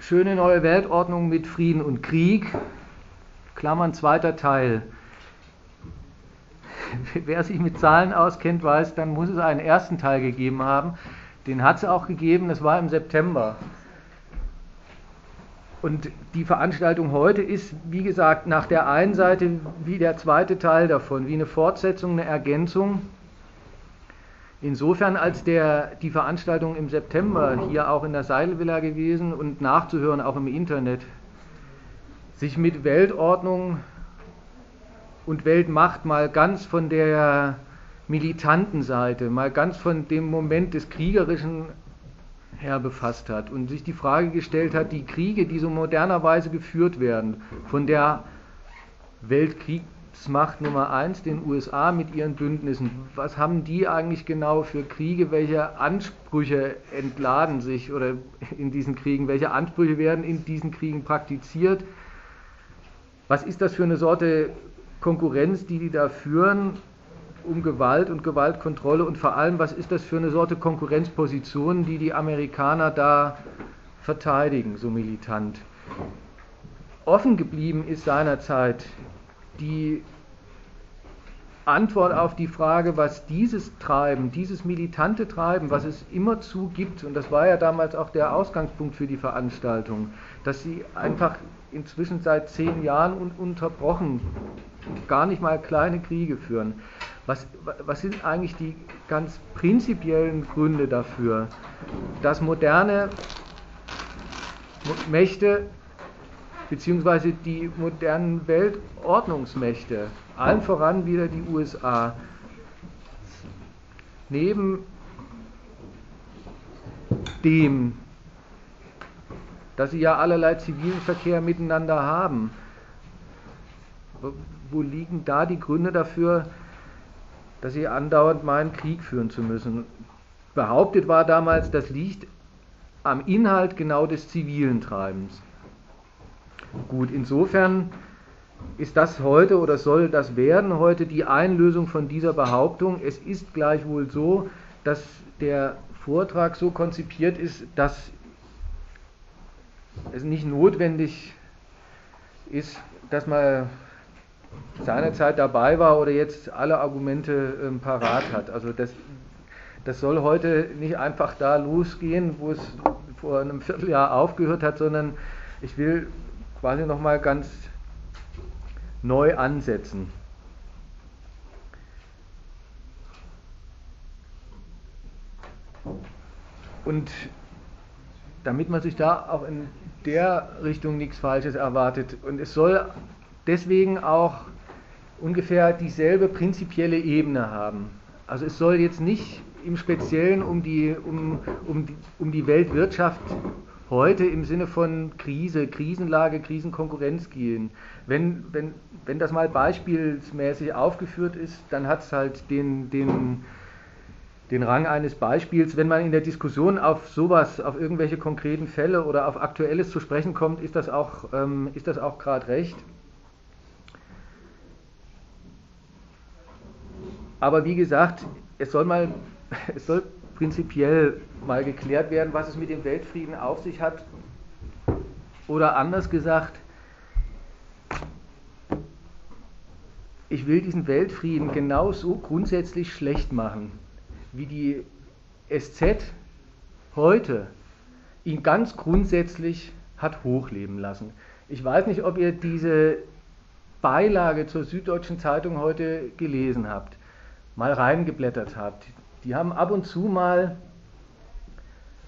Schöne neue Weltordnung mit Frieden und Krieg, Klammern zweiter Teil. Wer sich mit Zahlen auskennt, weiß, dann muss es einen ersten Teil gegeben haben. Den hat es auch gegeben, das war im September. Und die Veranstaltung heute ist, wie gesagt, nach der einen Seite wie der zweite Teil davon, wie eine Fortsetzung, eine Ergänzung. Insofern, als der, die Veranstaltung im September hier auch in der Seilvilla gewesen und nachzuhören auch im Internet, sich mit Weltordnung und Weltmacht mal ganz von der militanten Seite, mal ganz von dem Moment des Kriegerischen her befasst hat und sich die Frage gestellt hat, die Kriege, die so modernerweise geführt werden, von der Weltkriegsmacht Nummer eins, den USA mit ihren Bündnissen, was haben die eigentlich genau für Kriege, welche Ansprüche entladen sich oder in diesen Kriegen, welche Ansprüche werden in diesen Kriegen praktiziert, was ist das für eine Sorte Konkurrenz, die die da führen um Gewalt und Gewaltkontrolle? Und vor allem, was ist das für eine Sorte Konkurrenzposition, die die Amerikaner da verteidigen, so militant. Offen geblieben ist seinerzeit die Antwort auf die Frage, was dieses Treiben, dieses militante Treiben, was es immerzu gibt, und das war ja damals auch der Ausgangspunkt für die Veranstaltung, dass sie einfach inzwischen seit zehn Jahren ununterbrochen gar nicht mal kleine Kriege führen. Was, was sind eigentlich die ganz prinzipiellen Gründe dafür, dass moderne Mächte beziehungsweise die modernen Weltordnungsmächte, allen voran wieder die USA, neben dem, dass sie ja allerlei zivilen Verkehr miteinander haben, wo liegen da die Gründe dafür, dass sie andauernd meinen, Krieg führen zu müssen. Behauptet war damals, das liegt am Inhalt genau des zivilen Treibens. Gut, insofern ist das heute oder soll das werden heute die Einlösung von dieser Behauptung. Es ist gleichwohl so, dass der Vortrag so konzipiert ist, dass es nicht notwendig ist, dass man seinerzeit dabei war oder jetzt alle Argumente ähm, parat hat. Also das, das soll heute nicht einfach da losgehen, wo es vor einem Vierteljahr aufgehört hat, sondern ich will quasi nochmal ganz neu ansetzen. Und damit man sich da auch in der Richtung nichts Falsches erwartet. Und es soll deswegen auch ungefähr dieselbe prinzipielle Ebene haben. Also es soll jetzt nicht im Speziellen um die, um, um, die, um die Weltwirtschaft heute im Sinne von Krise, Krisenlage, Krisenkonkurrenz gehen. Wenn, wenn, wenn das mal beispielsmäßig aufgeführt ist, dann hat es halt den, den, den Rang eines Beispiels. Wenn man in der Diskussion auf sowas, auf irgendwelche konkreten Fälle oder auf Aktuelles zu sprechen kommt, ist das auch, ähm, auch gerade recht. Aber wie gesagt, es soll mal, es soll prinzipiell mal geklärt werden, was es mit dem Weltfrieden auf sich hat. Oder anders gesagt, ich will diesen Weltfrieden genauso grundsätzlich schlecht machen, wie die SZ heute ihn ganz grundsätzlich hat hochleben lassen. Ich weiß nicht, ob ihr diese Beilage zur Süddeutschen Zeitung heute gelesen habt mal reingeblättert habt. Die haben ab und zu mal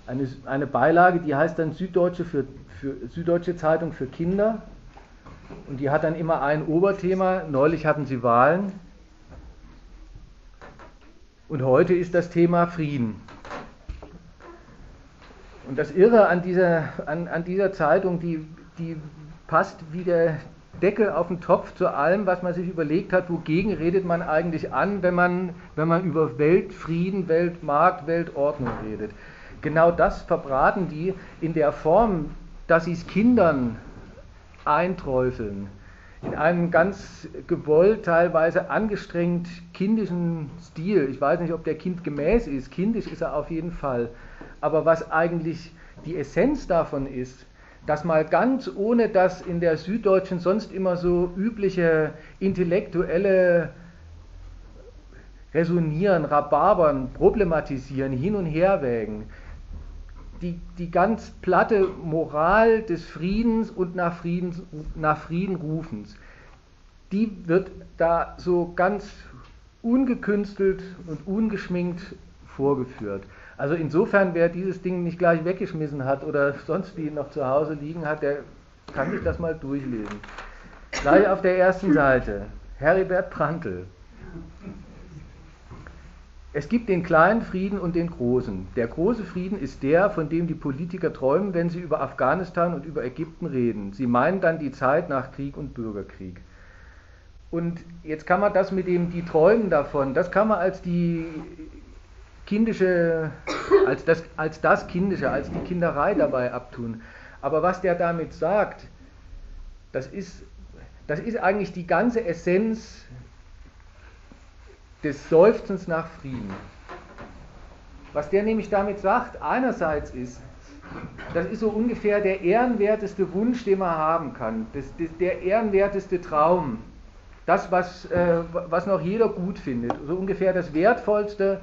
eine, eine Beilage, die heißt dann Süddeutsche, für, für, Süddeutsche Zeitung für Kinder. Und die hat dann immer ein Oberthema. Neulich hatten sie Wahlen. Und heute ist das Thema Frieden. Und das Irre an dieser, an, an dieser Zeitung, die, die passt wie der, Deckel auf den Topf zu allem, was man sich überlegt hat, wogegen redet man eigentlich an, wenn man, wenn man über Weltfrieden, Weltmarkt, Weltordnung redet. Genau das verbraten die in der Form, dass sie es Kindern einträufeln. In einem ganz gewollt, teilweise angestrengt kindischen Stil. Ich weiß nicht, ob der Kind gemäß ist. Kindisch ist er auf jeden Fall. Aber was eigentlich die Essenz davon ist, das mal ganz ohne das in der Süddeutschen sonst immer so übliche intellektuelle Resonieren, Rhabarbern, Problematisieren, hin und her wägen, die, die ganz platte Moral des Friedens und nach, Friedens, nach Frieden rufens, die wird da so ganz ungekünstelt und ungeschminkt vorgeführt. Also insofern, wer dieses Ding nicht gleich weggeschmissen hat oder sonst wie noch zu Hause liegen hat, der kann sich das mal durchlesen. Gleich auf der ersten Seite. Heribert Prantl. Es gibt den kleinen Frieden und den großen. Der große Frieden ist der, von dem die Politiker träumen, wenn sie über Afghanistan und über Ägypten reden. Sie meinen dann die Zeit nach Krieg und Bürgerkrieg. Und jetzt kann man das mit dem, die träumen davon, das kann man als die kindische, als das, als das Kindische, als die Kinderei dabei abtun. Aber was der damit sagt, das ist, das ist eigentlich die ganze Essenz des Seufzens nach Frieden. Was der nämlich damit sagt, einerseits ist, das ist so ungefähr der ehrenwerteste Wunsch, den man haben kann, das, das, der ehrenwerteste Traum, das, was, äh, was noch jeder gut findet, so ungefähr das wertvollste,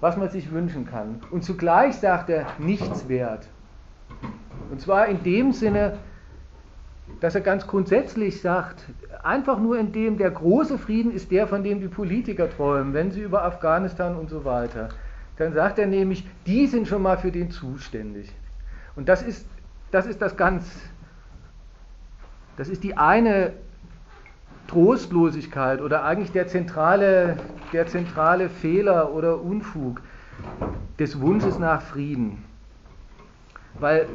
was man sich wünschen kann. Und zugleich sagt er, nichts wert. Und zwar in dem Sinne, dass er ganz grundsätzlich sagt, einfach nur in dem, der große Frieden ist der, von dem die Politiker träumen, wenn sie über Afghanistan und so weiter. Dann sagt er nämlich, die sind schon mal für den zuständig. Und das ist das, ist das ganz, das ist die eine Trostlosigkeit oder eigentlich der zentrale, der zentrale Fehler oder Unfug des Wunsches nach Frieden. Weil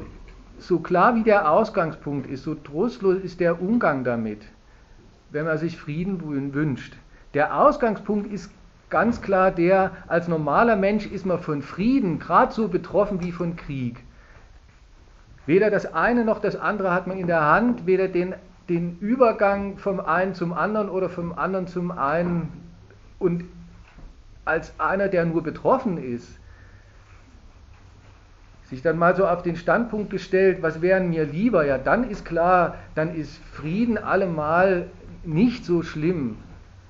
so klar wie der Ausgangspunkt ist, so trostlos ist der Umgang damit, wenn man sich Frieden wünscht. Der Ausgangspunkt ist ganz klar der, als normaler Mensch ist man von Frieden gerade so betroffen wie von Krieg. Weder das eine noch das andere hat man in der Hand, weder den, den Übergang vom einen zum anderen oder vom anderen zum einen. Und als einer, der nur betroffen ist, sich dann mal so auf den Standpunkt gestellt, was wären mir lieber, ja, dann ist klar, dann ist Frieden allemal nicht so schlimm.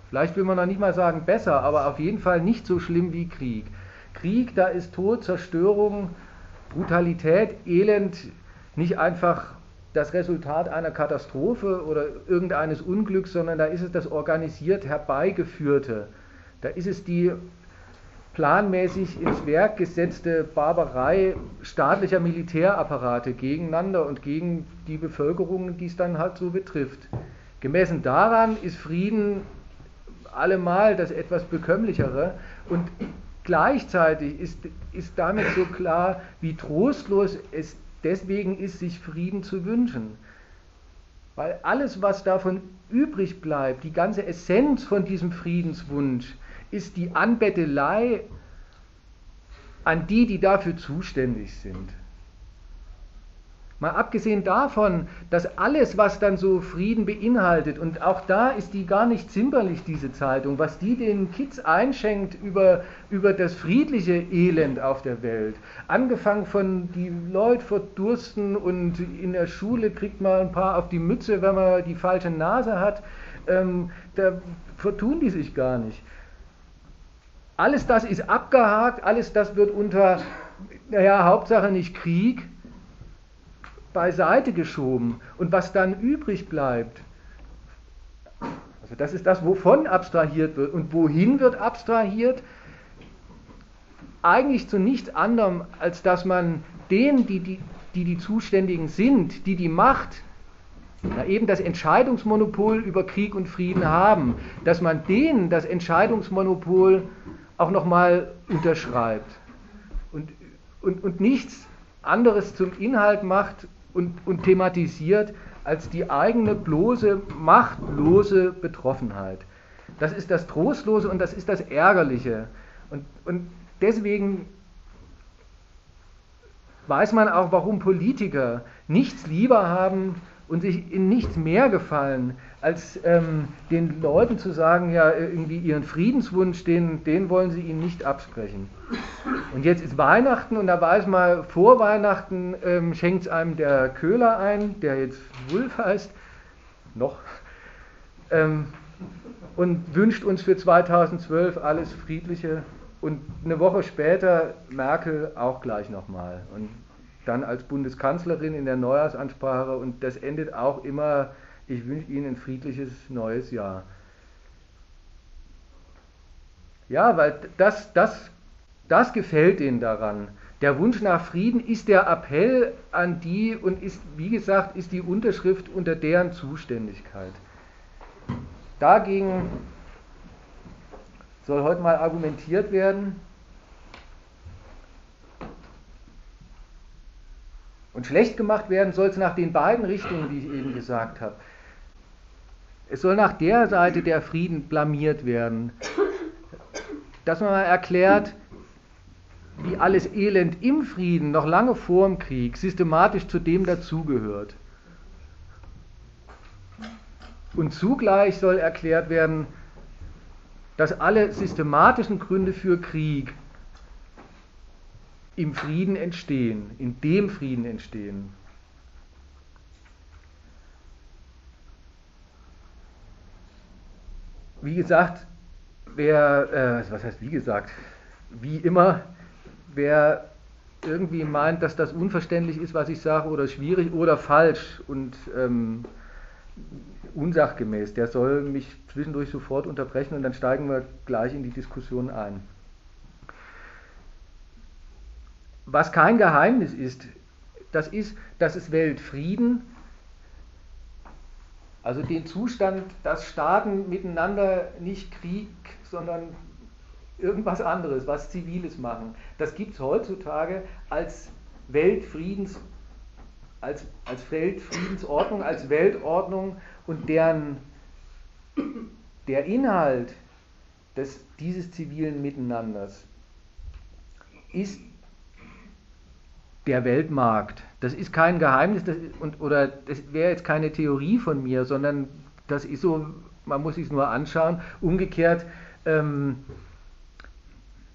Vielleicht will man noch nicht mal sagen besser, aber auf jeden Fall nicht so schlimm wie Krieg. Krieg, da ist Tod, Zerstörung, Brutalität, Elend nicht einfach das Resultat einer Katastrophe oder irgendeines Unglücks, sondern da ist es das organisiert herbeigeführte. Da ist es die planmäßig ins Werk gesetzte Barbarei staatlicher Militärapparate gegeneinander und gegen die Bevölkerung, die es dann halt so betrifft. Gemessen daran ist Frieden allemal das etwas bekömmlichere und gleichzeitig ist, ist damit so klar, wie trostlos es deswegen ist, sich Frieden zu wünschen. Weil alles, was davon übrig bleibt, die ganze Essenz von diesem Friedenswunsch, ist die Anbettelei an die, die dafür zuständig sind. Mal abgesehen davon, dass alles, was dann so Frieden beinhaltet, und auch da ist die gar nicht zimperlich, diese Zeitung, was die den Kids einschenkt über, über das friedliche Elend auf der Welt. Angefangen von die Leute verdursten und in der Schule kriegt man ein paar auf die Mütze, wenn man die falsche Nase hat. Ähm, da vertun die sich gar nicht. Alles das ist abgehakt, alles das wird unter, naja, Hauptsache nicht Krieg, beiseite geschoben. Und was dann übrig bleibt, also das ist das, wovon abstrahiert wird. Und wohin wird abstrahiert? Eigentlich zu nichts anderem, als dass man denen, die die, die, die Zuständigen sind, die die Macht, ja, eben das Entscheidungsmonopol über Krieg und Frieden haben, dass man denen das Entscheidungsmonopol auch nochmal unterschreibt und, und, und nichts anderes zum Inhalt macht und, und thematisiert als die eigene bloße, machtlose Betroffenheit. Das ist das Trostlose und das ist das Ärgerliche. Und, und deswegen weiß man auch, warum Politiker nichts lieber haben, und sich in nichts mehr gefallen, als ähm, den Leuten zu sagen, ja, irgendwie ihren Friedenswunsch, den, den wollen sie ihnen nicht absprechen. Und jetzt ist Weihnachten und da weiß man, vor Weihnachten ähm, schenkt es einem der Köhler ein, der jetzt Wulf heißt, noch, ähm, und wünscht uns für 2012 alles Friedliche. Und eine Woche später Merkel auch gleich nochmal. Und dann als Bundeskanzlerin in der Neujahrsansprache und das endet auch immer, ich wünsche Ihnen ein friedliches neues Jahr. Ja, weil das, das, das gefällt ihnen daran. Der Wunsch nach Frieden ist der Appell an die und ist, wie gesagt, ist die Unterschrift unter deren Zuständigkeit. Dagegen soll heute mal argumentiert werden. Und schlecht gemacht werden soll es nach den beiden Richtungen, die ich eben gesagt habe. Es soll nach der Seite der Frieden blamiert werden, dass man mal erklärt, wie alles Elend im Frieden noch lange vor dem Krieg systematisch zu dem dazugehört. Und zugleich soll erklärt werden, dass alle systematischen Gründe für Krieg im Frieden entstehen, in dem Frieden entstehen. Wie gesagt, wer, äh, was heißt wie gesagt, wie immer, wer irgendwie meint, dass das unverständlich ist, was ich sage, oder schwierig oder falsch und ähm, unsachgemäß, der soll mich zwischendurch sofort unterbrechen und dann steigen wir gleich in die Diskussion ein. Was kein Geheimnis ist, das ist, dass es Weltfrieden, also den Zustand, dass Staaten miteinander nicht Krieg, sondern irgendwas anderes, was Ziviles machen, das gibt es heutzutage als Weltfriedens, als, als Weltfriedensordnung, als Weltordnung und deren der Inhalt des, dieses zivilen Miteinanders ist der Weltmarkt. Das ist kein Geheimnis das und, oder das wäre jetzt keine Theorie von mir, sondern das ist so, man muss sich nur anschauen. Umgekehrt ähm,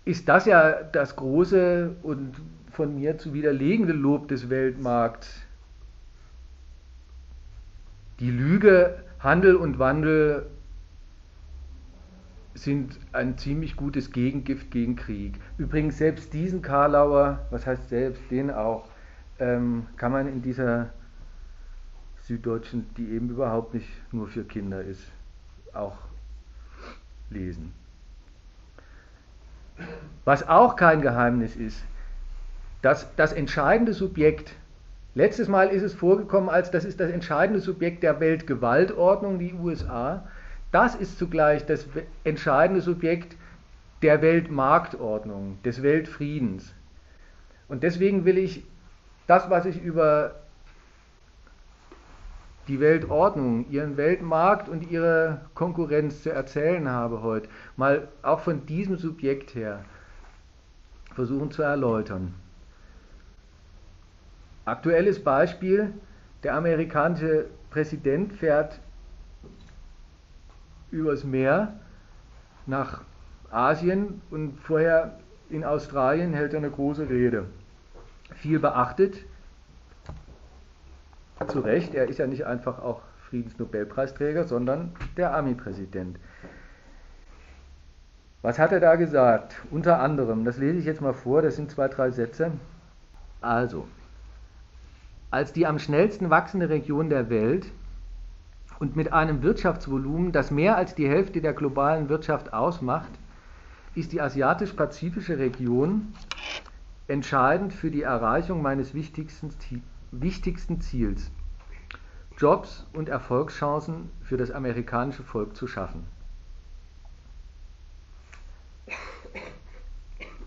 ist das ja das große und von mir zu widerlegende Lob des Weltmarkts. Die Lüge, Handel und Wandel sind ein ziemlich gutes Gegengift gegen Krieg. Übrigens, selbst diesen Karlauer, was heißt selbst, den auch, ähm, kann man in dieser Süddeutschen, die eben überhaupt nicht nur für Kinder ist, auch lesen. Was auch kein Geheimnis ist, dass das entscheidende Subjekt, letztes Mal ist es vorgekommen als das ist das entscheidende Subjekt der Weltgewaltordnung, die USA, das ist zugleich das entscheidende Subjekt der Weltmarktordnung, des Weltfriedens. Und deswegen will ich das, was ich über die Weltordnung, ihren Weltmarkt und ihre Konkurrenz zu erzählen habe heute, mal auch von diesem Subjekt her versuchen zu erläutern. Aktuelles Beispiel, der amerikanische Präsident fährt übers Meer nach Asien und vorher in Australien hält er eine große Rede. Viel beachtet, zu Recht, er ist ja nicht einfach auch Friedensnobelpreisträger, sondern der Army-Präsident. Was hat er da gesagt? Unter anderem, das lese ich jetzt mal vor, das sind zwei, drei Sätze. Also, als die am schnellsten wachsende Region der Welt und mit einem Wirtschaftsvolumen, das mehr als die Hälfte der globalen Wirtschaft ausmacht, ist die asiatisch-pazifische Region entscheidend für die Erreichung meines wichtigsten, wichtigsten Ziels, Jobs und Erfolgschancen für das amerikanische Volk zu schaffen.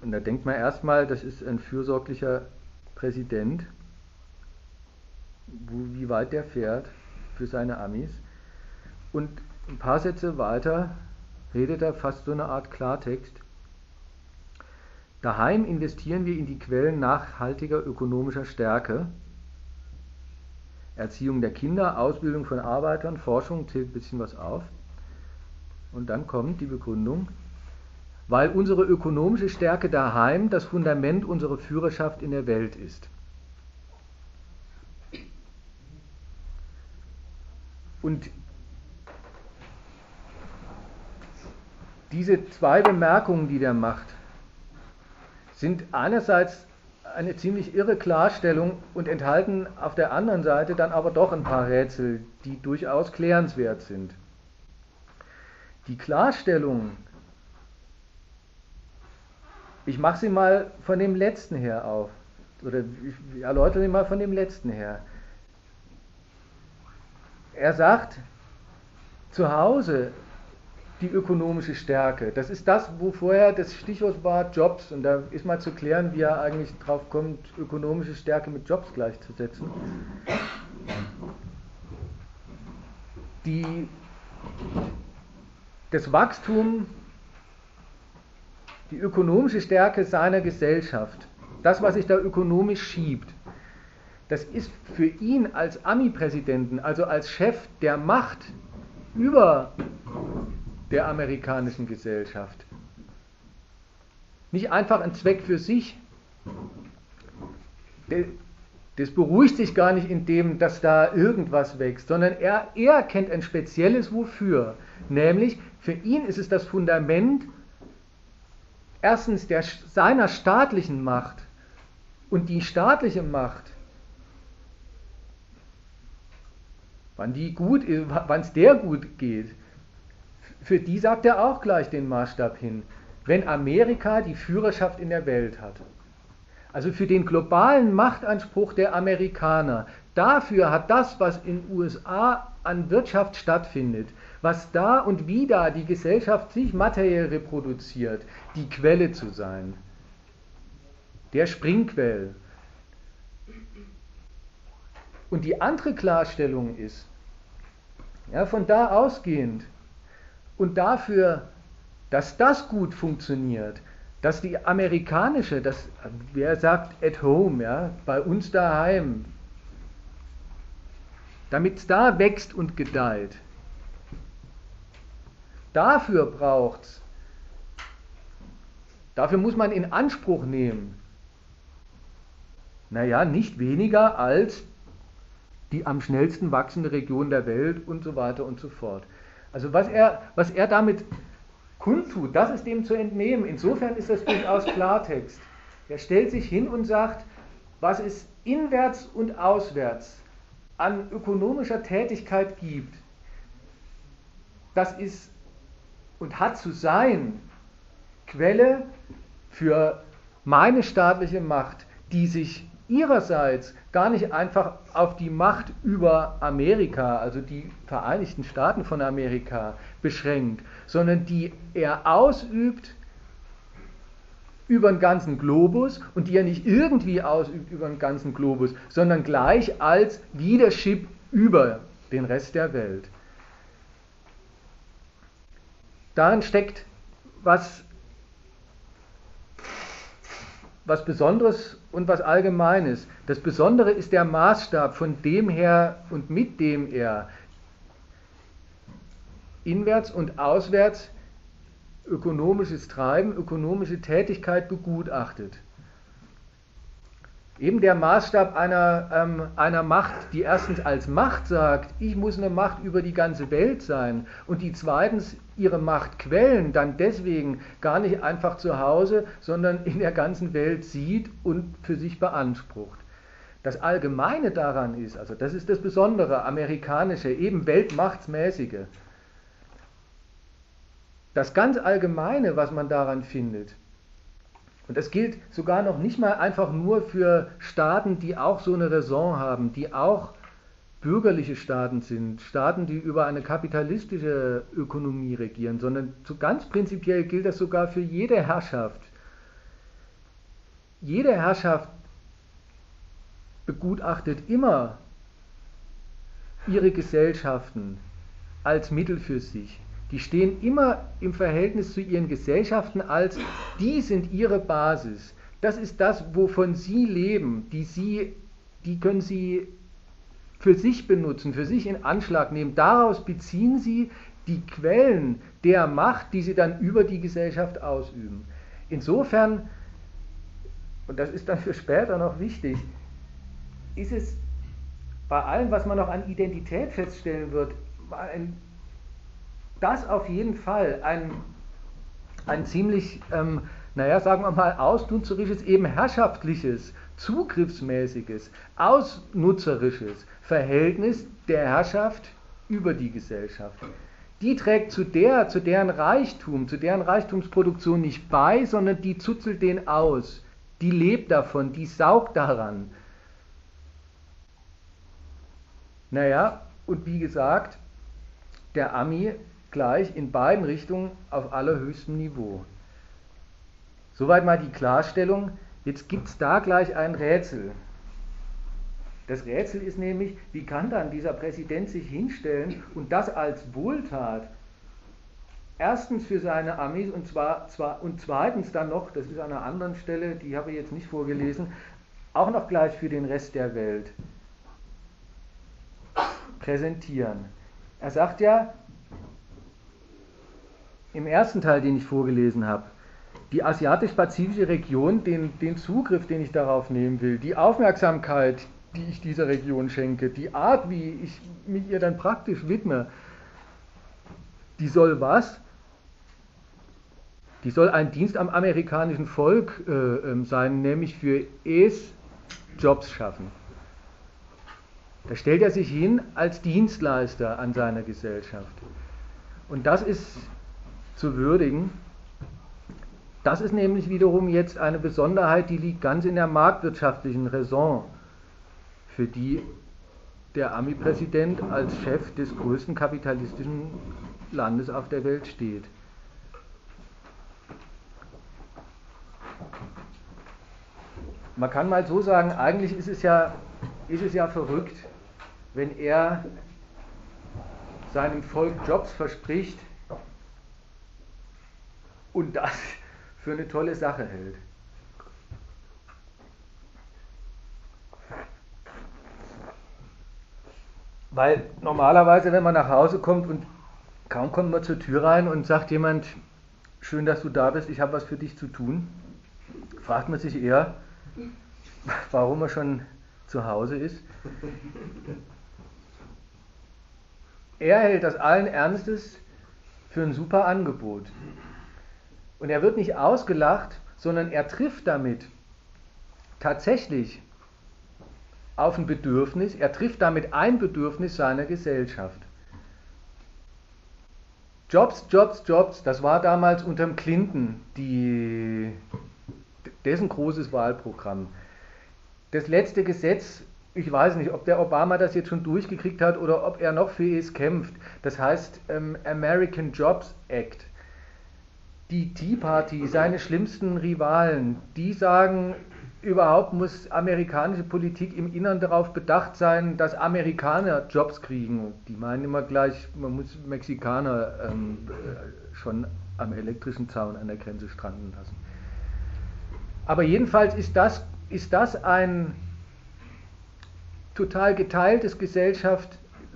Und da denkt man erstmal, das ist ein fürsorglicher Präsident, wie weit der fährt für seine Amis. Und ein paar Sätze weiter redet er fast so eine Art Klartext. Daheim investieren wir in die Quellen nachhaltiger ökonomischer Stärke. Erziehung der Kinder, Ausbildung von Arbeitern, Forschung zählt ein bisschen was auf. Und dann kommt die Begründung, weil unsere ökonomische Stärke daheim das Fundament unserer Führerschaft in der Welt ist. Und diese zwei Bemerkungen, die der macht, sind einerseits eine ziemlich irre Klarstellung und enthalten auf der anderen Seite dann aber doch ein paar Rätsel, die durchaus klärenswert sind. Die Klarstellung, ich mache sie mal von dem letzten her auf, oder ich erläutere sie mal von dem letzten her. Er sagt, zu Hause die ökonomische Stärke. Das ist das, wo vorher das Stichwort war Jobs. Und da ist mal zu klären, wie er eigentlich drauf kommt, ökonomische Stärke mit Jobs gleichzusetzen. Die, das Wachstum, die ökonomische Stärke seiner Gesellschaft, das, was sich da ökonomisch schiebt, das ist für ihn als Ami-Präsidenten, also als Chef der Macht über der amerikanischen Gesellschaft. Nicht einfach ein Zweck für sich. Das beruhigt sich gar nicht in dem, dass da irgendwas wächst, sondern er, er kennt ein spezielles Wofür. Nämlich, für ihn ist es das Fundament erstens der, seiner staatlichen Macht. Und die staatliche Macht, wann die gut, wann es der gut geht, für die sagt er auch gleich den Maßstab hin, wenn Amerika die Führerschaft in der Welt hat. Also für den globalen Machtanspruch der Amerikaner, dafür hat das, was in USA an Wirtschaft stattfindet, was da und wie da die Gesellschaft sich materiell reproduziert, die Quelle zu sein. Der Springquell. Und die andere Klarstellung ist, ja, von da ausgehend, und dafür, dass das gut funktioniert, dass die amerikanische, das, wer sagt at home, ja, bei uns daheim, damit es da wächst und gedeiht, dafür braucht es, dafür muss man in Anspruch nehmen, naja, nicht weniger als die am schnellsten wachsende Region der Welt und so weiter und so fort. Also was er, was er damit kundtut, das ist dem zu entnehmen. Insofern ist das durchaus Klartext. Er stellt sich hin und sagt, was es inwärts und auswärts an ökonomischer Tätigkeit gibt, das ist und hat zu sein Quelle für meine staatliche Macht, die sich ihrerseits gar nicht einfach auf die Macht über Amerika, also die Vereinigten Staaten von Amerika, beschränkt, sondern die er ausübt über den ganzen Globus und die er nicht irgendwie ausübt über den ganzen Globus, sondern gleich als Leadership über den Rest der Welt. Darin steckt was, was Besonderes und was Allgemeines. Das Besondere ist der Maßstab, von dem her und mit dem er inwärts und auswärts ökonomisches Treiben, ökonomische Tätigkeit begutachtet. Eben der Maßstab einer, ähm, einer Macht, die erstens als Macht sagt, ich muss eine Macht über die ganze Welt sein und die zweitens ihre Machtquellen dann deswegen gar nicht einfach zu Hause, sondern in der ganzen Welt sieht und für sich beansprucht. Das Allgemeine daran ist, also das ist das Besondere, amerikanische, eben weltmachtsmäßige. Das ganz Allgemeine, was man daran findet, und das gilt sogar noch nicht mal einfach nur für Staaten, die auch so eine Raison haben, die auch bürgerliche Staaten sind, Staaten, die über eine kapitalistische Ökonomie regieren, sondern so ganz prinzipiell gilt das sogar für jede Herrschaft. Jede Herrschaft begutachtet immer ihre Gesellschaften als Mittel für sich. Die stehen immer im Verhältnis zu ihren Gesellschaften als, die sind ihre Basis. Das ist das, wovon sie leben. Die, sie, die können sie für sich benutzen, für sich in Anschlag nehmen. Daraus beziehen sie die Quellen der Macht, die sie dann über die Gesellschaft ausüben. Insofern, und das ist dann für später noch wichtig, ist es bei allem, was man noch an Identität feststellen wird, ein, das auf jeden Fall ein, ein ziemlich, ähm, naja, sagen wir mal, ausnutzerisches, eben herrschaftliches, zugriffsmäßiges, ausnutzerisches Verhältnis der Herrschaft über die Gesellschaft. Die trägt zu der, zu deren Reichtum, zu deren Reichtumsproduktion nicht bei, sondern die zuzelt den aus. Die lebt davon, die saugt daran. Naja, und wie gesagt, der Ami gleich in beiden Richtungen auf allerhöchstem Niveau. Soweit mal die Klarstellung. Jetzt gibt es da gleich ein Rätsel. Das Rätsel ist nämlich, wie kann dann dieser Präsident sich hinstellen und das als Wohltat erstens für seine Armee und, zwar, zwar, und zweitens dann noch, das ist an einer anderen Stelle, die habe ich jetzt nicht vorgelesen, auch noch gleich für den Rest der Welt präsentieren. Er sagt ja im ersten Teil, den ich vorgelesen habe, die asiatisch-pazifische Region, den, den Zugriff, den ich darauf nehmen will, die Aufmerksamkeit, die ich dieser Region schenke, die Art, wie ich mich ihr dann praktisch widme, die soll was? Die soll ein Dienst am amerikanischen Volk äh, ähm, sein, nämlich für es Jobs schaffen. Da stellt er sich hin als Dienstleister an seiner Gesellschaft. Und das ist zu würdigen. Das ist nämlich wiederum jetzt eine Besonderheit, die liegt ganz in der marktwirtschaftlichen Raison, für die der Ami-Präsident als Chef des größten kapitalistischen Landes auf der Welt steht. Man kann mal so sagen, eigentlich ist es ja, ist es ja verrückt, wenn er seinem Volk Jobs verspricht und das für eine tolle Sache hält. Weil normalerweise, wenn man nach Hause kommt und kaum kommt man zur Tür rein und sagt jemand, schön, dass du da bist, ich habe was für dich zu tun, fragt man sich eher, warum er schon zu Hause ist. Er hält das allen Ernstes für ein super Angebot. Und er wird nicht ausgelacht, sondern er trifft damit tatsächlich auf ein Bedürfnis, er trifft damit ein Bedürfnis seiner Gesellschaft. Jobs, Jobs, Jobs, das war damals unter Clinton die, dessen großes Wahlprogramm. Das letzte Gesetz ich weiß nicht, ob der Obama das jetzt schon durchgekriegt hat oder ob er noch für es kämpft. Das heißt ähm, American Jobs Act. Die Tea Party, seine schlimmsten Rivalen, die sagen, überhaupt muss amerikanische Politik im Innern darauf bedacht sein, dass Amerikaner Jobs kriegen. Die meinen immer gleich, man muss Mexikaner ähm, äh, schon am elektrischen Zaun an der Grenze stranden lassen. Aber jedenfalls ist das, ist das ein, total geteiltes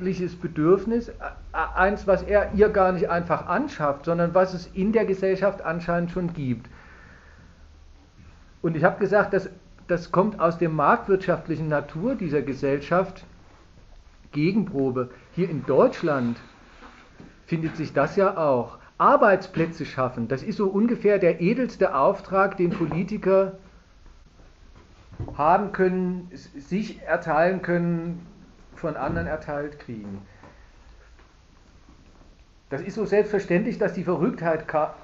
gesellschaftliches Bedürfnis, eins, was er ihr gar nicht einfach anschafft, sondern was es in der Gesellschaft anscheinend schon gibt. Und ich habe gesagt, dass, das kommt aus der marktwirtschaftlichen Natur dieser Gesellschaft. Gegenprobe. Hier in Deutschland findet sich das ja auch. Arbeitsplätze schaffen, das ist so ungefähr der edelste Auftrag, den Politiker haben können, sich erteilen können, von anderen erteilt kriegen. Das ist so selbstverständlich, dass die Verrücktheit ka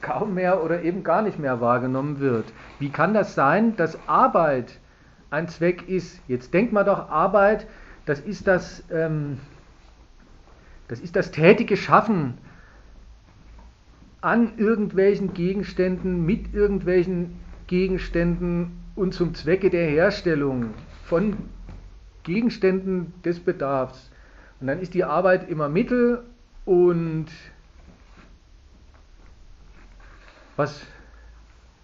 kaum mehr oder eben gar nicht mehr wahrgenommen wird. Wie kann das sein, dass Arbeit ein Zweck ist? Jetzt denkt man doch, Arbeit, das ist das, ähm, das ist das tätige Schaffen an irgendwelchen Gegenständen, mit irgendwelchen Gegenständen und zum Zwecke der Herstellung von Gegenständen des Bedarfs. Und dann ist die Arbeit immer Mittel und was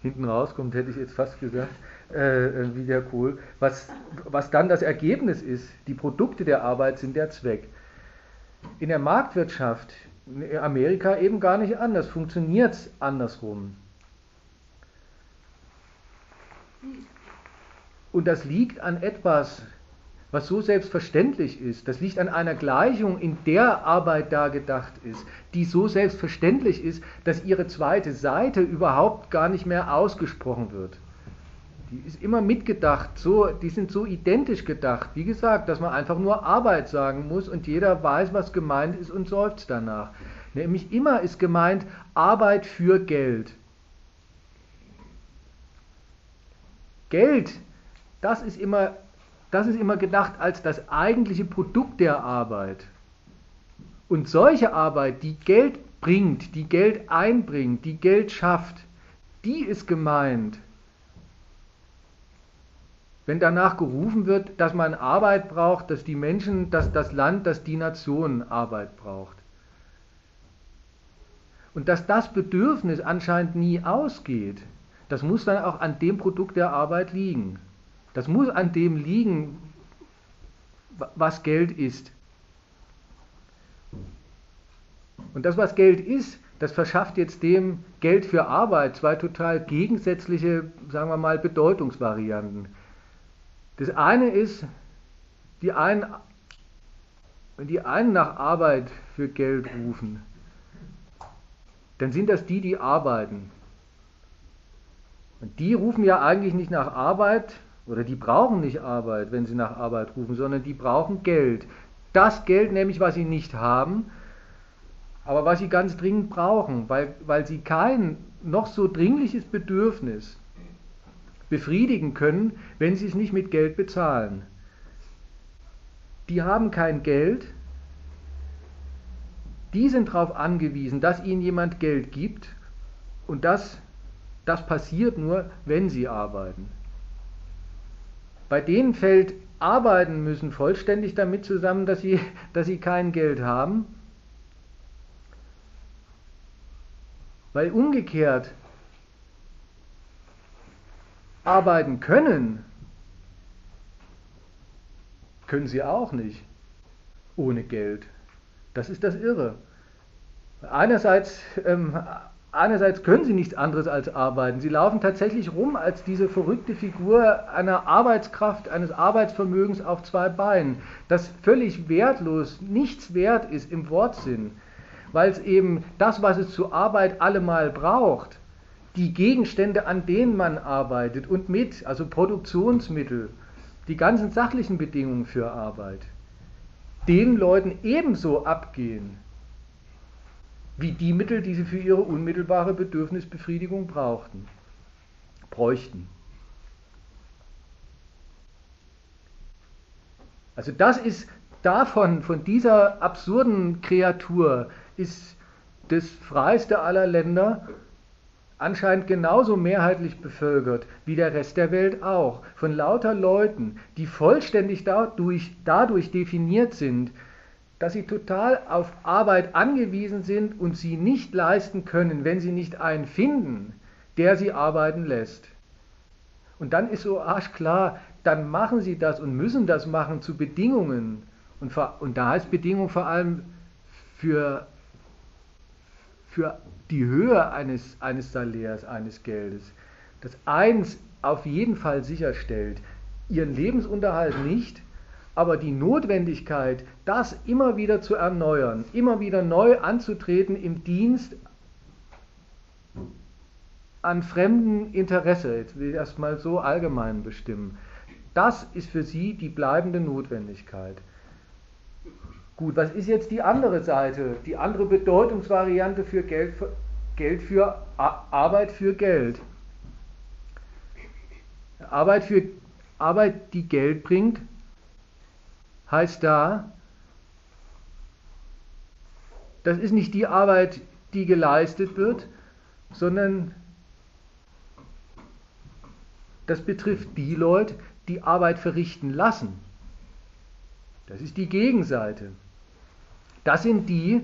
hinten rauskommt, hätte ich jetzt fast gesagt, äh, äh, wie der Kohl. Was, was dann das Ergebnis ist, die Produkte der Arbeit sind der Zweck. In der Marktwirtschaft, in Amerika eben gar nicht anders, funktioniert es andersrum. Und das liegt an etwas, was so selbstverständlich ist. Das liegt an einer Gleichung, in der Arbeit da gedacht ist, die so selbstverständlich ist, dass ihre zweite Seite überhaupt gar nicht mehr ausgesprochen wird. Die ist immer mitgedacht, so, die sind so identisch gedacht. Wie gesagt, dass man einfach nur Arbeit sagen muss und jeder weiß, was gemeint ist und seufzt danach. Nämlich immer ist gemeint Arbeit für Geld. Geld, das ist immer, das ist immer gedacht als das eigentliche Produkt der Arbeit. Und solche Arbeit, die Geld bringt, die Geld einbringt, die Geld schafft, die ist gemeint wenn danach gerufen wird, dass man Arbeit braucht, dass die Menschen, dass das Land, dass die Nation Arbeit braucht. Und dass das Bedürfnis anscheinend nie ausgeht, das muss dann auch an dem Produkt der Arbeit liegen. Das muss an dem liegen, was Geld ist. Und das, was Geld ist, das verschafft jetzt dem Geld für Arbeit zwei total gegensätzliche, sagen wir mal, Bedeutungsvarianten. Das eine ist, die einen, wenn die einen nach Arbeit für Geld rufen, dann sind das die, die arbeiten. Und die rufen ja eigentlich nicht nach Arbeit, oder die brauchen nicht Arbeit, wenn sie nach Arbeit rufen, sondern die brauchen Geld. Das Geld nämlich, was sie nicht haben, aber was sie ganz dringend brauchen, weil, weil sie kein noch so dringliches Bedürfnis befriedigen können, wenn sie es nicht mit Geld bezahlen. Die haben kein Geld, die sind darauf angewiesen, dass ihnen jemand Geld gibt und das, das passiert nur, wenn sie arbeiten. Bei denen fällt Arbeiten müssen vollständig damit zusammen, dass sie, dass sie kein Geld haben, weil umgekehrt arbeiten können, können sie auch nicht ohne Geld. Das ist das Irre. Einerseits, ähm, einerseits können sie nichts anderes als arbeiten. Sie laufen tatsächlich rum als diese verrückte Figur einer Arbeitskraft, eines Arbeitsvermögens auf zwei Beinen, das völlig wertlos, nichts wert ist im Wortsinn, weil es eben das, was es zur Arbeit allemal braucht, die Gegenstände, an denen man arbeitet und mit, also Produktionsmittel, die ganzen sachlichen Bedingungen für Arbeit, den Leuten ebenso abgehen wie die Mittel, die sie für ihre unmittelbare Bedürfnisbefriedigung brauchten, bräuchten. Also das ist davon, von dieser absurden Kreatur, ist das freiste aller Länder anscheinend genauso mehrheitlich bevölkert wie der Rest der Welt auch, von lauter Leuten, die vollständig dadurch, dadurch definiert sind, dass sie total auf Arbeit angewiesen sind und sie nicht leisten können, wenn sie nicht einen finden, der sie arbeiten lässt. Und dann ist so arschklar, dann machen sie das und müssen das machen zu Bedingungen. Und, und da heißt Bedingung vor allem für, für die Höhe eines, eines Salärs, eines Geldes, das eins auf jeden Fall sicherstellt, ihren Lebensunterhalt nicht, aber die Notwendigkeit, das immer wieder zu erneuern, immer wieder neu anzutreten im Dienst an fremden Interesse, jetzt will ich erstmal so allgemein bestimmen, das ist für sie die bleibende Notwendigkeit. Gut, was ist jetzt die andere Seite, die andere Bedeutungsvariante für Geld, Geld für Arbeit für Geld? Arbeit für Arbeit, die Geld bringt, heißt da, das ist nicht die Arbeit, die geleistet wird, sondern das betrifft die Leute, die Arbeit verrichten lassen. Das ist die Gegenseite. Das sind die,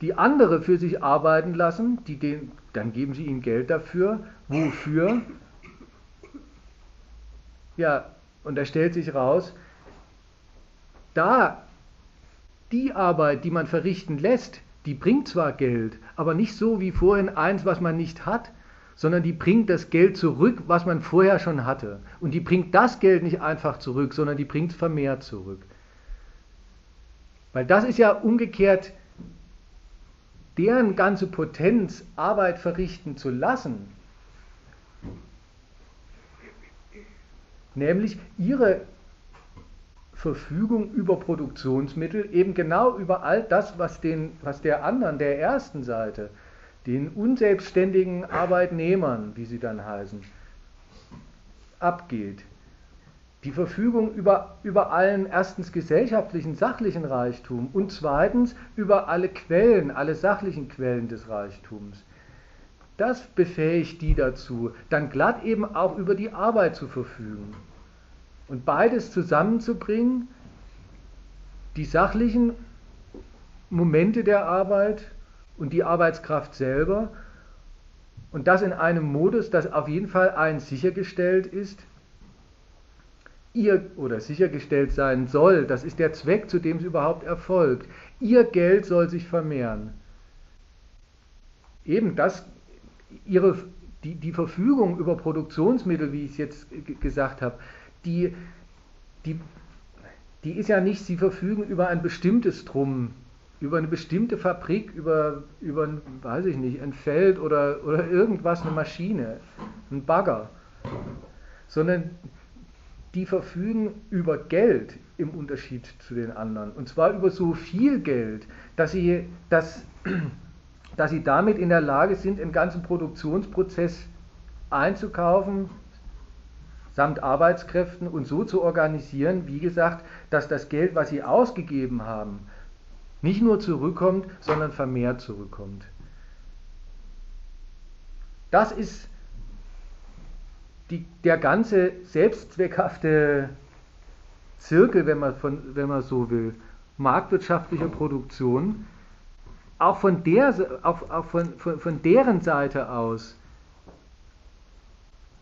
die andere für sich arbeiten lassen, die den dann geben Sie ihnen Geld dafür. Wofür? Ja, und da stellt sich raus, da die Arbeit, die man verrichten lässt, die bringt zwar Geld, aber nicht so wie vorhin eins, was man nicht hat, sondern die bringt das Geld zurück, was man vorher schon hatte. Und die bringt das Geld nicht einfach zurück, sondern die bringt es vermehrt zurück. Weil das ist ja umgekehrt deren ganze Potenz, Arbeit verrichten zu lassen, nämlich ihre Verfügung über Produktionsmittel, eben genau über all das, was, den, was der anderen, der ersten Seite, den unselbstständigen Arbeitnehmern, wie sie dann heißen, abgeht. Die Verfügung über, über allen erstens gesellschaftlichen, sachlichen Reichtum und zweitens über alle Quellen, alle sachlichen Quellen des Reichtums. Das befähigt die dazu, dann glatt eben auch über die Arbeit zu verfügen. Und beides zusammenzubringen, die sachlichen Momente der Arbeit und die Arbeitskraft selber, und das in einem Modus, das auf jeden Fall eins sichergestellt ist, ihr oder sichergestellt sein soll, das ist der Zweck, zu dem es überhaupt erfolgt. Ihr Geld soll sich vermehren. Eben das, ihre, die, die Verfügung über Produktionsmittel, wie ich es jetzt gesagt habe, die, die, die ist ja nicht, sie verfügen über ein bestimmtes Drum, über eine bestimmte Fabrik, über, über ein, weiß ich nicht, ein Feld oder, oder irgendwas, eine Maschine, ein Bagger, sondern die verfügen über Geld im Unterschied zu den anderen. Und zwar über so viel Geld, dass sie, dass, dass sie damit in der Lage sind, den ganzen Produktionsprozess einzukaufen, samt Arbeitskräften und so zu organisieren, wie gesagt, dass das Geld, was sie ausgegeben haben, nicht nur zurückkommt, sondern vermehrt zurückkommt. Das ist die, der ganze selbstzweckhafte Zirkel, wenn man, von, wenn man so will, marktwirtschaftlicher Produktion, auch von, der, auch, auch von, von, von deren Seite aus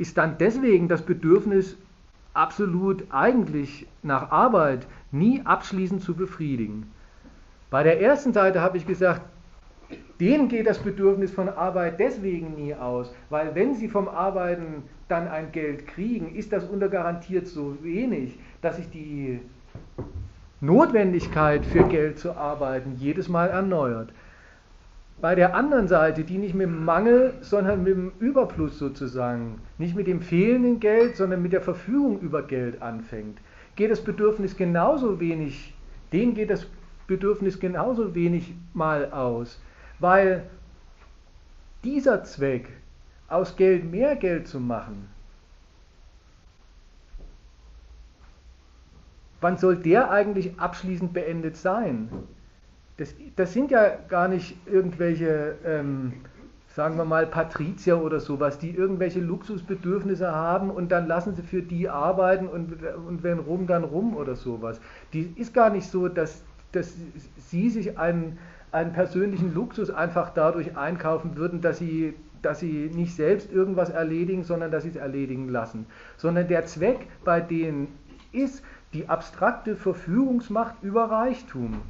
ist dann deswegen das Bedürfnis absolut eigentlich nach Arbeit nie abschließend zu befriedigen. Bei der ersten Seite habe ich gesagt, denen geht das Bedürfnis von Arbeit deswegen nie aus, weil wenn sie vom Arbeiten dann ein Geld kriegen, ist das untergarantiert so wenig, dass sich die Notwendigkeit für Geld zu arbeiten jedes Mal erneuert. Bei der anderen Seite, die nicht mit dem Mangel, sondern mit dem Überfluss sozusagen, nicht mit dem fehlenden Geld, sondern mit der Verfügung über Geld anfängt, geht das Bedürfnis genauso wenig, denen geht das Bedürfnis genauso wenig mal aus, weil dieser Zweck, aus Geld mehr Geld zu machen, wann soll der eigentlich abschließend beendet sein? Das, das sind ja gar nicht irgendwelche, ähm, sagen wir mal, Patrizier oder sowas, die irgendwelche Luxusbedürfnisse haben und dann lassen sie für die arbeiten und, und wenn rum, dann rum oder sowas. Die ist gar nicht so, dass, dass sie sich einen einen persönlichen Luxus einfach dadurch einkaufen würden, dass sie, dass sie nicht selbst irgendwas erledigen, sondern dass sie es erledigen lassen. Sondern der Zweck bei denen ist die abstrakte Verfügungsmacht über Reichtum,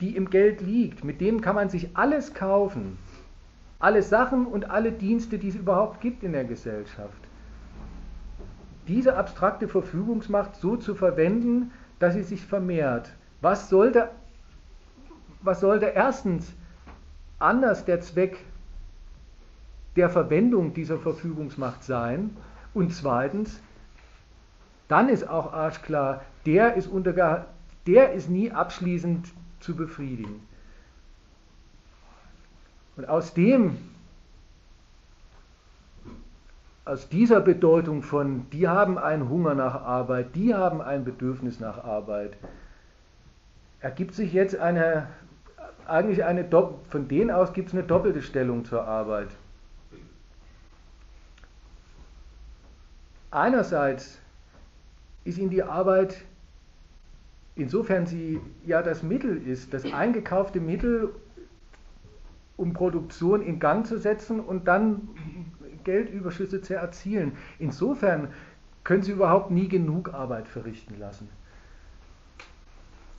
die im Geld liegt. Mit dem kann man sich alles kaufen. Alle Sachen und alle Dienste, die es überhaupt gibt in der Gesellschaft. Diese abstrakte Verfügungsmacht so zu verwenden, dass sie sich vermehrt. Was sollte was sollte erstens anders der Zweck der Verwendung dieser Verfügungsmacht sein? Und zweitens, dann ist auch arschklar, der ist, unter, der ist nie abschließend zu befriedigen. Und aus dem, aus dieser Bedeutung von, die haben einen Hunger nach Arbeit, die haben ein Bedürfnis nach Arbeit, ergibt sich jetzt eine eigentlich eine, von denen aus gibt es eine doppelte Stellung zur Arbeit. Einerseits ist ihnen die Arbeit, insofern sie ja das Mittel ist, das eingekaufte Mittel, um Produktion in Gang zu setzen und dann Geldüberschüsse zu erzielen. Insofern können sie überhaupt nie genug Arbeit verrichten lassen.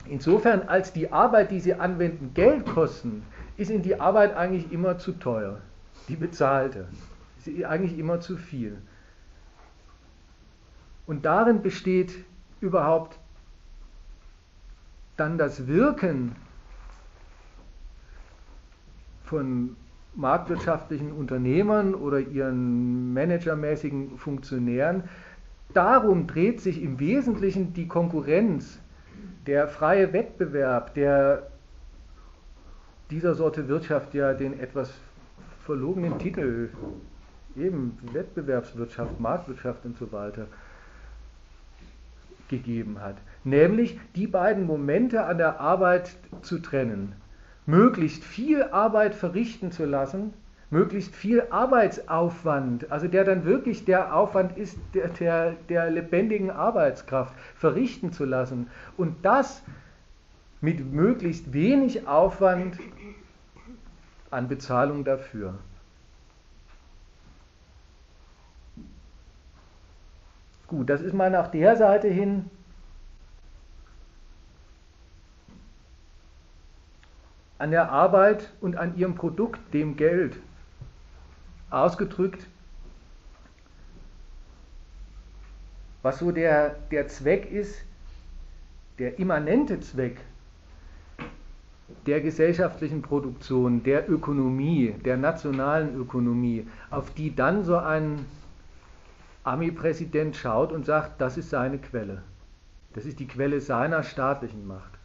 Insofern, als die Arbeit, die sie anwenden, Geld kosten, ist ihnen die Arbeit eigentlich immer zu teuer. Die bezahlte. Ist eigentlich immer zu viel. Und darin besteht überhaupt dann das Wirken von marktwirtschaftlichen Unternehmern oder ihren managermäßigen Funktionären. Darum dreht sich im Wesentlichen die Konkurrenz, der freie Wettbewerb, der dieser Sorte Wirtschaft ja den etwas verlogenen Titel, eben Wettbewerbswirtschaft, Marktwirtschaft und so weiter, gegeben hat. Nämlich die beiden Momente an der Arbeit zu trennen. Möglichst viel Arbeit verrichten zu lassen, möglichst viel Arbeitsaufwand, also der dann wirklich der Aufwand ist, der, der, der lebendigen Arbeitskraft verrichten zu lassen. Und das mit möglichst wenig Aufwand an Bezahlung dafür. Gut, das ist mal nach der Seite hin an der Arbeit und an ihrem Produkt, dem Geld, ausgedrückt, was so der, der Zweck ist, der immanente Zweck der gesellschaftlichen Produktion, der Ökonomie, der nationalen Ökonomie, auf die dann so ein Army-Präsident schaut und sagt, das ist seine Quelle. Das ist die Quelle seiner staatlichen Macht.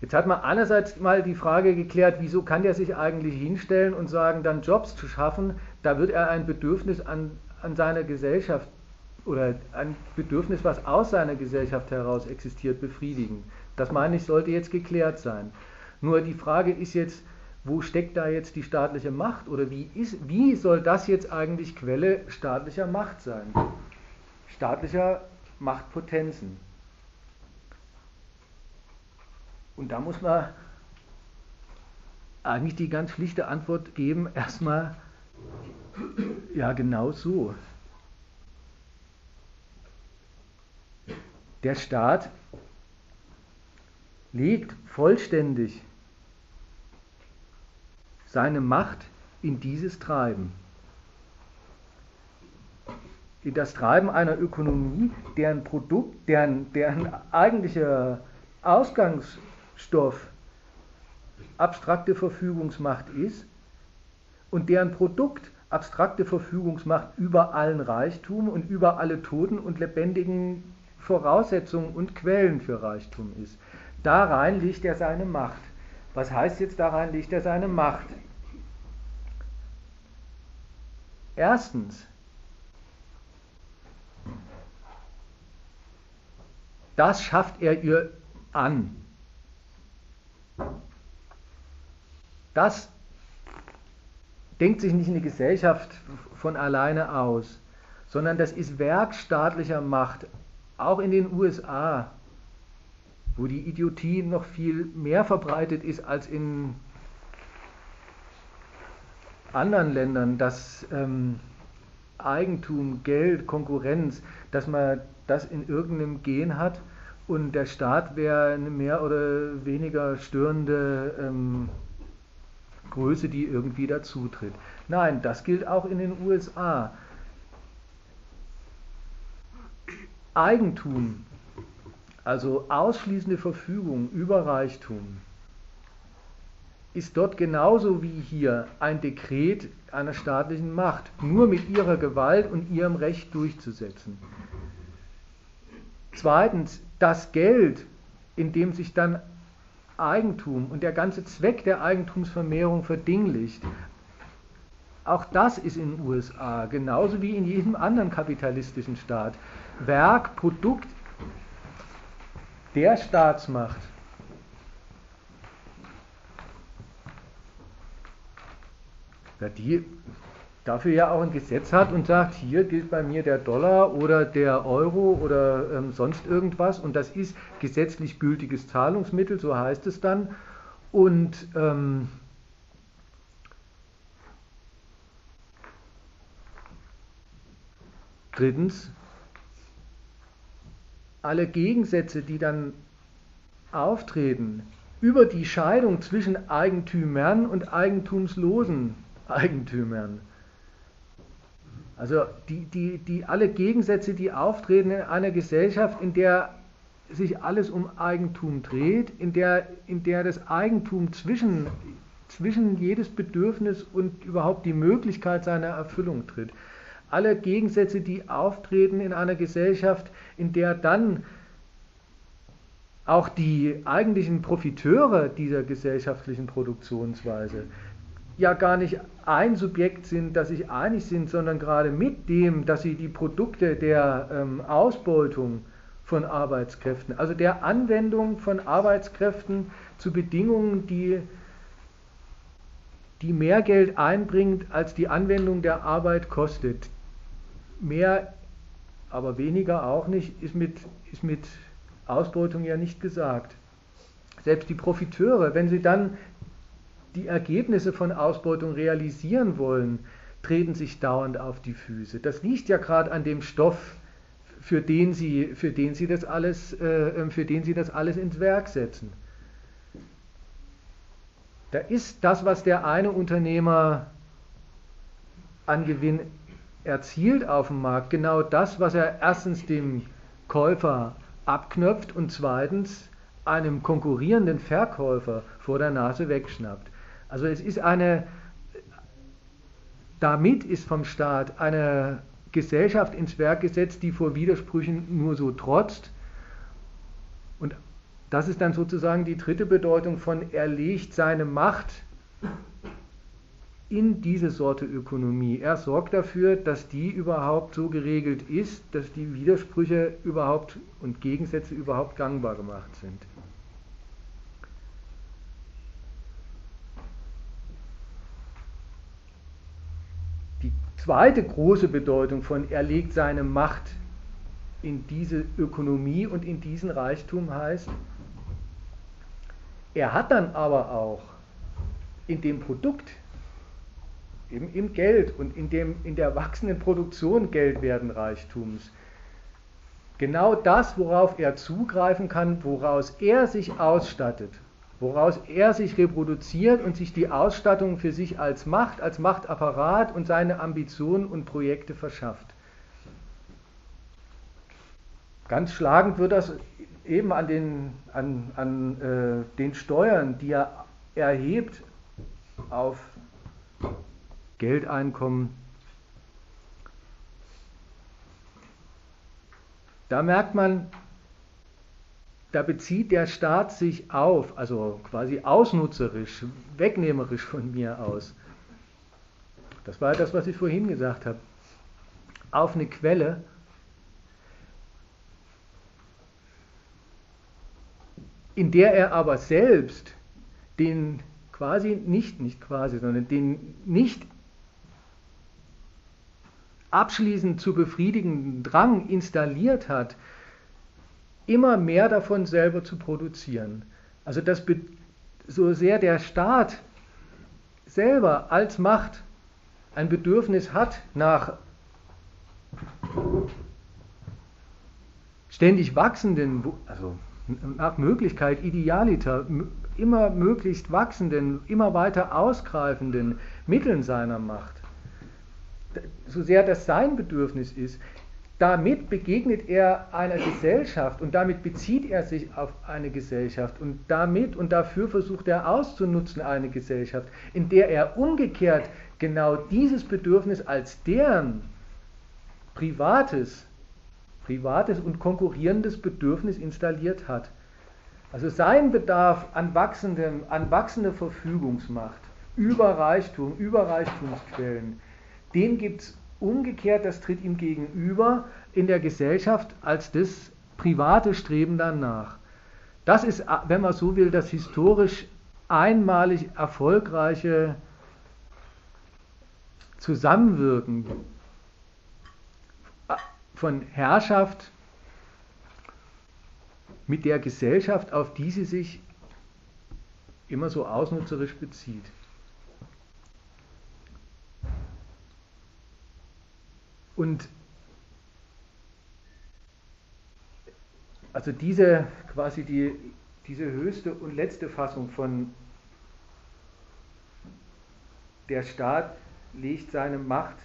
Jetzt hat man einerseits mal die Frage geklärt, wieso kann der sich eigentlich hinstellen und sagen, dann Jobs zu schaffen, da wird er ein Bedürfnis an, an seiner Gesellschaft oder ein Bedürfnis, was aus seiner Gesellschaft heraus existiert, befriedigen. Das meine ich, sollte jetzt geklärt sein. Nur die Frage ist jetzt, wo steckt da jetzt die staatliche Macht oder wie, ist, wie soll das jetzt eigentlich Quelle staatlicher Macht sein? Staatlicher Machtpotenzen. Und da muss man eigentlich die ganz schlichte Antwort geben, erstmal, ja genau so. Der Staat legt vollständig seine Macht in dieses Treiben. In das Treiben einer Ökonomie, deren Produkt, deren, deren eigentlicher Ausgangsstoff abstrakte Verfügungsmacht ist und deren Produkt abstrakte Verfügungsmacht über allen Reichtum und über alle toten und lebendigen Voraussetzungen und Quellen für Reichtum ist. Darein liegt er seine Macht. Was heißt jetzt darein liegt er seine Macht? Erstens, das schafft er ihr an. Das denkt sich nicht eine Gesellschaft von alleine aus, sondern das ist Werk staatlicher Macht, auch in den USA, wo die Idiotie noch viel mehr verbreitet ist als in anderen Ländern, dass ähm, Eigentum, Geld, Konkurrenz, dass man das in irgendeinem Gen hat und der Staat wäre eine mehr oder weniger störende ähm, Größe, die irgendwie dazutritt. Nein, das gilt auch in den USA. Eigentum, also ausschließende Verfügung über Reichtum, ist dort genauso wie hier ein Dekret einer staatlichen Macht, nur mit ihrer Gewalt und ihrem Recht durchzusetzen. Zweitens, das Geld, in dem sich dann Eigentum und der ganze Zweck der Eigentumsvermehrung verdinglicht, auch das ist in den USA, genauso wie in jedem anderen kapitalistischen Staat, Werk, Produkt der Staatsmacht. Ja, die, dafür ja auch ein Gesetz hat und sagt, hier gilt bei mir der Dollar oder der Euro oder ähm, sonst irgendwas und das ist gesetzlich gültiges Zahlungsmittel, so heißt es dann. Und ähm, drittens, alle Gegensätze, die dann auftreten über die Scheidung zwischen Eigentümern und eigentumslosen Eigentümern, also die, die, die alle Gegensätze, die auftreten in einer Gesellschaft, in der sich alles um Eigentum dreht, in der, in der das Eigentum zwischen, zwischen jedes Bedürfnis und überhaupt die Möglichkeit seiner Erfüllung tritt. Alle Gegensätze, die auftreten in einer Gesellschaft, in der dann auch die eigentlichen Profiteure dieser gesellschaftlichen Produktionsweise ja gar nicht ein Subjekt sind, das sich einig sind, sondern gerade mit dem, dass sie die Produkte der ähm, Ausbeutung von Arbeitskräften, also der Anwendung von Arbeitskräften zu Bedingungen, die, die mehr Geld einbringt, als die Anwendung der Arbeit kostet. Mehr, aber weniger auch nicht, ist mit, ist mit Ausbeutung ja nicht gesagt. Selbst die Profiteure, wenn sie dann die Ergebnisse von Ausbeutung realisieren wollen, treten sich dauernd auf die Füße. Das liegt ja gerade an dem Stoff, für den sie, für den sie, das, alles, äh, für den sie das alles ins Werk setzen. Da ist das, was der eine Unternehmer an Gewinn erzielt auf dem Markt, genau das, was er erstens dem Käufer abknöpft und zweitens einem konkurrierenden Verkäufer vor der Nase wegschnappt. Also es ist eine, damit ist vom Staat eine Gesellschaft ins Werk gesetzt, die vor Widersprüchen nur so trotzt. Und das ist dann sozusagen die dritte Bedeutung von er legt seine Macht in diese Sorte Ökonomie. Er sorgt dafür, dass die überhaupt so geregelt ist, dass die Widersprüche überhaupt und Gegensätze überhaupt gangbar gemacht sind. Zweite große Bedeutung von er legt seine Macht in diese Ökonomie und in diesen Reichtum heißt, er hat dann aber auch in dem Produkt, eben im Geld und in, dem, in der wachsenden Produktion Geldwerten Reichtums, genau das, worauf er zugreifen kann, woraus er sich ausstattet woraus er sich reproduziert und sich die Ausstattung für sich als Macht, als Machtapparat und seine Ambitionen und Projekte verschafft. Ganz schlagend wird das eben an den, an, an, äh, den Steuern, die er erhebt auf Geldeinkommen. Da merkt man, da bezieht der Staat sich auf, also quasi ausnutzerisch, wegnehmerisch von mir aus. Das war das, was ich vorhin gesagt habe. Auf eine Quelle, in der er aber selbst den quasi nicht, nicht quasi, sondern den nicht abschließend zu befriedigenden Drang installiert hat, immer mehr davon selber zu produzieren. Also dass so sehr der Staat selber als Macht ein Bedürfnis hat nach ständig wachsenden, also nach Möglichkeit idealiter, immer möglichst wachsenden, immer weiter ausgreifenden Mitteln seiner Macht, so sehr das sein Bedürfnis ist, damit begegnet er einer Gesellschaft und damit bezieht er sich auf eine Gesellschaft und damit und dafür versucht er auszunutzen eine Gesellschaft, in der er umgekehrt genau dieses Bedürfnis als deren privates, privates und konkurrierendes Bedürfnis installiert hat. Also sein Bedarf an, wachsendem, an wachsender Verfügungsmacht über Reichtum, über Reichtumsquellen, den gibt es Umgekehrt, das tritt ihm gegenüber in der Gesellschaft als das private Streben danach. Das ist, wenn man so will, das historisch einmalig erfolgreiche Zusammenwirken von Herrschaft mit der Gesellschaft, auf die sie sich immer so ausnutzerisch bezieht. Und also diese quasi die, diese höchste und letzte Fassung von der Staat legt seine Macht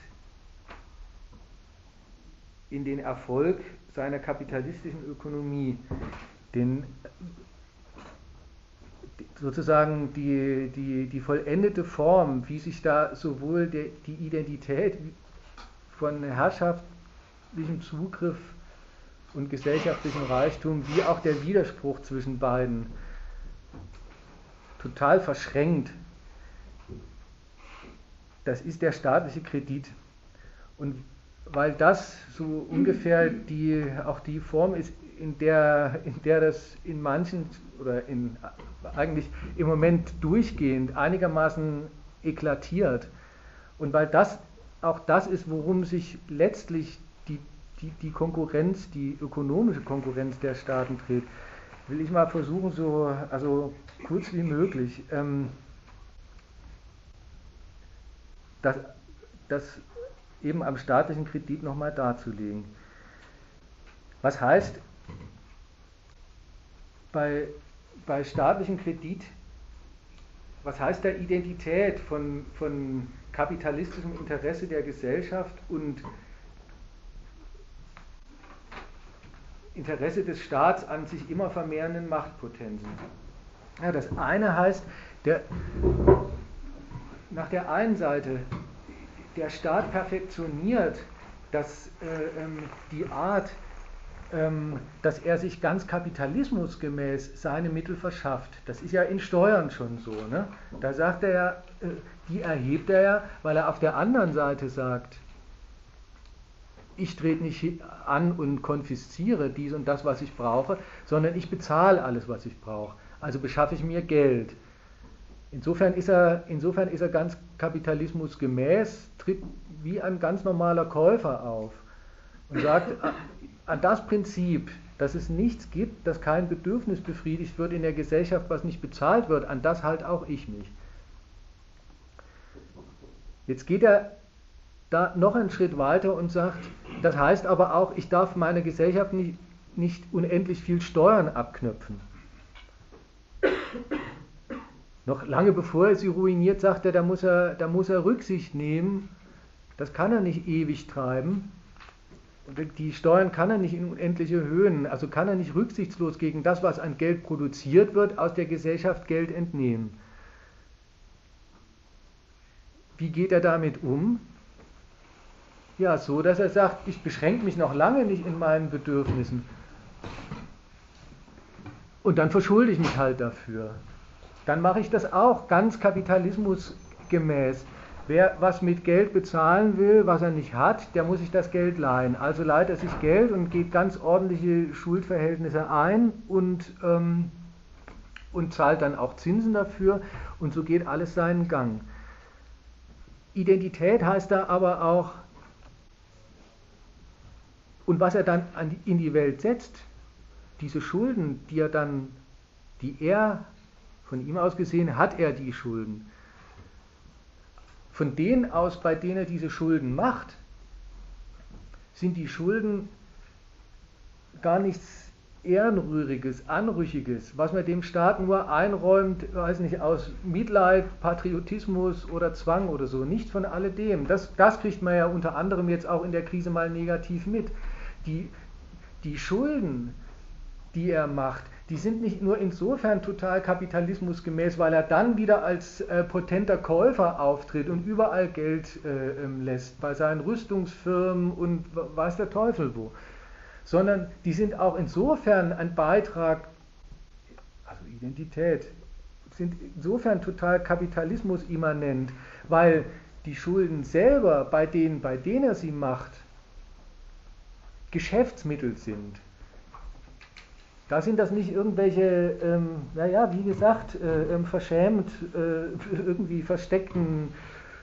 in den Erfolg seiner kapitalistischen Ökonomie, den sozusagen die, die, die vollendete Form, wie sich da sowohl der, die Identität von herrschaftlichem Zugriff und gesellschaftlichem Reichtum, wie auch der Widerspruch zwischen beiden total verschränkt. Das ist der staatliche Kredit. Und weil das so ungefähr die, auch die Form ist, in der, in der das in manchen oder in, eigentlich im Moment durchgehend einigermaßen eklatiert. Und weil das auch das ist, worum sich letztlich die, die, die Konkurrenz, die ökonomische Konkurrenz der Staaten dreht, will ich mal versuchen, so also kurz wie möglich ähm, das, das eben am staatlichen Kredit nochmal darzulegen. Was heißt, bei, bei staatlichem Kredit, was heißt da Identität von, von kapitalistischem Interesse der Gesellschaft und Interesse des Staats an sich immer vermehrenden Machtpotenzen? Ja, das eine heißt, der, nach der einen Seite der Staat perfektioniert dass, äh, ähm, die Art, dass er sich ganz kapitalismusgemäß seine Mittel verschafft. Das ist ja in Steuern schon so. Ne? Da sagt er ja, äh, die erhebt er ja, weil er auf der anderen Seite sagt, ich trete nicht an und konfisziere dies und das, was ich brauche, sondern ich bezahle alles, was ich brauche. Also beschaffe ich mir Geld. Insofern ist er, insofern ist er ganz kapitalismusgemäß, tritt wie ein ganz normaler Käufer auf und sagt, an das Prinzip, dass es nichts gibt, dass kein Bedürfnis befriedigt wird in der Gesellschaft, was nicht bezahlt wird, an das halt auch ich mich. Jetzt geht er da noch einen Schritt weiter und sagt, das heißt aber auch, ich darf meine Gesellschaft nicht, nicht unendlich viel Steuern abknöpfen. Noch lange bevor er sie ruiniert, sagt er, da muss er, da muss er Rücksicht nehmen. Das kann er nicht ewig treiben. Die Steuern kann er nicht in unendliche Höhen, also kann er nicht rücksichtslos gegen das, was an Geld produziert wird, aus der Gesellschaft Geld entnehmen. Wie geht er damit um? Ja, so, dass er sagt, ich beschränke mich noch lange nicht in meinen Bedürfnissen. Und dann verschulde ich mich halt dafür dann mache ich das auch ganz kapitalismusgemäß. Wer was mit Geld bezahlen will, was er nicht hat, der muss sich das Geld leihen. Also leiht er sich Geld und geht ganz ordentliche Schuldverhältnisse ein und, ähm, und zahlt dann auch Zinsen dafür und so geht alles seinen Gang. Identität heißt da aber auch, und was er dann in die Welt setzt, diese Schulden, die er dann, die er von ihm aus gesehen hat er die Schulden. Von denen aus, bei denen er diese Schulden macht, sind die Schulden gar nichts Ehrenrühriges, Anrüchiges, was man dem Staat nur einräumt, weiß nicht, aus Mitleid, Patriotismus oder Zwang oder so. Nicht von alledem. Das, das kriegt man ja unter anderem jetzt auch in der Krise mal negativ mit. Die, die Schulden, die er macht, die sind nicht nur insofern total kapitalismusgemäß, weil er dann wieder als äh, potenter Käufer auftritt und überall Geld äh, ähm, lässt, bei seinen Rüstungsfirmen und weiß der Teufel wo, sondern die sind auch insofern ein Beitrag, also Identität, sind insofern total kapitalismusimmanent, weil die Schulden selber, bei denen, bei denen er sie macht, Geschäftsmittel sind. Da sind das nicht irgendwelche, ähm, naja, wie gesagt, äh, ähm, verschämt, äh, irgendwie versteckten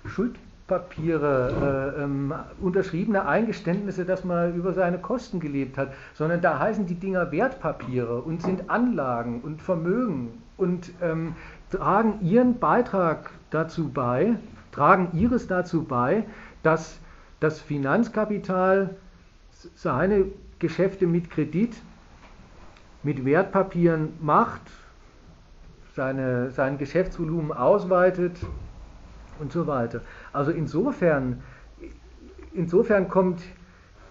Schuldposten Wertpapiere, äh, ähm, unterschriebene Eingeständnisse, dass man über seine Kosten gelebt hat, sondern da heißen die Dinger Wertpapiere und sind Anlagen und Vermögen und ähm, tragen ihren Beitrag dazu bei, tragen ihres dazu bei, dass das Finanzkapital seine Geschäfte mit Kredit, mit Wertpapieren macht, seine, sein Geschäftsvolumen ausweitet und so weiter. Also insofern, insofern kommt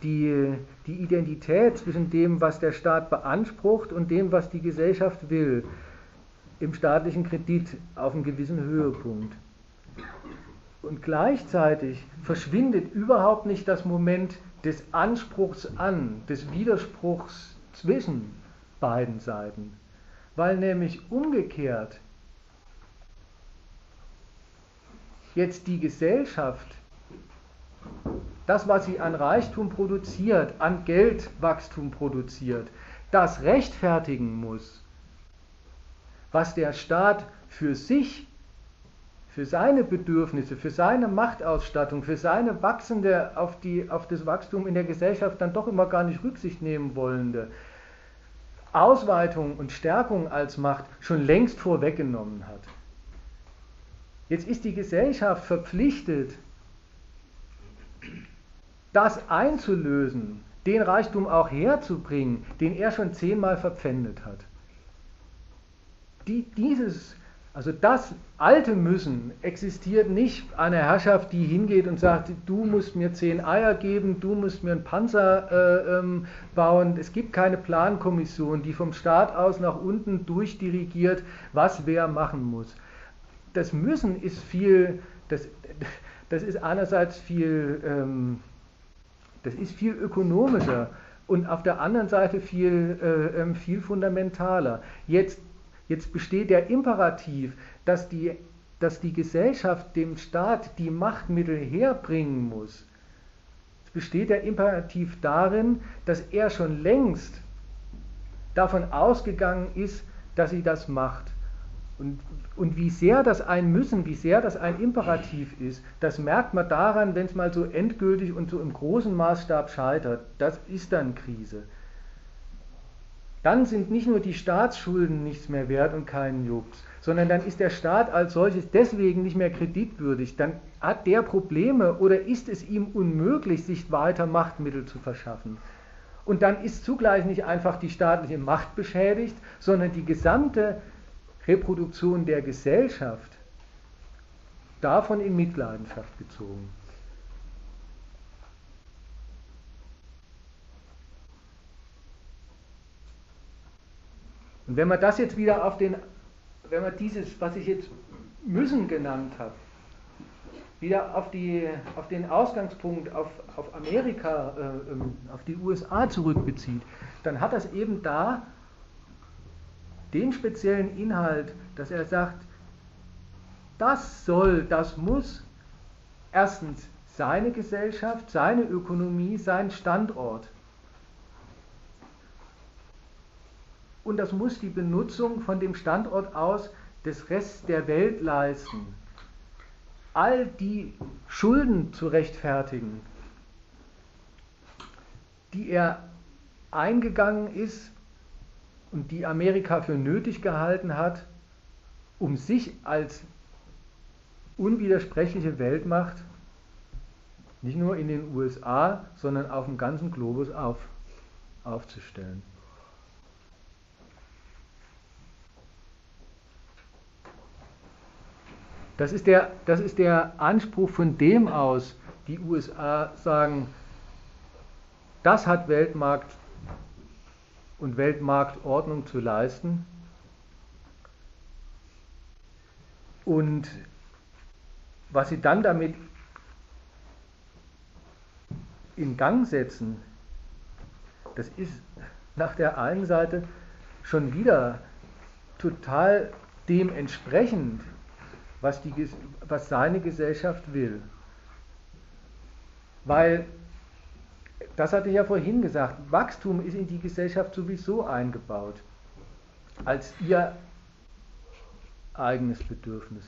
die, die Identität zwischen dem, was der Staat beansprucht und dem, was die Gesellschaft will, im staatlichen Kredit auf einen gewissen Höhepunkt. Und gleichzeitig verschwindet überhaupt nicht das Moment des Anspruchs an, des Widerspruchs zwischen beiden Seiten. Weil nämlich umgekehrt jetzt die Gesellschaft das, was sie an Reichtum produziert, an Geldwachstum produziert, das rechtfertigen muss, was der Staat für sich, für seine Bedürfnisse, für seine Machtausstattung, für seine wachsende, auf, die, auf das Wachstum in der Gesellschaft dann doch immer gar nicht Rücksicht nehmen wollende Ausweitung und Stärkung als Macht schon längst vorweggenommen hat. Jetzt ist die Gesellschaft verpflichtet, das einzulösen, den Reichtum auch herzubringen, den er schon zehnmal verpfändet hat. Die, dieses, also das alte Müssen existiert nicht eine Herrschaft, die hingeht und sagt, du musst mir zehn Eier geben, du musst mir einen Panzer äh, ähm, bauen. Es gibt keine Plankommission, die vom Staat aus nach unten durchdirigiert, was wer machen muss das Müssen ist viel, das, das ist einerseits viel, ähm, das ist viel ökonomischer und auf der anderen Seite viel, äh, ähm, viel fundamentaler. Jetzt, jetzt besteht der Imperativ, dass die, dass die Gesellschaft dem Staat die Machtmittel herbringen muss. Es besteht der Imperativ darin, dass er schon längst davon ausgegangen ist, dass sie das macht. Und und wie sehr das ein Müssen, wie sehr das ein Imperativ ist, das merkt man daran, wenn es mal so endgültig und so im großen Maßstab scheitert. Das ist dann Krise. Dann sind nicht nur die Staatsschulden nichts mehr wert und keinen Jux, sondern dann ist der Staat als solches deswegen nicht mehr kreditwürdig. Dann hat der Probleme oder ist es ihm unmöglich, sich weiter Machtmittel zu verschaffen. Und dann ist zugleich nicht einfach die staatliche Macht beschädigt, sondern die gesamte Reproduktion der Gesellschaft davon in Mitleidenschaft gezogen. Und wenn man das jetzt wieder auf den, wenn man dieses, was ich jetzt müssen genannt habe, wieder auf, die, auf den Ausgangspunkt, auf, auf Amerika, äh, ähm, auf die USA zurückbezieht, dann hat das eben da den speziellen Inhalt, dass er sagt, das soll, das muss erstens seine Gesellschaft, seine Ökonomie, sein Standort. Und das muss die Benutzung von dem Standort aus des Rests der Welt leisten. All die Schulden zu rechtfertigen, die er eingegangen ist und die Amerika für nötig gehalten hat, um sich als unwidersprechliche Weltmacht nicht nur in den USA, sondern auf dem ganzen Globus auf, aufzustellen. Das ist, der, das ist der Anspruch, von dem aus die USA sagen, das hat Weltmarkt und Weltmarktordnung zu leisten. Und was sie dann damit in Gang setzen, das ist nach der einen Seite schon wieder total dementsprechend, was, die, was seine Gesellschaft will. Weil das hatte ich ja vorhin gesagt, Wachstum ist in die Gesellschaft sowieso eingebaut, als ihr eigenes Bedürfnis.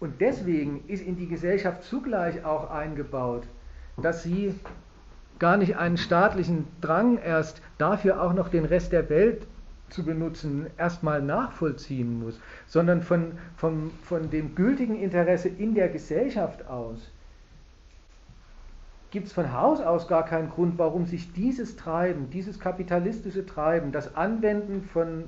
Und deswegen ist in die Gesellschaft zugleich auch eingebaut, dass sie gar nicht einen staatlichen Drang erst dafür auch noch den Rest der Welt zu benutzen, erstmal nachvollziehen muss, sondern von, von, von dem gültigen Interesse in der Gesellschaft aus gibt es von Haus aus gar keinen Grund, warum sich dieses Treiben, dieses kapitalistische Treiben, das Anwenden von,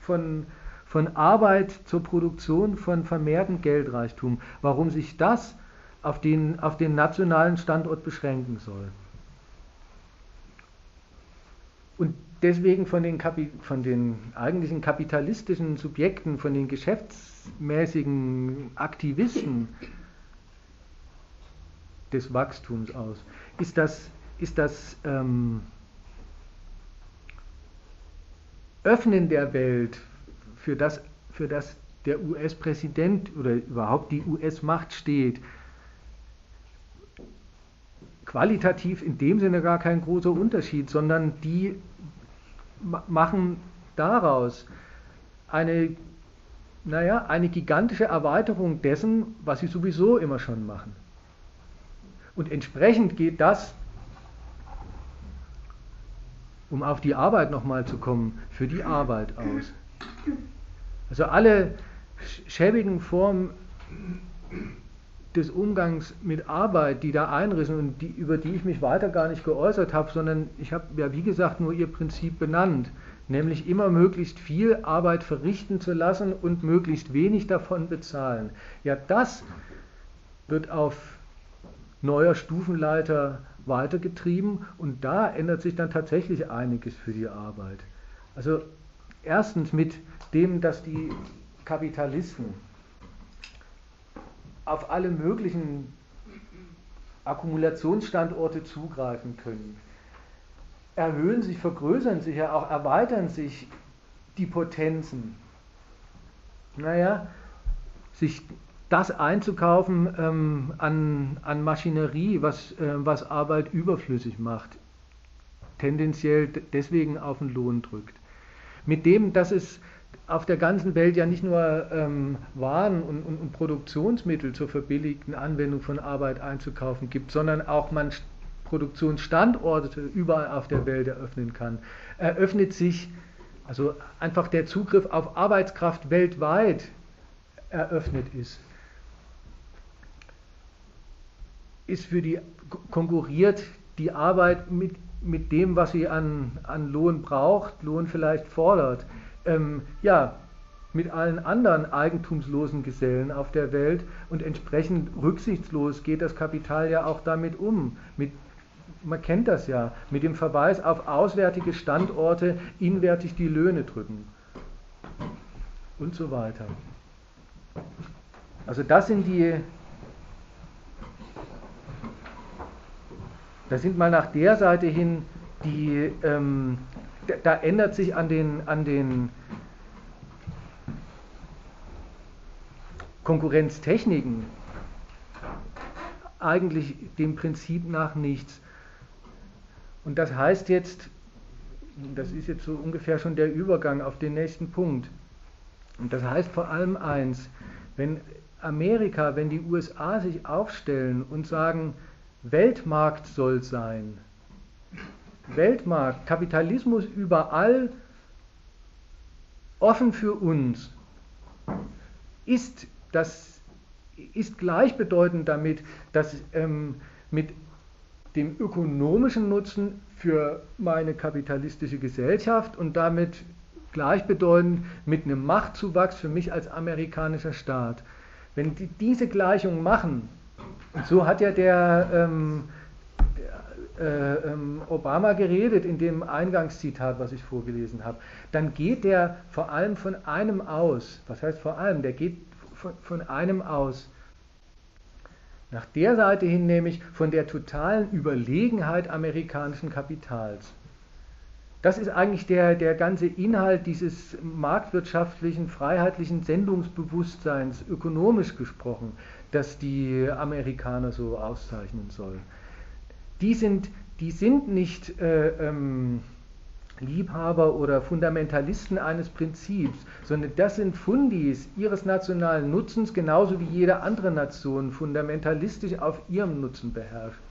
von, von Arbeit zur Produktion von vermehrtem Geldreichtum, warum sich das auf den, auf den nationalen Standort beschränken soll. Und deswegen von den, Kapi von den eigentlichen kapitalistischen Subjekten, von den geschäftsmäßigen Aktivisten des Wachstums aus, ist das, ist das ähm, Öffnen der Welt, für das, für das der US-Präsident oder überhaupt die US-Macht steht, qualitativ in dem Sinne gar kein großer Unterschied, sondern die machen daraus eine, naja, eine gigantische Erweiterung dessen, was sie sowieso immer schon machen. Und entsprechend geht das, um auf die Arbeit nochmal zu kommen, für die Arbeit aus. Also alle schäbigen Formen des Umgangs mit Arbeit, die da einrissen und die, über die ich mich weiter gar nicht geäußert habe, sondern ich habe ja wie gesagt nur ihr Prinzip benannt, nämlich immer möglichst viel Arbeit verrichten zu lassen und möglichst wenig davon bezahlen. Ja, das wird auf neuer Stufenleiter weitergetrieben und da ändert sich dann tatsächlich einiges für die Arbeit. Also erstens mit dem, dass die Kapitalisten auf alle möglichen Akkumulationsstandorte zugreifen können. Erhöhen sich, vergrößern sich ja auch, erweitern sich die Potenzen. Naja, sich das einzukaufen ähm, an, an Maschinerie, was, äh, was Arbeit überflüssig macht, tendenziell deswegen auf den Lohn drückt. Mit dem, dass es auf der ganzen Welt ja nicht nur ähm, Waren und, und, und, Produktionsmittel zur verbilligten Anwendung von Arbeit einzukaufen gibt, sondern auch man Produktionsstandorte überall auf der Welt eröffnen kann, eröffnet sich also einfach der Zugriff auf Arbeitskraft weltweit eröffnet ist. Ist für die konkurriert die Arbeit mit, mit dem, was sie an, an Lohn braucht, Lohn vielleicht fordert ähm, ja, mit allen anderen eigentumslosen Gesellen auf der Welt und entsprechend rücksichtslos geht das Kapital ja auch damit um. Mit, man kennt das ja, mit dem Verweis auf auswärtige Standorte inwärtig die Löhne drücken und so weiter. Also das sind die, das sind mal nach der Seite hin die, ähm, da ändert sich an den, an den Konkurrenztechniken eigentlich dem Prinzip nach nichts. Und das heißt jetzt, das ist jetzt so ungefähr schon der Übergang auf den nächsten Punkt. Und das heißt vor allem eins, wenn Amerika, wenn die USA sich aufstellen und sagen, Weltmarkt soll sein, Weltmarkt, Kapitalismus überall, offen für uns, ist, das, ist gleichbedeutend damit, dass ähm, mit dem ökonomischen Nutzen für meine kapitalistische Gesellschaft und damit gleichbedeutend mit einem Machtzuwachs für mich als amerikanischer Staat. Wenn die diese Gleichung machen, so hat ja der ähm, äh, ähm, Obama geredet in dem Eingangszitat, was ich vorgelesen habe, dann geht der vor allem von einem aus. Was heißt vor allem? Der geht von, von einem aus. Nach der Seite hin nämlich von der totalen Überlegenheit amerikanischen Kapitals. Das ist eigentlich der, der ganze Inhalt dieses marktwirtschaftlichen, freiheitlichen Sendungsbewusstseins, ökonomisch gesprochen, das die Amerikaner so auszeichnen sollen die sind, die sind nicht äh, ähm, Liebhaber oder Fundamentalisten eines Prinzips, sondern das sind Fundis ihres nationalen Nutzens, genauso wie jede andere Nation fundamentalistisch auf ihrem Nutzen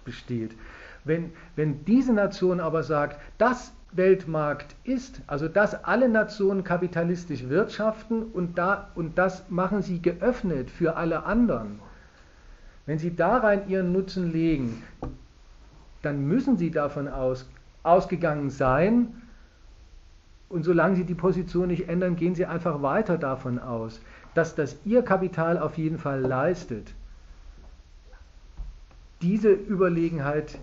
besteht. Wenn, wenn diese Nation aber sagt, das Weltmarkt ist, also dass alle Nationen kapitalistisch wirtschaften und, da, und das machen sie geöffnet für alle anderen, wenn sie darein ihren Nutzen legen, dann müssen sie davon aus, ausgegangen sein, und solange sie die Position nicht ändern, gehen sie einfach weiter davon aus, dass das ihr Kapital auf jeden Fall leistet, diese Überlegenheit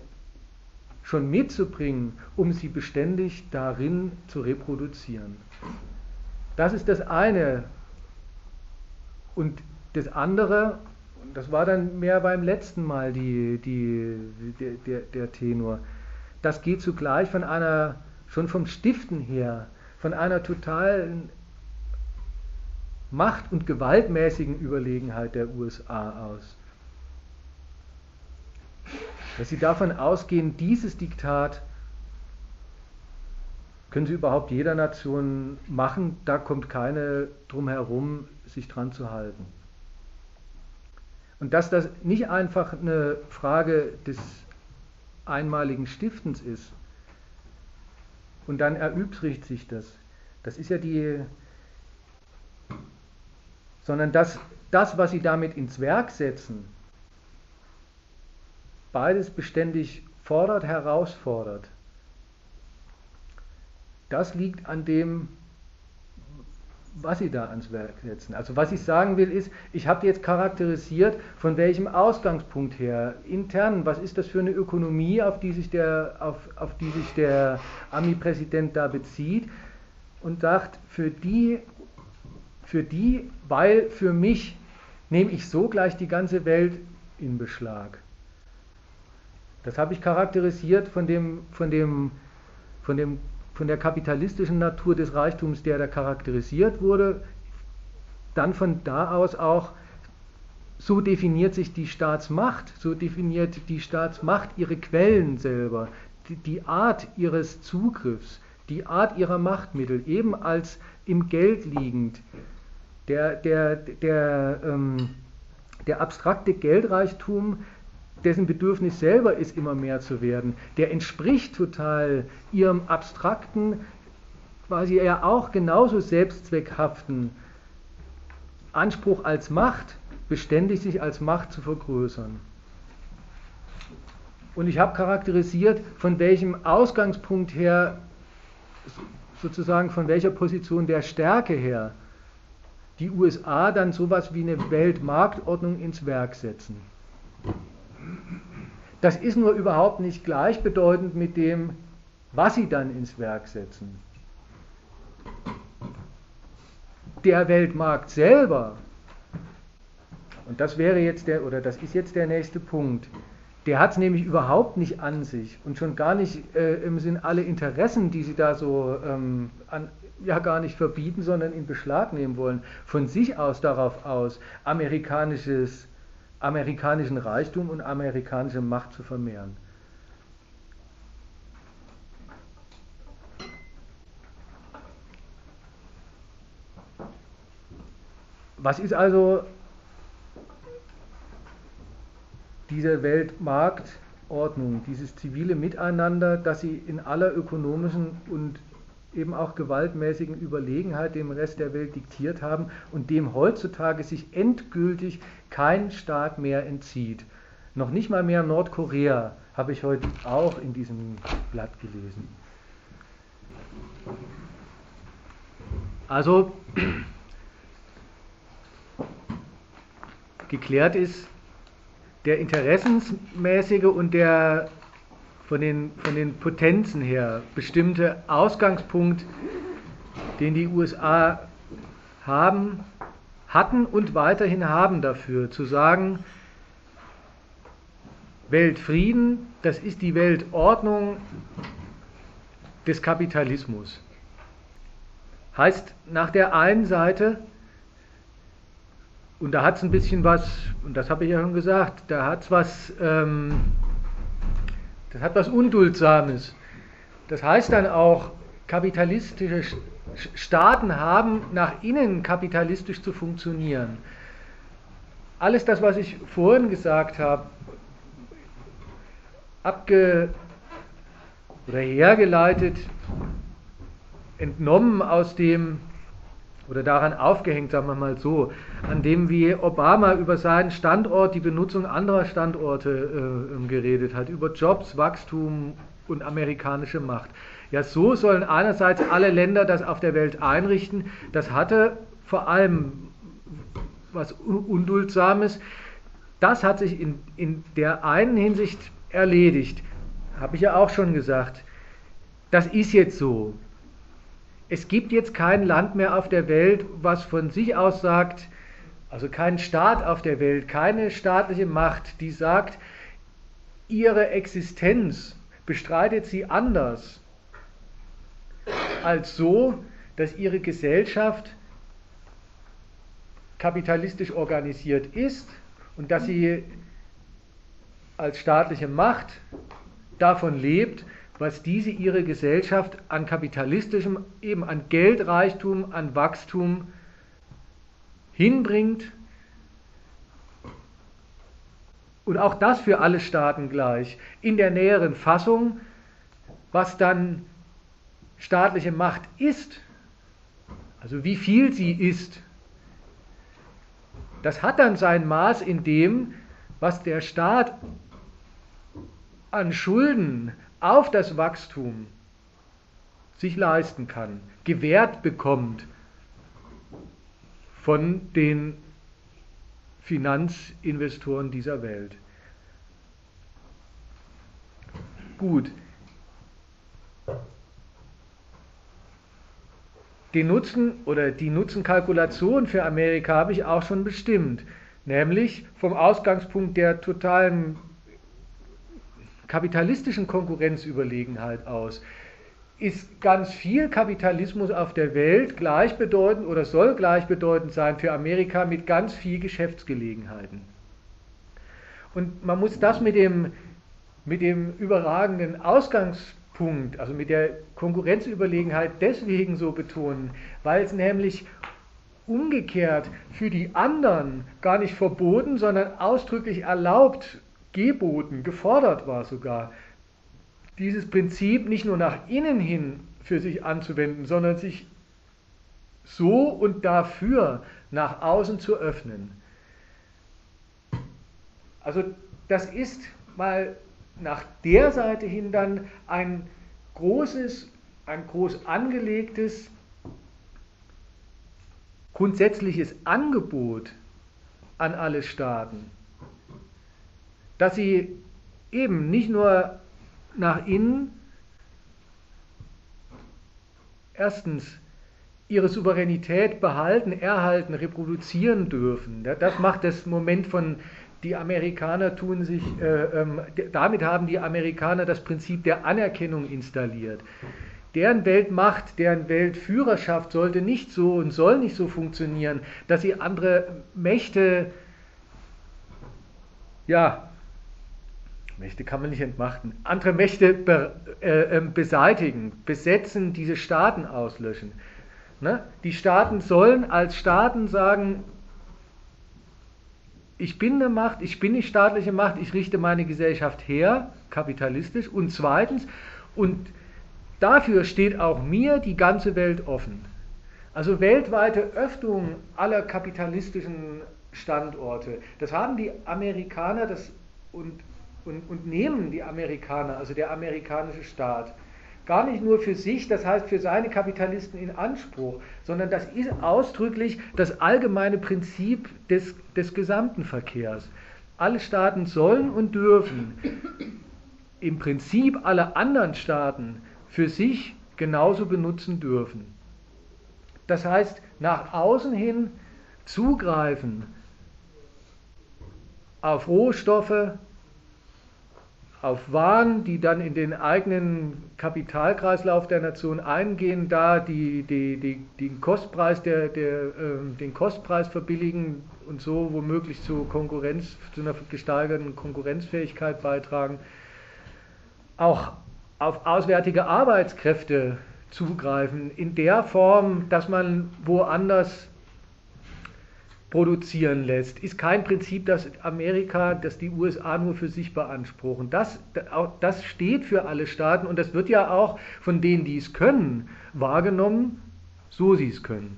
schon mitzubringen, um sie beständig darin zu reproduzieren. Das ist das eine. Und das andere, das war dann mehr beim letzten Mal die, die, der, der, der Tenor, das geht zugleich von einer, schon vom Stiften her, von einer totalen macht- und gewaltmäßigen Überlegenheit der USA aus. Dass sie davon ausgehen, dieses Diktat können sie überhaupt jeder Nation machen, da kommt keine drum herum, sich dran zu halten. Und dass das nicht einfach eine Frage des einmaligen Stiftens ist, und dann erübrigt sich das. Das ist ja die, sondern dass das, was sie damit ins Werk setzen, beides beständig fordert, herausfordert. Das liegt an dem, was sie da ans Werk setzen. Also was ich sagen will ist, ich habe jetzt charakterisiert, von welchem Ausgangspunkt her, intern, was ist das für eine Ökonomie, auf die sich der, auf, auf die sich der Ami-Präsident da bezieht und sagt, für die, für die, weil für mich nehme ich so gleich die ganze Welt in Beschlag. Das habe ich charakterisiert von dem, von dem, von dem von der kapitalistischen Natur des Reichtums, der da charakterisiert wurde, dann von da aus auch, so definiert sich die Staatsmacht, so definiert die Staatsmacht ihre Quellen selber, die, Art ihres Zugriffs, die Art ihrer Machtmittel, eben als im Geld liegend. Der, der, der, ähm, der abstrakte Geldreichtum dessen Bedürfnis selber ist, immer mehr zu werden, der entspricht total ihrem abstrakten, quasi ja auch genauso selbstzweckhaften Anspruch als Macht, beständig sich als Macht zu vergrößern. Und ich habe charakterisiert, von welchem Ausgangspunkt her, sozusagen von welcher Position der Stärke her, die USA dann sowas wie eine Weltmarktordnung ins Werk setzen. Das ist nur überhaupt nicht gleichbedeutend mit dem, was sie dann ins Werk setzen. Der Weltmarkt selber, und das wäre jetzt der, oder das ist jetzt der nächste Punkt, der hat es nämlich überhaupt nicht an sich und schon gar nicht äh, im Sinn alle Interessen, die sie da so ähm, an, ja gar nicht verbieten, sondern in Beschlag nehmen wollen, von sich aus darauf aus, amerikanisches amerikanischen Reichtum und amerikanische Macht zu vermehren. Was ist also diese Weltmarktordnung, dieses zivile Miteinander, das sie in aller ökonomischen und eben auch gewaltmäßigen Überlegenheit dem Rest der Welt diktiert haben und dem heutzutage sich endgültig kein Staat mehr entzieht. Noch nicht mal mehr Nordkorea habe ich heute auch in diesem Blatt gelesen. Also geklärt ist der interessensmäßige und der von den, von den Potenzen her bestimmte Ausgangspunkt, den die USA haben, hatten und weiterhin haben dafür, zu sagen, Weltfrieden, das ist die Weltordnung des Kapitalismus. Heißt nach der einen Seite, und da hat es ein bisschen was, und das habe ich ja schon gesagt, da hat es was ähm, das hat was Unduldsames. Das heißt dann auch, kapitalistische Staaten haben, nach innen kapitalistisch zu funktionieren. Alles das, was ich vorhin gesagt habe, abge oder hergeleitet, entnommen aus dem oder daran aufgehängt, sagen wir mal so, an dem wie Obama über seinen Standort, die Benutzung anderer Standorte äh, geredet hat, über Jobs, Wachstum und amerikanische Macht. Ja, so sollen einerseits alle Länder das auf der Welt einrichten. Das hatte vor allem was Unduldsames. Das hat sich in, in der einen Hinsicht erledigt. Habe ich ja auch schon gesagt. Das ist jetzt so. Es gibt jetzt kein Land mehr auf der Welt, was von sich aus sagt, also kein Staat auf der Welt, keine staatliche Macht, die sagt, ihre Existenz bestreitet sie anders als so, dass ihre Gesellschaft kapitalistisch organisiert ist und dass sie als staatliche Macht davon lebt, was diese ihre Gesellschaft an kapitalistischem, eben an Geldreichtum, an Wachstum hinbringt. Und auch das für alle Staaten gleich. In der näheren Fassung, was dann staatliche Macht ist, also wie viel sie ist, das hat dann sein Maß in dem, was der Staat an Schulden auf das Wachstum sich leisten kann, gewährt bekommt von den Finanzinvestoren dieser Welt. Gut. Den Nutzen oder die Nutzenkalkulation für Amerika habe ich auch schon bestimmt, nämlich vom Ausgangspunkt der totalen kapitalistischen Konkurrenzüberlegenheit aus. Ist ganz viel Kapitalismus auf der Welt gleichbedeutend oder soll gleichbedeutend sein für Amerika mit ganz viel Geschäftsgelegenheiten. Und man muss das mit dem, mit dem überragenden Ausgangspunkt, also mit der Konkurrenzüberlegenheit deswegen so betonen, weil es nämlich umgekehrt für die anderen gar nicht verboten, sondern ausdrücklich erlaubt geboten, gefordert war sogar, dieses Prinzip nicht nur nach innen hin für sich anzuwenden, sondern sich so und dafür nach außen zu öffnen. Also das ist mal nach der Seite hin dann ein großes, ein groß angelegtes, grundsätzliches Angebot an alle Staaten dass sie eben nicht nur nach innen erstens ihre Souveränität behalten, erhalten, reproduzieren dürfen. Das macht das Moment von die Amerikaner tun sich, äh, ähm, damit haben die Amerikaner das Prinzip der Anerkennung installiert. Deren Weltmacht, deren Weltführerschaft sollte nicht so und soll nicht so funktionieren, dass sie andere Mächte ja, Mächte kann man nicht entmachten, andere Mächte be, äh, ähm, beseitigen, besetzen, diese Staaten auslöschen. Ne? Die Staaten sollen als Staaten sagen, ich bin eine Macht, ich bin die staatliche Macht, ich richte meine Gesellschaft her, kapitalistisch. Und zweitens, und dafür steht auch mir die ganze Welt offen. Also weltweite Öffnung aller kapitalistischen Standorte. Das haben die Amerikaner das, und und, und nehmen die Amerikaner, also der amerikanische Staat, gar nicht nur für sich, das heißt für seine Kapitalisten in Anspruch, sondern das ist ausdrücklich das allgemeine Prinzip des, des gesamten Verkehrs. Alle Staaten sollen und dürfen im Prinzip alle anderen Staaten für sich genauso benutzen dürfen. Das heißt, nach außen hin zugreifen auf Rohstoffe, auf Waren, die dann in den eigenen Kapitalkreislauf der Nation eingehen, da die, die, die, den, Kostpreis der, der, äh, den Kostpreis verbilligen und so womöglich zu Konkurrenz, zu einer gesteigerten Konkurrenzfähigkeit beitragen. Auch auf auswärtige Arbeitskräfte zugreifen, in der Form, dass man woanders produzieren lässt, ist kein Prinzip, das Amerika, das die USA nur für sich beanspruchen. Das, das steht für alle Staaten und das wird ja auch von denen, die es können, wahrgenommen, so sie es können.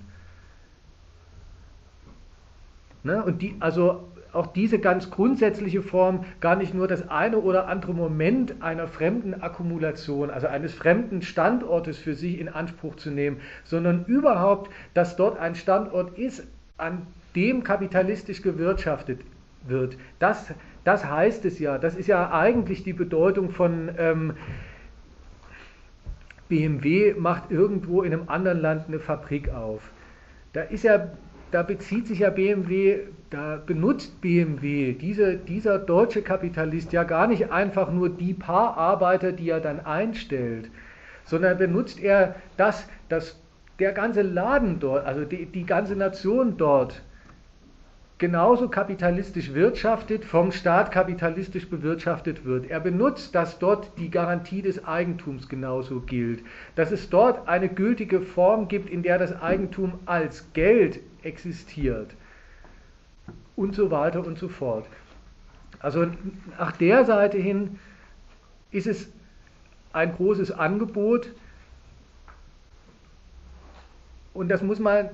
Ne? Und die, also auch diese ganz grundsätzliche Form, gar nicht nur das eine oder andere Moment einer fremden Akkumulation, also eines fremden Standortes für sich in Anspruch zu nehmen, sondern überhaupt, dass dort ein Standort ist, an dem kapitalistisch gewirtschaftet wird. Das, das heißt es ja. Das ist ja eigentlich die Bedeutung von ähm, BMW macht irgendwo in einem anderen Land eine Fabrik auf. Da ist ja, da bezieht sich ja BMW, da benutzt BMW, diese, dieser deutsche Kapitalist ja gar nicht einfach nur die paar Arbeiter, die er dann einstellt, sondern benutzt er das, dass der ganze Laden dort, also die, die ganze Nation dort genauso kapitalistisch wirtschaftet, vom Staat kapitalistisch bewirtschaftet wird. Er benutzt, dass dort die Garantie des Eigentums genauso gilt, dass es dort eine gültige Form gibt, in der das Eigentum als Geld existiert und so weiter und so fort. Also nach der Seite hin ist es ein großes Angebot und das muss man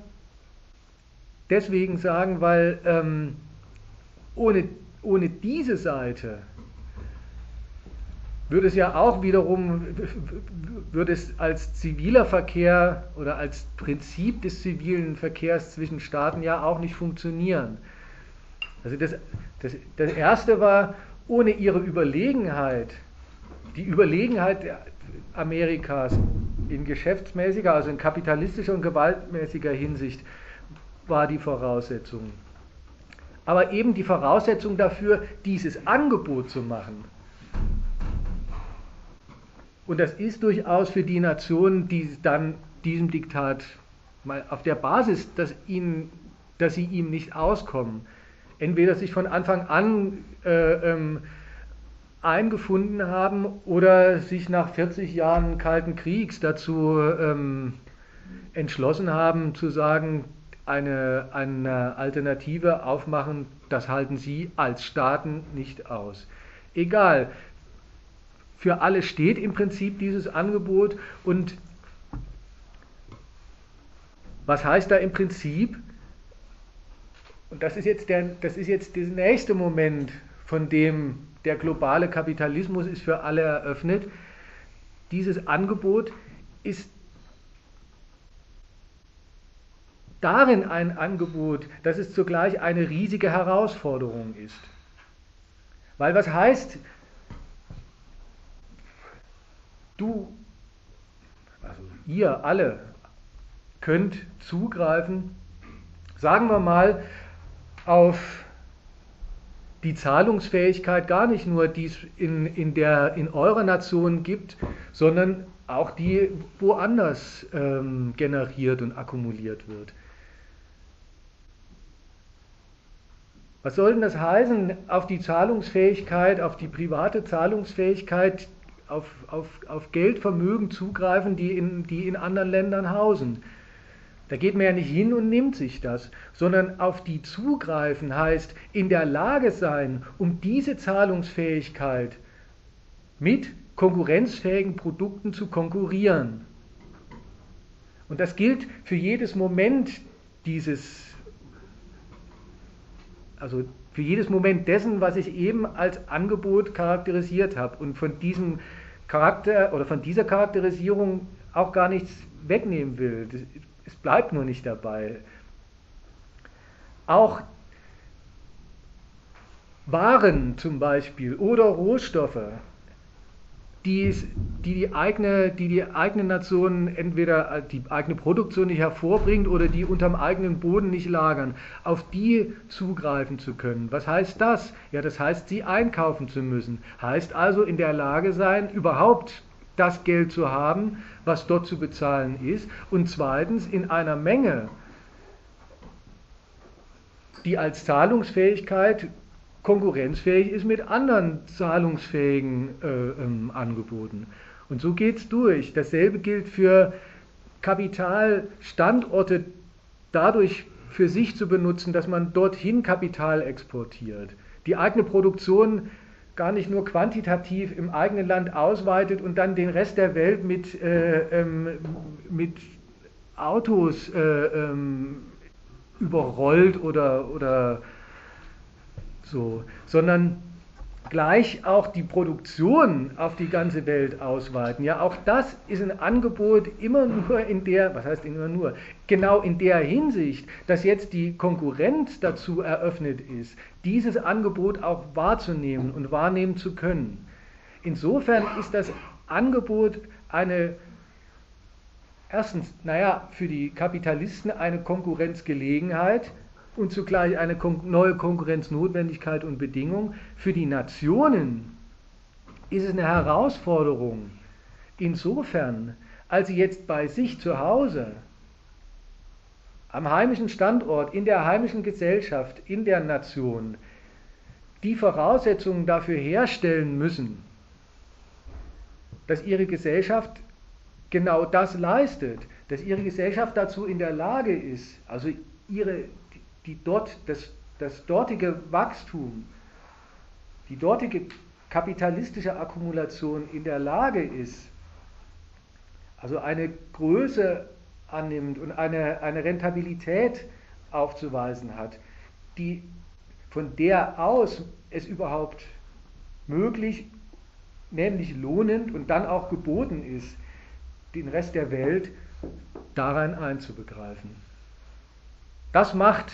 deswegen sagen, weil ähm, ohne, ohne diese Seite würde es ja auch wiederum, würde es als ziviler Verkehr oder als Prinzip des zivilen Verkehrs zwischen Staaten ja auch nicht funktionieren. Also das, das, das Erste war, ohne ihre Überlegenheit, die Überlegenheit Amerikas in geschäftsmäßiger, also in kapitalistischer und gewaltmäßiger Hinsicht, war die Voraussetzung. Aber eben die Voraussetzung dafür, dieses Angebot zu machen. Und das ist durchaus für die Nationen, die dann diesem Diktat mal auf der Basis, dass, ihnen, dass sie ihm nicht auskommen, entweder sich von Anfang an äh, ähm, eingefunden haben oder sich nach 40 Jahren Kalten Kriegs dazu ähm, entschlossen haben zu sagen, eine, eine Alternative aufmachen, das halten sie als Staaten nicht aus. Egal, für alle steht im Prinzip dieses Angebot und was heißt da im Prinzip? Und das ist jetzt der, das ist jetzt der nächste Moment, von dem der globale Kapitalismus ist für alle eröffnet. Dieses Angebot ist darin ein Angebot, dass es zugleich eine riesige Herausforderung ist. Weil was heißt, du, also ihr alle, könnt zugreifen, sagen wir mal, auf die Zahlungsfähigkeit gar nicht nur, die es in, in, der, in eurer Nation gibt, sondern auch die woanders ähm, generiert und akkumuliert wird. Was soll denn das heißen, auf die Zahlungsfähigkeit, auf die private Zahlungsfähigkeit, auf, auf, auf Geldvermögen zugreifen, die in, die in anderen Ländern hausen? Da geht man ja nicht hin und nimmt sich das, sondern auf die zugreifen heißt in der Lage sein, um diese Zahlungsfähigkeit mit konkurrenzfähigen Produkten zu konkurrieren. Und das gilt für jedes Moment dieses also für jedes Moment dessen, was ich eben als Angebot charakterisiert habe und von diesem Charakter oder von dieser Charakterisierung auch gar nichts wegnehmen will. Es bleibt nur nicht dabei. Auch Waren zum Beispiel oder Rohstoffe die, die, die, eigene, die die eigene Nation entweder die eigene Produktion nicht hervorbringt oder die unterm eigenen Boden nicht lagern, auf die zugreifen zu können. Was heißt das? Ja, das heißt, sie einkaufen zu müssen. Heißt also in der Lage sein, überhaupt das Geld zu haben, was dort zu bezahlen ist. Und zweitens in einer Menge, die als Zahlungsfähigkeit konkurrenzfähig ist mit anderen zahlungsfähigen äh, ähm, Angeboten. Und so geht es durch. Dasselbe gilt für Kapitalstandorte dadurch für sich zu benutzen, dass man dorthin Kapital exportiert. Die eigene Produktion gar nicht nur quantitativ im eigenen Land ausweitet und dann den Rest der Welt mit, äh, ähm, mit Autos äh, ähm, überrollt oder, oder so, sondern gleich auch die Produktion auf die ganze Welt ausweiten. Ja, auch das ist ein Angebot immer nur in der, was heißt immer nur, genau in der Hinsicht, dass jetzt die Konkurrenz dazu eröffnet ist, dieses Angebot auch wahrzunehmen und wahrnehmen zu können. Insofern ist das Angebot eine erstens, naja, für die Kapitalisten eine Konkurrenzgelegenheit, und zugleich eine neue Konkurrenznotwendigkeit und Bedingung. Für die Nationen ist es eine Herausforderung, insofern, als sie jetzt bei sich zu Hause, am heimischen Standort, in der heimischen Gesellschaft, in der Nation, die Voraussetzungen dafür herstellen müssen, dass ihre Gesellschaft genau das leistet, dass ihre Gesellschaft dazu in der Lage ist, also ihre die dort, das, das dortige Wachstum, die dortige kapitalistische Akkumulation in der Lage ist, also eine Größe annimmt und eine, eine Rentabilität aufzuweisen hat, die von der aus es überhaupt möglich, nämlich lohnend und dann auch geboten ist, den Rest der Welt darein einzubegreifen. Das macht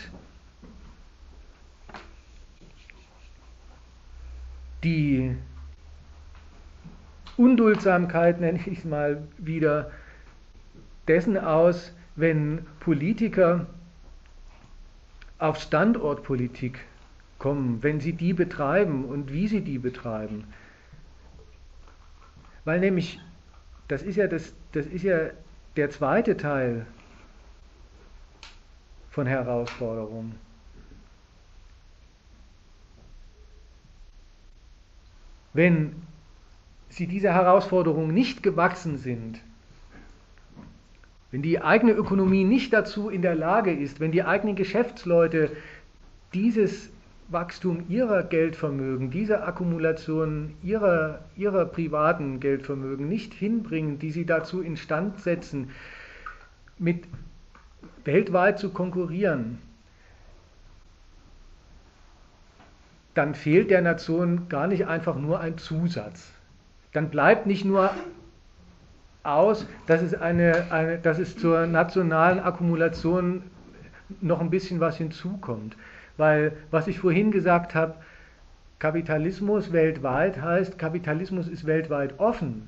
die Unduldsamkeit, nenne ich es mal wieder, dessen aus, wenn Politiker auf Standortpolitik kommen, wenn sie die betreiben und wie sie die betreiben. Weil nämlich, das ist ja, das, das ist ja der zweite Teil von Herausforderungen. Wenn sie dieser Herausforderung nicht gewachsen sind, wenn die eigene Ökonomie nicht dazu in der Lage ist, wenn die eigenen Geschäftsleute dieses Wachstum ihrer Geldvermögen, diese Akkumulation ihrer, ihrer privaten Geldvermögen nicht hinbringen, die sie dazu instand setzen, mit weltweit zu konkurrieren, dann fehlt der Nation gar nicht einfach nur ein Zusatz. Dann bleibt nicht nur aus, dass es, eine, eine, dass es zur nationalen Akkumulation noch ein bisschen was hinzukommt. Weil, was ich vorhin gesagt habe, Kapitalismus weltweit heißt, Kapitalismus ist weltweit offen,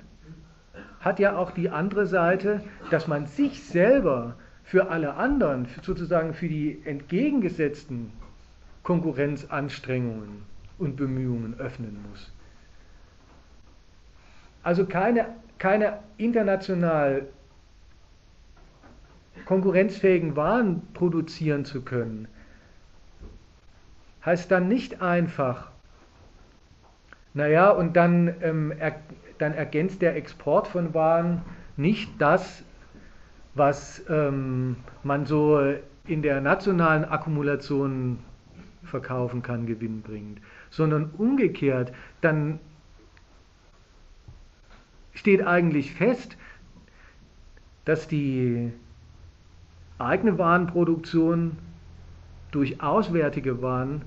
hat ja auch die andere Seite, dass man sich selber für alle anderen, sozusagen für die entgegengesetzten Konkurrenzanstrengungen und Bemühungen öffnen muss. Also keine, keine international konkurrenzfähigen Waren produzieren zu können, heißt dann nicht einfach, naja, und dann, ähm, er, dann ergänzt der Export von Waren nicht das, was ähm, man so in der nationalen Akkumulation verkaufen kann, gewinnbringend, sondern umgekehrt, dann steht eigentlich fest, dass die eigene Warenproduktion durch auswärtige Waren,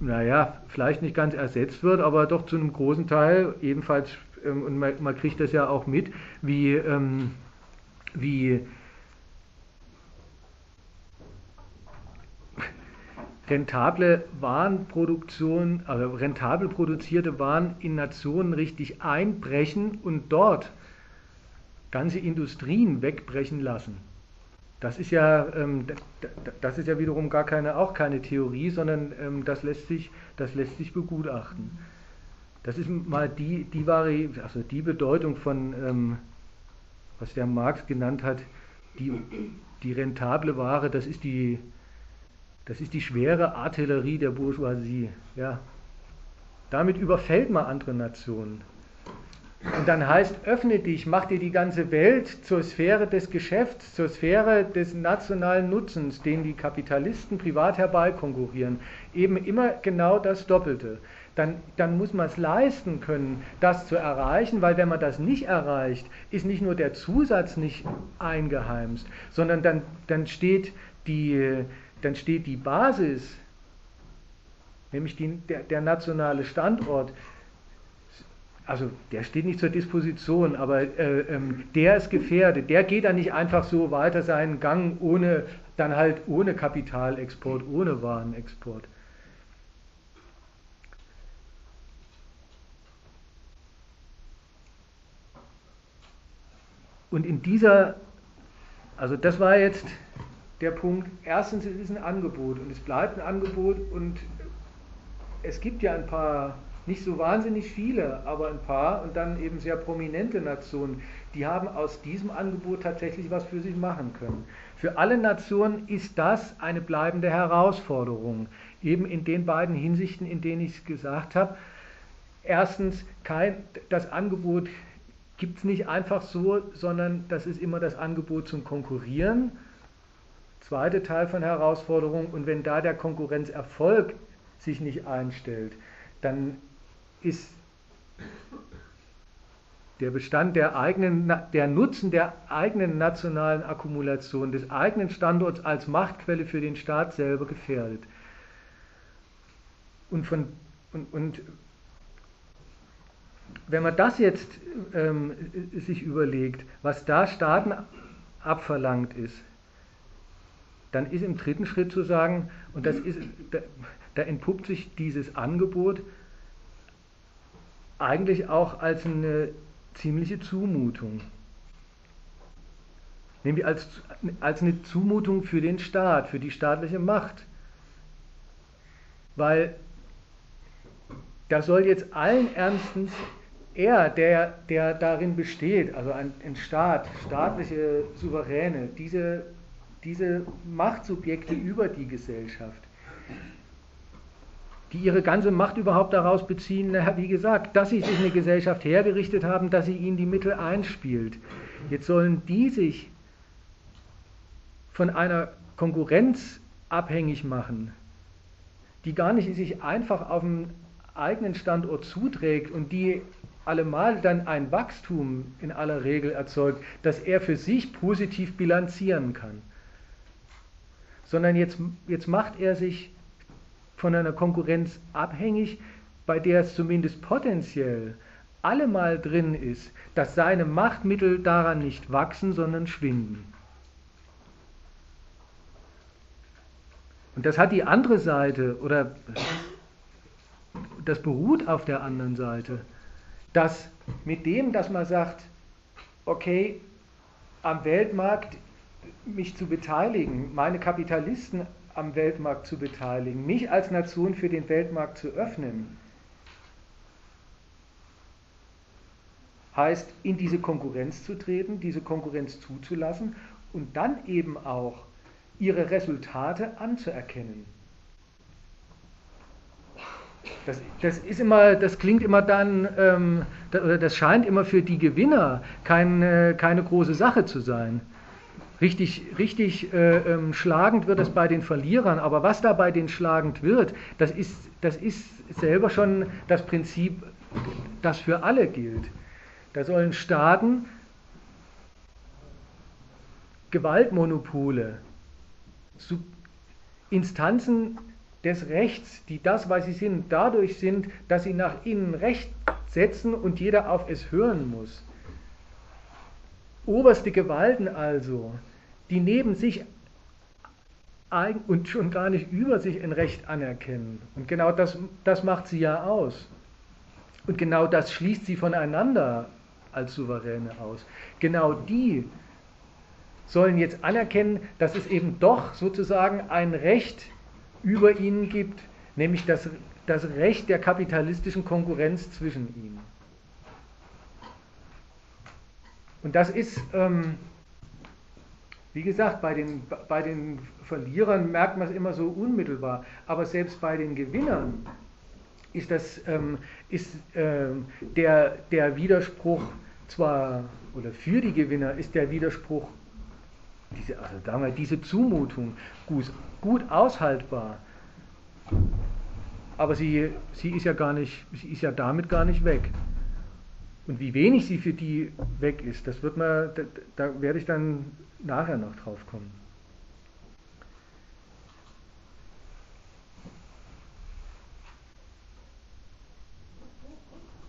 naja, vielleicht nicht ganz ersetzt wird, aber doch zu einem großen Teil ebenfalls ähm, und man, man, kriegt das ja auch mit, wie, ähm, wie rentable Warenproduktion, also rentabel produzierte Waren in Nationen richtig einbrechen und dort ganze Industrien wegbrechen lassen. Das ist ja, ähm, das ist ja wiederum gar keine, auch keine Theorie, sondern ähm, das, lässt sich, das lässt sich begutachten. Das ist mal die, die, Vari also die Bedeutung von, ähm, was der Marx genannt hat, die, die rentable Ware, das ist die, das ist die schwere Artillerie der Bourgeoisie. Ja. Damit überfällt man andere Nationen. Und dann heißt, öffne dich, mach dir die ganze Welt zur Sphäre des Geschäfts, zur Sphäre des nationalen Nutzens, den die Kapitalisten privat herbeikonkurrieren. Eben immer genau das Doppelte. Dann, dann muss man es leisten können, das zu erreichen, weil wenn man das nicht erreicht, ist nicht nur der Zusatz nicht eingeheimst, sondern dann, dann, steht, die, dann steht die Basis, nämlich die, der, der nationale Standort, also der steht nicht zur Disposition, aber äh, ähm, der ist gefährdet. Der geht dann nicht einfach so weiter seinen Gang ohne, dann halt ohne Kapitalexport, ohne Warenexport. Und in dieser, also das war jetzt der Punkt, erstens, es ist ein Angebot und es bleibt ein Angebot und es gibt ja ein paar nicht so wahnsinnig viele, aber ein paar und dann eben sehr prominente Nationen, die haben aus diesem Angebot tatsächlich was für sich machen können. Für alle Nationen ist das eine bleibende Herausforderung, eben in den beiden Hinsichten, in denen ich es gesagt habe. Erstens, kein, das Angebot gibt es nicht einfach so, sondern das ist immer das Angebot zum Konkurrieren. Zweiter Teil von Herausforderung, und wenn da der Konkurrenzerfolg sich nicht einstellt, dann ist der Bestand der eigenen, der Nutzen der eigenen nationalen Akkumulation, des eigenen Standorts als Machtquelle für den Staat selber gefährdet. Und, von, und, und wenn man das jetzt ähm, sich überlegt, was da Staaten abverlangt ist, dann ist im dritten Schritt zu sagen, und das ist, da, da entpuppt sich dieses Angebot eigentlich auch als eine ziemliche Zumutung. Nämlich als, als eine Zumutung für den Staat, für die staatliche Macht. Weil da soll jetzt allen Ernstens er, der, der darin besteht, also ein, ein Staat, staatliche Souveräne, diese, diese Machtsubjekte über die Gesellschaft, die ihre ganze Macht überhaupt daraus beziehen, wie gesagt, dass sie sich eine Gesellschaft hergerichtet haben, dass sie ihnen die Mittel einspielt. Jetzt sollen die sich von einer Konkurrenz abhängig machen, die gar nicht sich einfach auf dem eigenen Standort zuträgt und die allemal dann ein Wachstum in aller Regel erzeugt, das er für sich positiv bilanzieren kann. Sondern jetzt, jetzt macht er sich von einer Konkurrenz abhängig, bei der es zumindest potenziell allemal drin ist, dass seine Machtmittel daran nicht wachsen, sondern schwinden. Und das hat die andere Seite oder das beruht auf der anderen Seite, dass mit dem, dass man sagt, okay, am Weltmarkt mich zu beteiligen, meine Kapitalisten am Weltmarkt zu beteiligen, mich als Nation für den Weltmarkt zu öffnen, heißt in diese Konkurrenz zu treten, diese Konkurrenz zuzulassen und dann eben auch ihre Resultate anzuerkennen. Das, das, ist immer, das klingt immer dann, ähm, das scheint immer für die Gewinner kein, äh, keine große Sache zu sein. Richtig, richtig äh, ähm, schlagend wird es bei den Verlierern, aber was da bei den schlagend wird, das ist, das ist selber schon das Prinzip, das für alle gilt. Da sollen Staaten Gewaltmonopole, Instanzen des Rechts, die das, was sie sind, dadurch sind, dass sie nach innen Recht setzen und jeder auf es hören muss. Oberste Gewalten also, die neben sich und schon gar nicht über sich ein Recht anerkennen. Und genau das, das macht sie ja aus. Und genau das schließt sie voneinander als Souveräne aus. Genau die sollen jetzt anerkennen, dass es eben doch sozusagen ein Recht über ihnen gibt, nämlich das, das Recht der kapitalistischen Konkurrenz zwischen ihnen. Und das ist, ähm, wie gesagt, bei den, bei den Verlierern merkt man es immer so unmittelbar, aber selbst bei den Gewinnern ist, das, ähm, ist ähm, der, der Widerspruch zwar, oder für die Gewinner ist der Widerspruch, diese, also wir, diese Zumutung gut, gut aushaltbar, aber sie, sie ist ja gar nicht, sie ist ja damit gar nicht weg. Und wie wenig sie für die weg ist, das wird man, da, da werde ich dann nachher noch drauf kommen.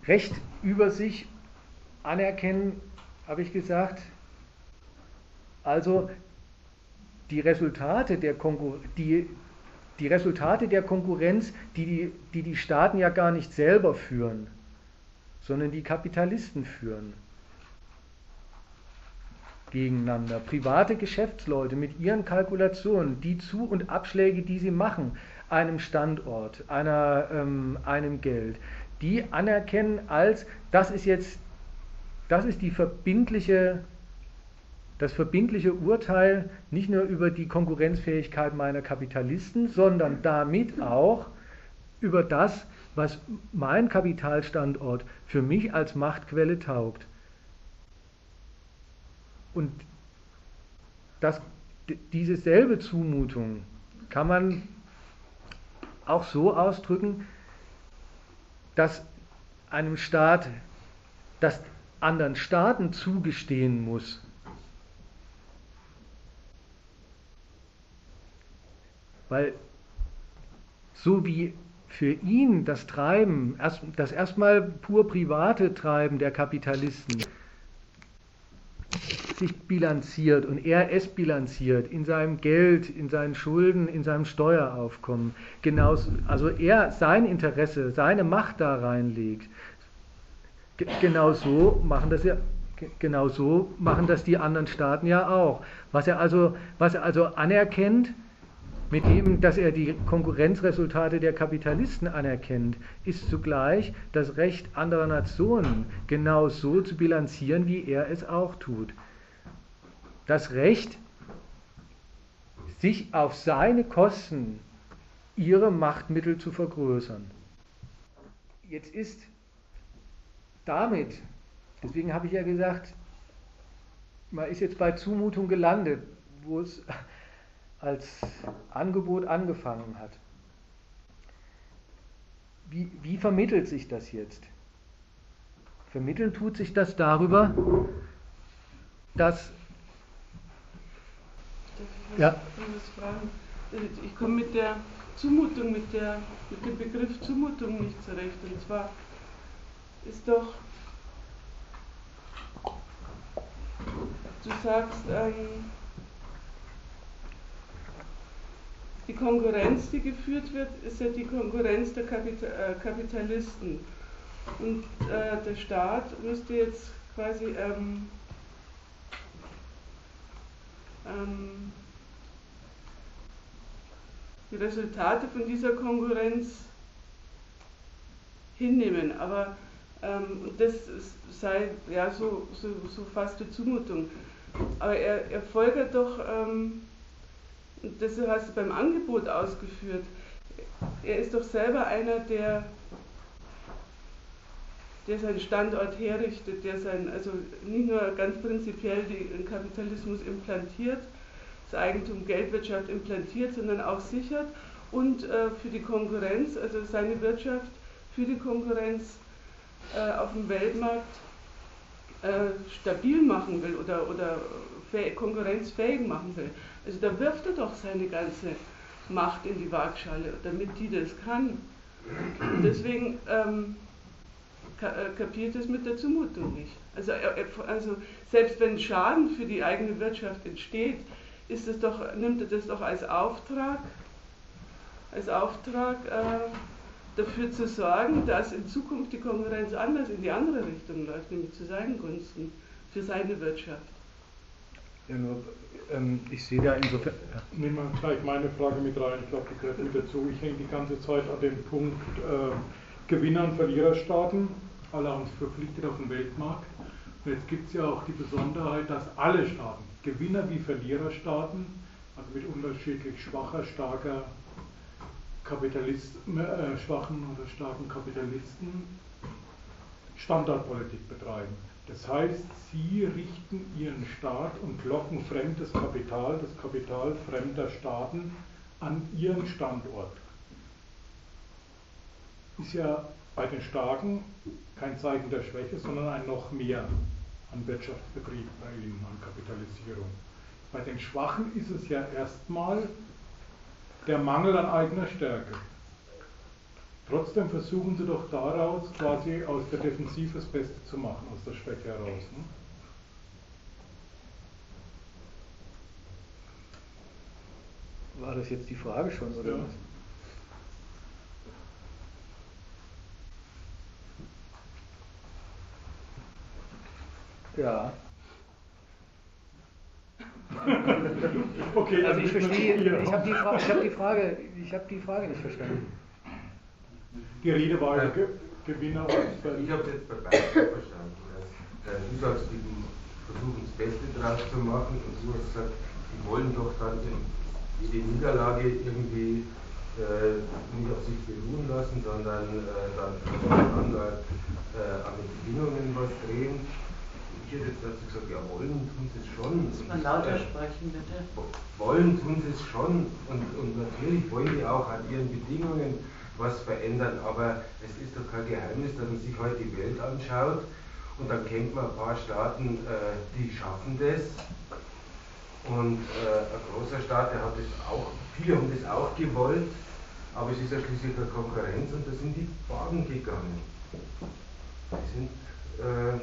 Recht über sich anerkennen, habe ich gesagt. Also die Resultate der, Konkur die, die Resultate der Konkurrenz, die die, die die Staaten ja gar nicht selber führen, sondern die Kapitalisten führen gegeneinander. Private Geschäftsleute mit ihren Kalkulationen, die Zu- und Abschläge, die sie machen, einem Standort, einer, ähm, einem Geld, die anerkennen als, das ist jetzt, das ist die verbindliche, das verbindliche Urteil nicht nur über die Konkurrenzfähigkeit meiner Kapitalisten, sondern damit auch über das, was mein Kapitalstandort für mich als Machtquelle taugt. Und das, diese selbe Zumutung kann man auch so ausdrücken, dass einem Staat, das anderen Staaten zugestehen muss, weil so wie für ihn das Treiben, das erstmal pur private Treiben der Kapitalisten sich bilanziert und er es bilanziert in seinem Geld, in seinen Schulden, in seinem Steueraufkommen. Genauso, also er sein Interesse, seine Macht da reinlegt. Genau so machen das ja genau machen das die anderen Staaten ja auch. Was er also, was er also anerkennt, mit dem, dass er die Konkurrenzresultate der Kapitalisten anerkennt, ist zugleich das Recht anderer Nationen genau so zu bilanzieren, wie er es auch tut das Recht, sich auf seine Kosten ihre Machtmittel zu vergrößern. Jetzt ist damit, deswegen habe ich ja gesagt, man ist jetzt bei Zumutung gelandet, wo es als Angebot angefangen hat. Wie, wie vermittelt sich das jetzt? Vermitteln tut sich das darüber, dass ja. Ich komme mit der Zumutung, mit, der, mit dem Begriff Zumutung nicht zurecht. Und zwar ist doch, du sagst, ähm, die Konkurrenz, die geführt wird, ist ja die Konkurrenz der äh, Kapitalisten. Und äh, der Staat müsste jetzt quasi ähm, ähm, die Resultate von dieser Konkurrenz hinnehmen. Aber ähm, das sei ja so, so, so fast eine Zumutung. Aber er, er folgert doch, ähm, das hast du beim Angebot ausgeführt, er ist doch selber einer, der, der seinen Standort herrichtet, der sein, also nicht nur ganz prinzipiell den Kapitalismus implantiert, das Eigentum Geldwirtschaft implantiert, sondern auch sichert und äh, für die Konkurrenz, also seine Wirtschaft für die Konkurrenz äh, auf dem Weltmarkt äh, stabil machen will oder, oder konkurrenzfähig machen will. Also da wirft er doch seine ganze Macht in die Waagschale, damit die das kann. Und deswegen ähm, äh, kapiert es mit der Zumutung nicht. Also, also selbst wenn Schaden für die eigene Wirtschaft entsteht, ist es doch, nimmt er das doch als Auftrag, als Auftrag äh, dafür zu sorgen, dass in Zukunft die Konkurrenz anders in die andere Richtung läuft, nämlich zu seinen Gunsten, für seine Wirtschaft. Ja, nur, ähm, ich sehe da insofern. Ja. Nehmen wir gleich meine Frage mit rein, ich glaube, die gehört mit dazu. Ich hänge die ganze Zeit an dem Punkt äh, Gewinner- und Verliererstaaten, alle uns verpflichtet auf dem Weltmarkt. Und jetzt gibt es ja auch die Besonderheit, dass alle Staaten, Gewinner- wie Verliererstaaten, also mit unterschiedlich schwacher, starker Kapitalist, äh, schwachen oder starken Kapitalisten Standardpolitik betreiben. Das heißt, sie richten ihren Staat und locken fremdes Kapital, das Kapital fremder Staaten, an ihren Standort. Ist ja bei den Starken kein Zeichen der Schwäche, sondern ein noch mehr an Wirtschaftsbetrieb bei ihnen, an Kapitalisierung. Bei den Schwachen ist es ja erstmal der Mangel an eigener Stärke. Trotzdem versuchen sie doch daraus quasi aus der Defensive das Beste zu machen, aus der Schwäche heraus. Ne? War das jetzt die Frage schon, oder ja. was? Ja. okay, also ich verstehe, ich habe die, Fra hab die, Frage, ich habe die Frage nicht verstanden. Die Rede war ja. Ge Gewinner Ich habe es jetzt bei beiden verstanden. Dass, du sagst, die versuchen das Beste draus zu machen und du hast gesagt, die wollen doch dann jede Niederlage irgendwie äh, nicht auf sich beruhen lassen, sondern äh, dann an, äh, an den Bedingungen was drehen. Ich hätte jetzt dazu gesagt, ja, wollen tun sie es schon. Muss man lauter sprechen, bitte? Wollen tun sie es schon und, und natürlich wollen die auch an ihren Bedingungen was verändern, aber es ist doch kein Geheimnis, dass man sich heute die Welt anschaut und dann kennt man ein paar Staaten, äh, die schaffen das und äh, ein großer Staat, der hat das auch, viele haben das auch gewollt, aber es ist ja schließlich eine Konkurrenz und da sind die Wagen gegangen. Die sind, äh,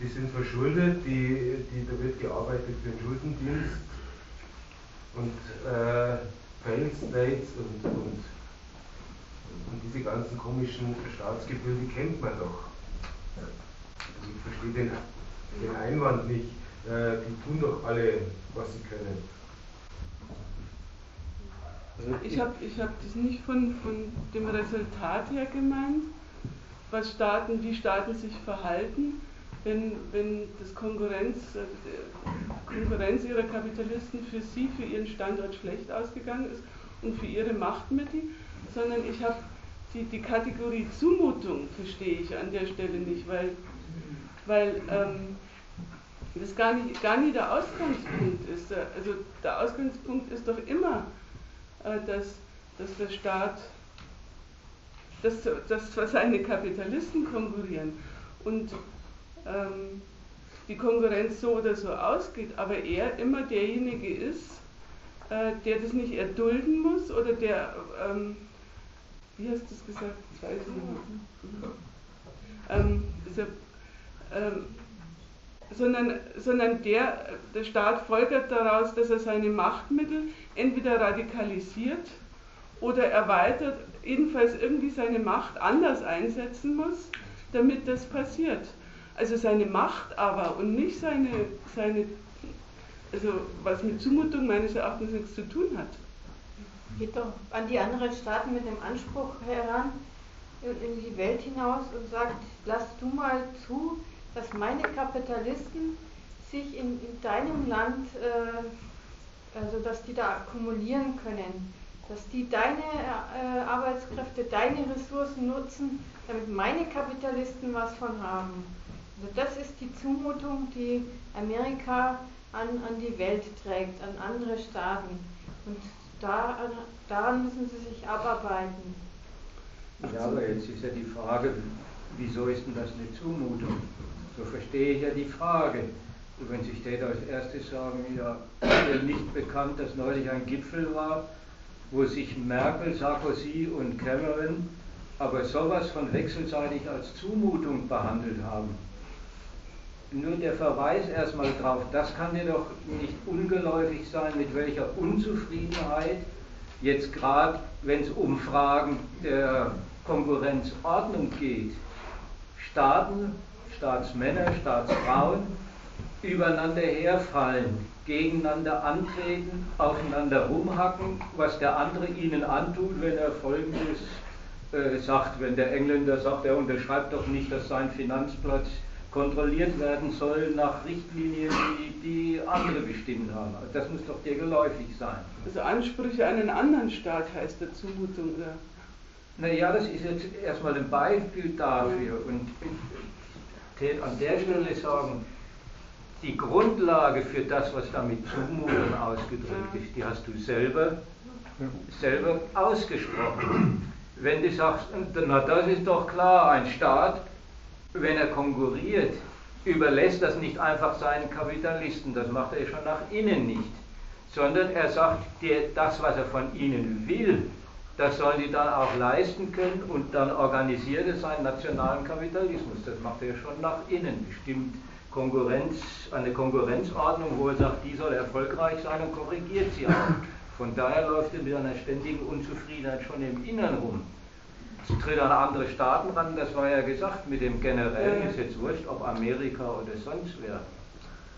die sind verschuldet, die, die, da wird gearbeitet für den Schuldendienst und äh, Failed States und, und, und, diese ganzen komischen Staatsgefühle, die kennt man doch. Also ich verstehe den, den Einwand nicht, äh, die tun doch alle, was sie können. Also ich habe ich hab das nicht von, von dem Resultat her gemeint, was Staaten, wie Staaten sich verhalten, wenn, wenn das Konkurrenz, äh, Konkurrenz ihrer Kapitalisten für sie, für ihren Standort schlecht ausgegangen ist und für ihre Machtmittel, sondern ich habe die, die Kategorie Zumutung verstehe ich an der Stelle nicht, weil, weil ähm, das gar nicht, gar nicht der Ausgangspunkt ist. Also der Ausgangspunkt ist doch immer, äh, dass, dass der Staat, dass, dass seine Kapitalisten konkurrieren. Und ähm, die Konkurrenz so oder so ausgeht, aber er immer derjenige ist, äh, der das nicht erdulden muss oder der, ähm, wie hast du es gesagt? Das weiß ich nicht. Dieser, ähm, sondern, sondern der, der Staat folgert daraus, dass er seine Machtmittel entweder radikalisiert oder erweitert, jedenfalls irgendwie seine Macht anders einsetzen muss, damit das passiert. Also seine Macht aber und nicht seine, seine also was mit Zumutung meines Erachtens nichts zu tun hat. Geht doch an die anderen Staaten mit dem Anspruch heran, in die Welt hinaus und sagt, lass du mal zu, dass meine Kapitalisten sich in, in deinem Land, äh, also dass die da akkumulieren können, dass die deine äh, Arbeitskräfte, deine Ressourcen nutzen, damit meine Kapitalisten was von haben. Also das ist die Zumutung, die Amerika an, an die Welt trägt, an andere Staaten. Und da, daran müssen sie sich abarbeiten. Ja, aber jetzt ist ja die Frage, wieso ist denn das eine Zumutung? So verstehe ich ja die Frage. Und wenn sich Täter als erstes sagen, ja, ist ja nicht bekannt, dass neulich ein Gipfel war, wo sich Merkel, Sarkozy und Cameron aber sowas von wechselseitig als Zumutung behandelt haben nur der Verweis erstmal drauf, das kann dir doch nicht ungeläufig sein, mit welcher Unzufriedenheit jetzt gerade, wenn es um Fragen der Konkurrenzordnung geht, Staaten, Staatsmänner, Staatsfrauen übereinander herfallen, gegeneinander antreten, aufeinander rumhacken, was der andere ihnen antut, wenn er folgendes äh, sagt, wenn der Engländer sagt, er unterschreibt doch nicht, dass sein Finanzplatz kontrolliert werden soll nach Richtlinien, die, die andere bestimmt haben. Also das muss doch dir geläufig sein. Also Ansprüche an einen anderen Staat heißt der Zumutung, oder? Naja, das ist jetzt erstmal ein Beispiel dafür. Und ich an der Stelle sagen, die Grundlage für das, was da mit Zumutung ausgedrückt ist, die hast du selber, selber ausgesprochen. Wenn du sagst, na das ist doch klar, ein Staat wenn er konkurriert, überlässt das nicht einfach seinen Kapitalisten, das macht er schon nach innen nicht, sondern er sagt, dir, das, was er von ihnen will, das sollen die dann auch leisten können und dann organisiert er seinen nationalen Kapitalismus. Das macht er schon nach innen, bestimmt Konkurrenz, eine Konkurrenzordnung, wo er sagt, die soll erfolgreich sein und korrigiert sie auch. Von daher läuft er mit einer ständigen Unzufriedenheit schon im Innern rum tritt an andere Staaten ran, das war ja gesagt, mit dem generellen, ist jetzt wurscht, ob Amerika oder sonst wer,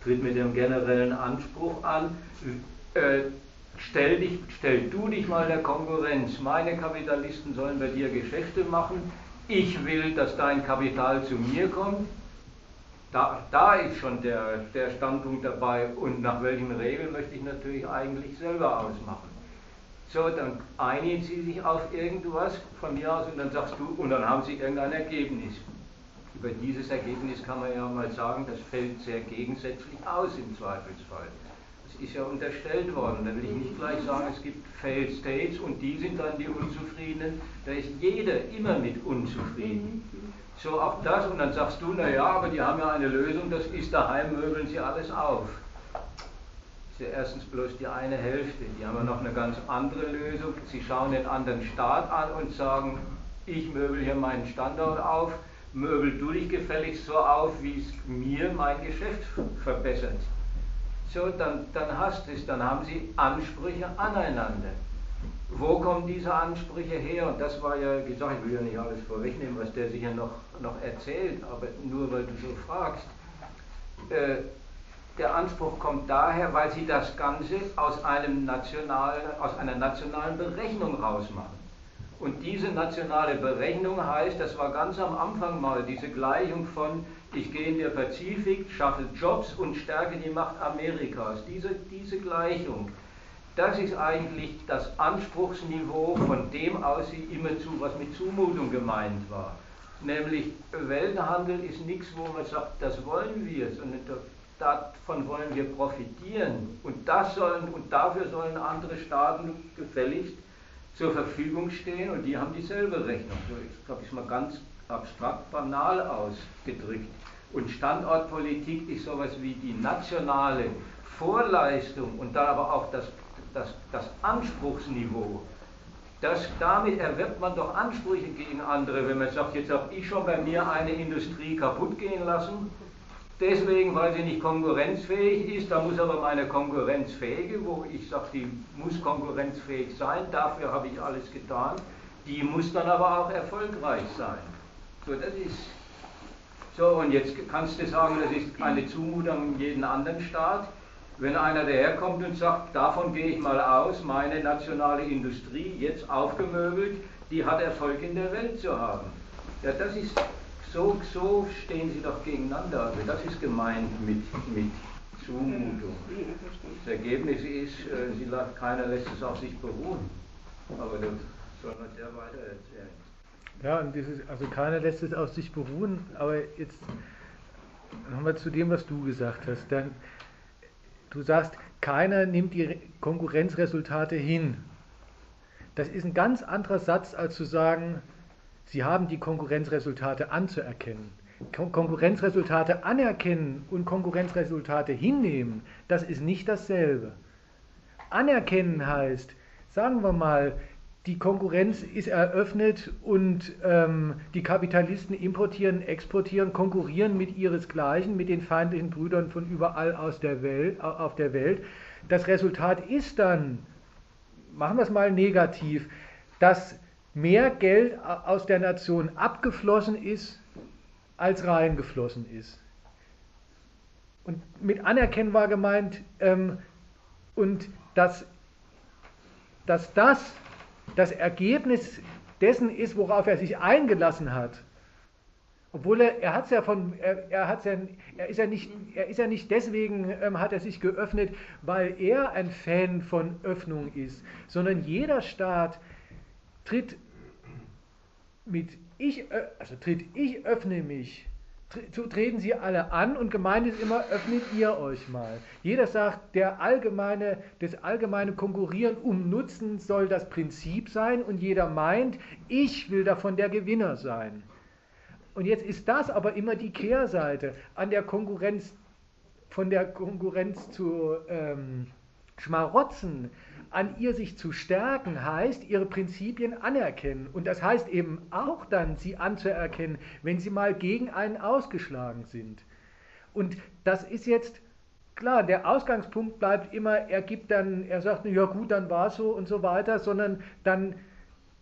tritt mit dem generellen Anspruch an, äh, stell, dich, stell du dich mal der Konkurrenz, meine Kapitalisten sollen bei dir Geschäfte machen, ich will, dass dein Kapital zu mir kommt, da, da ist schon der, der Standpunkt dabei. Und nach welchen Regeln möchte ich natürlich eigentlich selber ausmachen. So, dann einigen sie sich auf irgendwas von mir aus und dann sagst du, und dann haben sie irgendein Ergebnis. Über dieses Ergebnis kann man ja mal sagen, das fällt sehr gegensätzlich aus im Zweifelsfall. Das ist ja unterstellt worden. Da will ich nicht gleich sagen, es gibt Failed States und die sind dann die Unzufriedenen. Da ist jeder immer mit unzufrieden. So auch das und dann sagst du, naja, aber die haben ja eine Lösung, das ist daheim, möbeln sie alles auf ist ja erstens bloß die eine Hälfte. Die haben ja noch eine ganz andere Lösung. Sie schauen den anderen Staat an und sagen, ich möbel hier meinen Standort auf, möbel du dich gefälligst so auf, wie es mir mein Geschäft verbessert. So, dann, dann hast es, dann haben sie Ansprüche aneinander. Wo kommen diese Ansprüche her? Und das war ja gesagt, ich will ja nicht alles vorwegnehmen, was der sicher noch, noch erzählt, aber nur weil du so fragst. Äh, der Anspruch kommt daher, weil sie das Ganze aus, einem nationalen, aus einer nationalen Berechnung rausmachen. Und diese nationale Berechnung heißt, das war ganz am Anfang mal diese Gleichung von, ich gehe in den Pazifik, schaffe Jobs und stärke die Macht Amerikas. Diese, diese Gleichung, das ist eigentlich das Anspruchsniveau, von dem aus sie immerzu was mit Zumutung gemeint war. Nämlich Welthandel ist nichts, wo man sagt, das wollen wir, sondern davon wollen wir profitieren und, das sollen, und dafür sollen andere Staaten gefälligst zur Verfügung stehen und die haben dieselbe Rechnung. So glaube ich, mal ganz abstrakt banal ausgedrückt. Und Standortpolitik ist sowas wie die nationale Vorleistung und dann aber auch das, das, das Anspruchsniveau. Das, damit erwirbt man doch Ansprüche gegen andere, wenn man sagt, jetzt habe ich schon bei mir eine Industrie kaputt gehen lassen Deswegen, weil sie nicht konkurrenzfähig ist, da muss aber meine konkurrenzfähige, wo ich sage, die muss konkurrenzfähig sein, dafür habe ich alles getan, die muss dann aber auch erfolgreich sein. So, das ist so, und jetzt kannst du sagen, das ist eine Zumutung in jeden anderen Staat. Wenn einer daherkommt und sagt, davon gehe ich mal aus, meine nationale Industrie, jetzt aufgemöbelt, die hat Erfolg in der Welt zu haben. Ja, das ist so, so stehen sie doch gegeneinander. Also das ist gemeint mit, mit Zumutung. Das Ergebnis ist, äh, sie, keiner lässt es auf sich beruhen. Aber das soll man sehr weiter erzählen. Ja, und dieses, also keiner lässt es auf sich beruhen, aber jetzt nochmal zu dem, was du gesagt hast. Dann, du sagst, keiner nimmt die Konkurrenzresultate hin. Das ist ein ganz anderer Satz, als zu sagen, Sie haben die Konkurrenzresultate anzuerkennen. Kon Konkurrenzresultate anerkennen und Konkurrenzresultate hinnehmen, das ist nicht dasselbe. Anerkennen heißt, sagen wir mal, die Konkurrenz ist eröffnet und ähm, die Kapitalisten importieren, exportieren, konkurrieren mit ihresgleichen, mit den feindlichen Brüdern von überall aus der Welt, auf der Welt. Das Resultat ist dann, machen wir es mal negativ, dass mehr Geld aus der Nation abgeflossen ist, als reingeflossen ist. Und mit anerkennen war gemeint, ähm, und dass, dass das das Ergebnis dessen ist, worauf er sich eingelassen hat. obwohl er, er hat ja von, er, er hat's ja, er ist ja nicht, er ist ja nicht deswegen, ähm, hat er sich geöffnet, weil er ein Fan von Öffnung ist, sondern jeder Staat tritt mit ich, also tritt ich öffne mich treten sie alle an und gemeint ist immer, öffnet ihr euch mal. Jeder sagt, der allgemeine, das allgemeine Konkurrieren um Nutzen soll das Prinzip sein und jeder meint, ich will davon der Gewinner sein. Und jetzt ist das aber immer die Kehrseite an der Konkurrenz, von der Konkurrenz zu ähm, schmarotzen an ihr sich zu stärken, heißt ihre Prinzipien anerkennen. Und das heißt eben auch dann, sie anzuerkennen, wenn sie mal gegen einen ausgeschlagen sind. Und das ist jetzt klar, der Ausgangspunkt bleibt immer, er gibt dann, er sagt, ja gut, dann war es so und so weiter, sondern dann,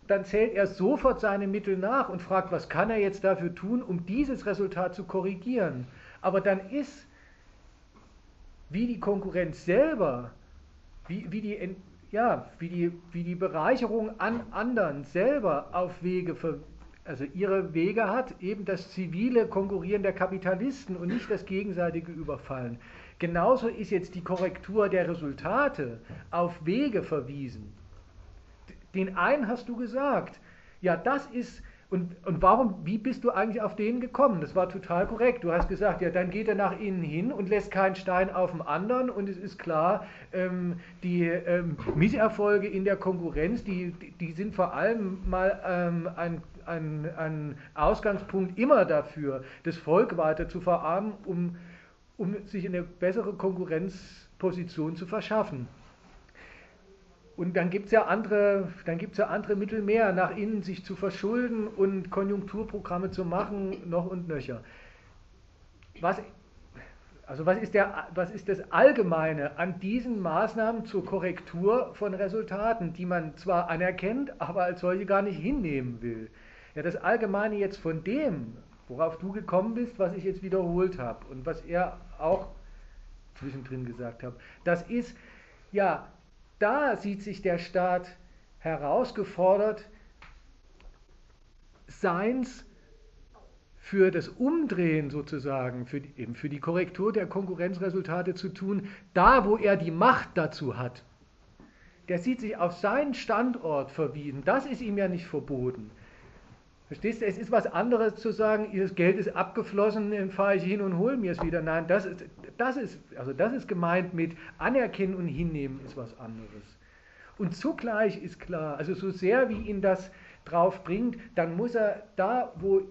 dann zählt er sofort seine Mittel nach und fragt, was kann er jetzt dafür tun, um dieses Resultat zu korrigieren. Aber dann ist, wie die Konkurrenz selber, wie, wie die ja, wie die, wie die Bereicherung an anderen selber auf Wege, also ihre Wege hat, eben das zivile Konkurrieren der Kapitalisten und nicht das gegenseitige Überfallen. Genauso ist jetzt die Korrektur der Resultate auf Wege verwiesen. Den einen hast du gesagt, ja, das ist und, und warum, wie bist du eigentlich auf den gekommen? Das war total korrekt. Du hast gesagt, ja, dann geht er nach innen hin und lässt keinen Stein auf dem anderen und es ist klar, ähm, die ähm, Misserfolge in der Konkurrenz, die, die sind vor allem mal ähm, ein, ein, ein Ausgangspunkt immer dafür, das Volk weiter zu verarmen, um, um sich eine bessere Konkurrenzposition zu verschaffen. Und dann gibt es ja, andere, ja andere Mittel mehr, nach innen sich zu verschulden und Konjunkturprogramme zu machen, noch und nöcher. Was, also was ist, der, was ist das Allgemeine an diesen Maßnahmen zur Korrektur von Resultaten, die man zwar anerkennt, aber als solche gar nicht hinnehmen will? Ja, das Allgemeine jetzt von dem, worauf du gekommen bist, was ich jetzt wiederholt habe und was er auch zwischendrin gesagt hat, das ist, ja, da sieht sich der Staat herausgefordert, seins für das Umdrehen sozusagen, für die, eben für die Korrektur der Konkurrenzresultate zu tun, da wo er die Macht dazu hat. Der sieht sich auf seinen Standort verwiesen. Das ist ihm ja nicht verboten. Verstehst du, es ist was anderes zu sagen, das Geld ist abgeflossen, dann fahre ich hin und hole mir es wieder. Nein, das ist, das, ist, also das ist gemeint mit Anerkennen und Hinnehmen ist was anderes. Und zugleich ist klar, also so sehr wie ihn das drauf bringt, dann muss er da, wo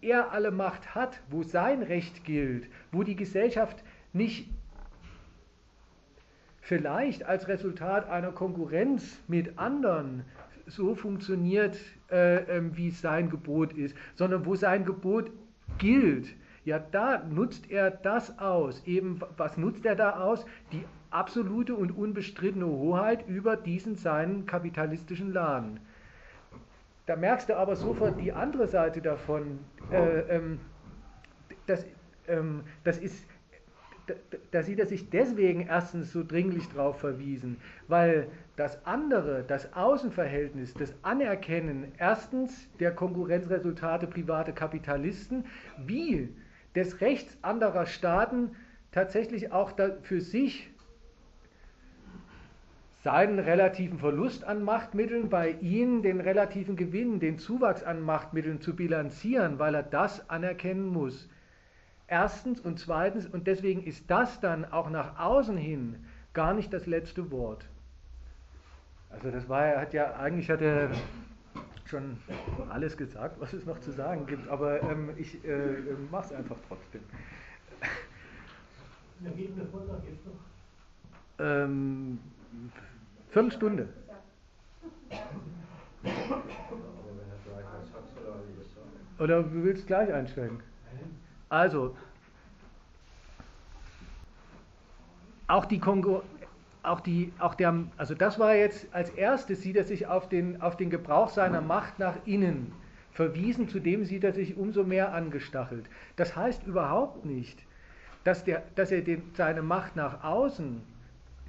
er alle Macht hat, wo sein Recht gilt, wo die Gesellschaft nicht vielleicht als Resultat einer Konkurrenz mit anderen so funktioniert, äh, äh, wie sein Gebot ist, sondern wo sein Gebot gilt. Ja, da nutzt er das aus. Eben, was nutzt er da aus? Die absolute und unbestrittene Hoheit über diesen seinen kapitalistischen Laden. Da merkst du aber sofort die andere Seite davon. Äh, ähm, das, ähm, das ist da sieht er sich deswegen erstens so dringlich darauf verwiesen, weil das andere, das Außenverhältnis, das Anerkennen erstens der Konkurrenzresultate private Kapitalisten wie des Rechts anderer Staaten tatsächlich auch für sich seinen relativen Verlust an Machtmitteln bei ihnen den relativen Gewinn, den Zuwachs an Machtmitteln zu bilanzieren, weil er das anerkennen muss. Erstens und zweitens, und deswegen ist das dann auch nach außen hin gar nicht das letzte Wort. Also das war, er hat ja, eigentlich hat er schon alles gesagt, was es noch zu sagen gibt, aber ähm, ich äh, mache es einfach trotzdem. Wie geht der Vortrag jetzt noch? Ähm, Viertelstunde. Oder du willst gleich einsteigen? Also, auch die Kongo, auch die, auch der, also das war jetzt als erstes, sieht er sich auf den, auf den Gebrauch seiner Macht nach innen verwiesen, zudem sieht er sich umso mehr angestachelt. Das heißt überhaupt nicht, dass, der, dass er den, seine Macht nach außen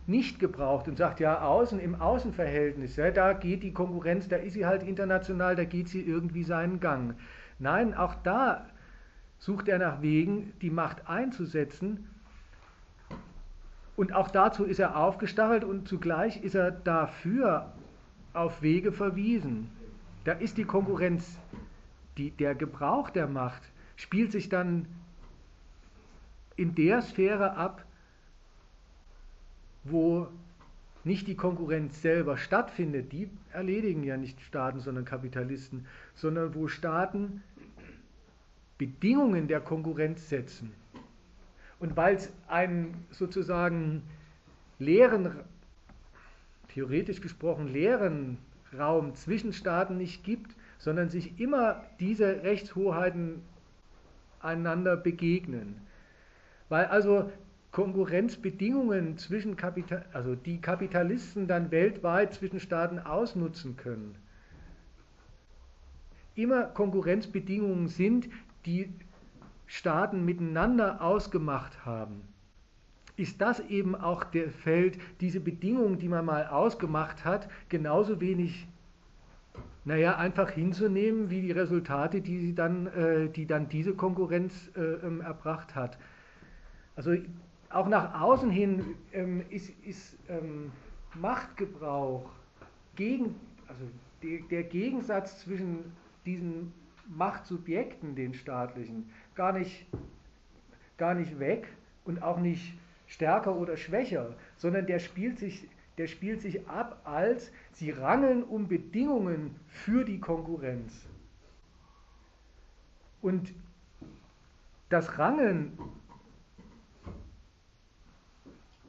nicht gebraucht und sagt, ja, außen im Außenverhältnis, ja, da geht die Konkurrenz, da ist sie halt international, da geht sie irgendwie seinen Gang. Nein, auch da sucht er nach Wegen, die Macht einzusetzen. Und auch dazu ist er aufgestachelt und zugleich ist er dafür auf Wege verwiesen. Da ist die Konkurrenz, die, der Gebrauch der Macht spielt sich dann in der Sphäre ab, wo nicht die Konkurrenz selber stattfindet, die erledigen ja nicht Staaten, sondern Kapitalisten, sondern wo Staaten Bedingungen der Konkurrenz setzen. Und weil es einen sozusagen leeren, theoretisch gesprochen leeren Raum zwischen Staaten nicht gibt, sondern sich immer diese Rechtshoheiten einander begegnen. Weil also Konkurrenzbedingungen zwischen Kapital, also die Kapitalisten dann weltweit zwischen Staaten ausnutzen können, immer Konkurrenzbedingungen sind, die Staaten miteinander ausgemacht haben, ist das eben auch der Feld, diese Bedingungen, die man mal ausgemacht hat, genauso wenig, naja, einfach hinzunehmen, wie die Resultate, die, sie dann, äh, die dann diese Konkurrenz äh, ähm, erbracht hat. Also auch nach außen hin ähm, ist, ist ähm, Machtgebrauch gegen, also de, der Gegensatz zwischen diesen Machtsubjekten, den staatlichen, gar nicht, gar nicht weg und auch nicht stärker oder schwächer, sondern der spielt sich, der spielt sich ab als sie rangeln um Bedingungen für die Konkurrenz. Und das Rangeln